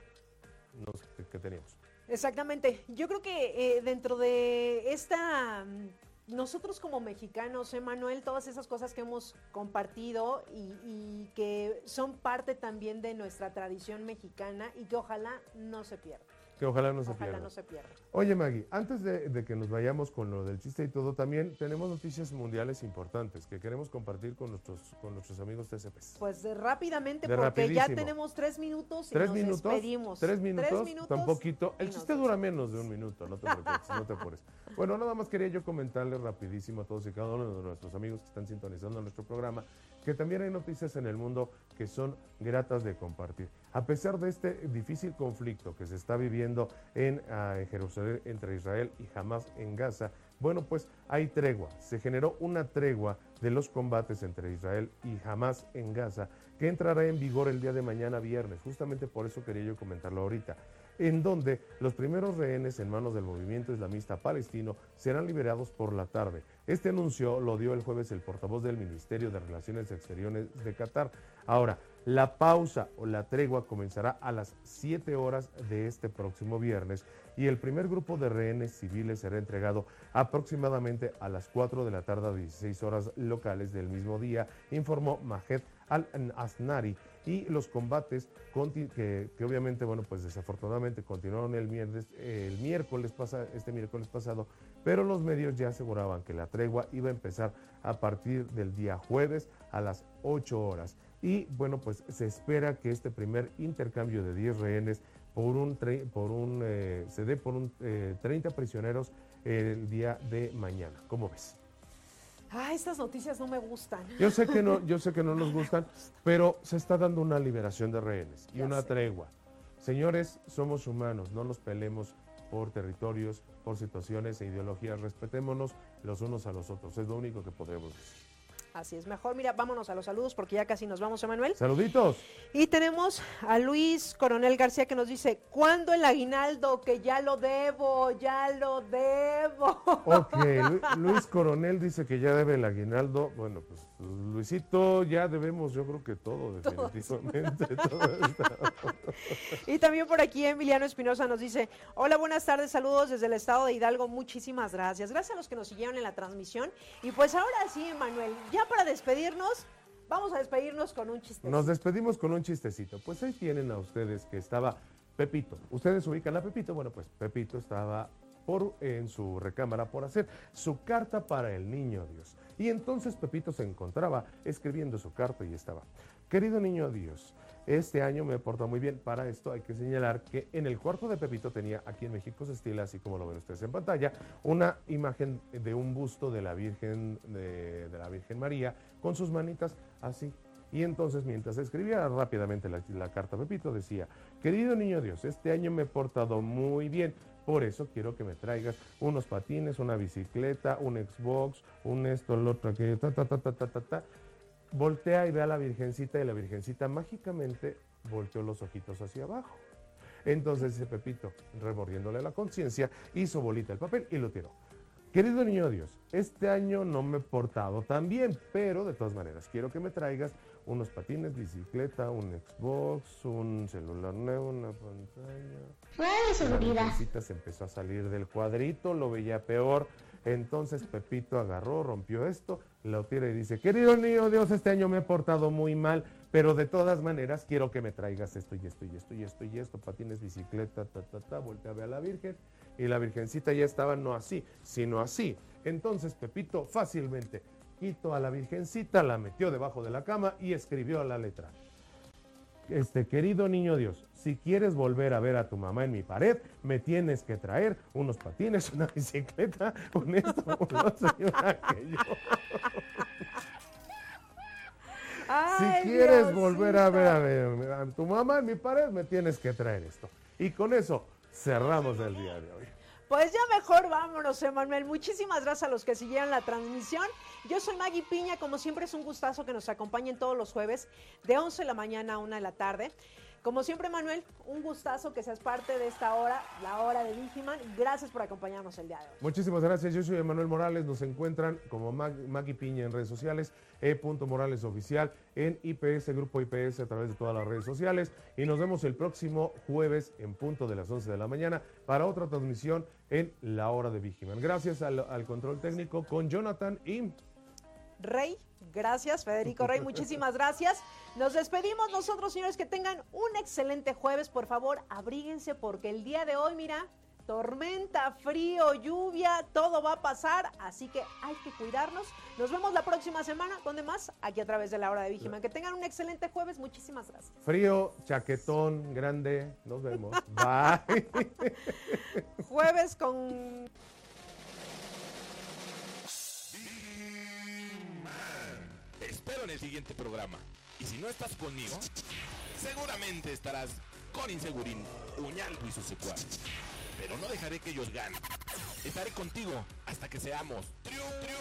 No sé qué tenemos. Exactamente. Yo creo que eh, dentro de esta... mm, Nosotros como mexicanos, Emanuel, todas esas cosas que hemos compartido y, y que son parte también de nuestra tradición mexicana y que ojalá no se pierda. Que ojalá no se Ojalá pierda. no se pierda. Oye, Maggie, antes de, de que nos vayamos con lo del chiste y todo, también tenemos noticias mundiales importantes que queremos compartir con nuestros, con nuestros amigos TCPs. Pues de rápidamente, De porque ya tenemos tres minutos y ¿Tres nos minutos? despedimos. ¿Tres minutos? minutos Tan poquito. y El chiste dura menos de un minuto, no te preocupes, no te apures. [laughs] Bueno, nada más quería yo comentarles rapidísimo a todos y cada uno de nuestros amigos que están sintonizando nuestro programa que también hay noticias en el mundo que son gratas de compartir. A pesar de este difícil conflicto que se está viviendo en, ah, en Jerusalén entre Israel y Hamas en Gaza, bueno, pues hay tregua. Se generó una tregua de los combates entre Israel y Hamas en Gaza que entrará en vigor el día de mañana viernes. Justamente por eso quería yo comentarlo ahorita en donde los primeros rehenes en manos del movimiento islamista palestino serán liberados por la tarde. Este anuncio lo dio el jueves el portavoz del Ministerio de Relaciones Exteriores de Qatar. Ahora, la pausa o la tregua comenzará a las 7 horas de este próximo viernes y el primer grupo de rehenes civiles será entregado aproximadamente a las 4 de la tarde a 16 horas locales del mismo día, informó Majed al-Asnari, y los combates que, obviamente, bueno, pues desafortunadamente continuaron el, miércoles, el este miércoles pasado, pero los medios ya aseguraban que la tregua iba a empezar a partir del día jueves a las 8 horas. Y bueno, pues se espera que este primer intercambio de 10 rehenes por un, por un eh, se dé por un 30 eh, prisioneros el día de mañana. ¿Cómo ves? Ah, estas noticias no me gustan. Yo sé que no, [laughs] yo sé que no nos gustan, pero se está dando una liberación de rehenes y una tregua. Señores, somos humanos, no nos pelemos por territorios, por situaciones e ideologías. Respetémonos los unos a los otros. Es lo único que podemos decir. Así es mejor. Mira, vámonos a los saludos porque ya casi nos vamos, Emanuel. Saluditos. Y tenemos a Luis Coronel García que nos dice, ¿cuándo el aguinaldo? Que ya lo debo, ya lo debo. [laughs] Ok, Luis Coronel dice que ya debe el aguinaldo. Bueno, pues Luisito, ya debemos, yo creo que todo, definitivamente. [laughs] y también por aquí Emiliano Espinosa nos dice, hola, buenas tardes, saludos desde el estado de Hidalgo, muchísimas gracias. Gracias a los que nos siguieron en la transmisión. Y pues ahora sí, Emanuel, ya para despedirnos, vamos a despedirnos con un chistecito. Nos despedimos con un chistecito. Pues ahí tienen a ustedes que estaba Pepito. ¿Ustedes ubican a Pepito? Bueno, pues Pepito estaba por, en su recámara por hacer su carta para el niño Dios. Y entonces Pepito se encontraba escribiendo su carta y estaba, querido niño Dios, este año me portado muy bien. Para esto hay que señalar que en el cuarto de Pepito tenía, aquí en México se estila, así como lo ven ustedes en pantalla, una imagen de un busto de la Virgen, de, la Virgen María con sus manitas así. Y entonces, mientras escribía rápidamente la, carta Pepito, decía, querido niño Dios, este año me he portado muy bien. Por eso quiero que me traigas unos patines, una bicicleta, un Xbox, un esto, lo otro, que ta, ta, ta, ta, ta, ta, ta. Voltea y ve a la Virgencita y la Virgencita mágicamente volteó los ojitos hacia abajo. Entonces ese Pepito, remordiéndole la conciencia, hizo bolita el papel y lo tiró. Querido niño Dios, este año no me he portado tan bien, pero de todas maneras quiero que me traigas unos patines, bicicleta, un Xbox, un celular nuevo, una pantalla. De seguridad. La se empezó a salir del cuadrito, lo veía peor. Entonces Pepito agarró, rompió esto, lo tira y dice, querido niño Dios, este año me he portado muy mal, pero de todas maneras quiero que me traigas esto y esto y esto y esto y esto, patines, bicicleta, ta, ta, ta, voltea a ver a la Virgen y la Virgencita ya estaba no así, sino así. Entonces Pepito fácilmente quitó a la Virgencita, la metió debajo de la cama y escribió la letra. Este querido niño Dios, si quieres volver a ver a tu mamá en mi pared, me tienes que traer unos patines, una [laughs] bicicleta, un esto, [laughs] un otro y un aquello. si quieres volver a ver, a ver a tu mamá en mi pared, me tienes que traer esto. Y con eso cerramos el día de hoy. Pues ya mejor vámonos, Emanuel. Muchísimas gracias a los que siguieron la transmisión. Yo soy Maggie Piña, como siempre es un gustazo que nos acompañen todos los jueves de 11 de la mañana a 1 de la tarde. Como siempre, Manuel, un gustazo que seas parte de esta hora, la hora de Vigiman. Gracias por acompañarnos el día de hoy. Muchísimas gracias. Yo soy Emanuel Morales. Nos encuentran como Maggie Piña en redes sociales, e.morales oficial, en IPS, Grupo IPS, a través de todas las redes sociales. Y nos vemos el próximo jueves en punto de las 11 de la mañana para otra transmisión en la hora de Vigiman. Gracias al, al control técnico con Jonathan y... Rey. Gracias, Federico Rey, muchísimas gracias. Nos despedimos nosotros, señores, que tengan un excelente jueves. Por favor, abríguense porque el día de hoy, mira, tormenta, frío, lluvia, todo va a pasar, así que hay que cuidarnos. Nos vemos la próxima semana, donde más? Aquí a través de la hora de Vigiman. Que tengan un excelente jueves, muchísimas gracias. Frío, chaquetón, grande, nos vemos. [laughs] Bye. jueves con... espero en el siguiente programa. Y si no estás conmigo, seguramente estarás con Insegurín, Uñaldo y sus secuaces. Pero no dejaré que ellos ganen. Estaré contigo hasta que seamos triunfadores.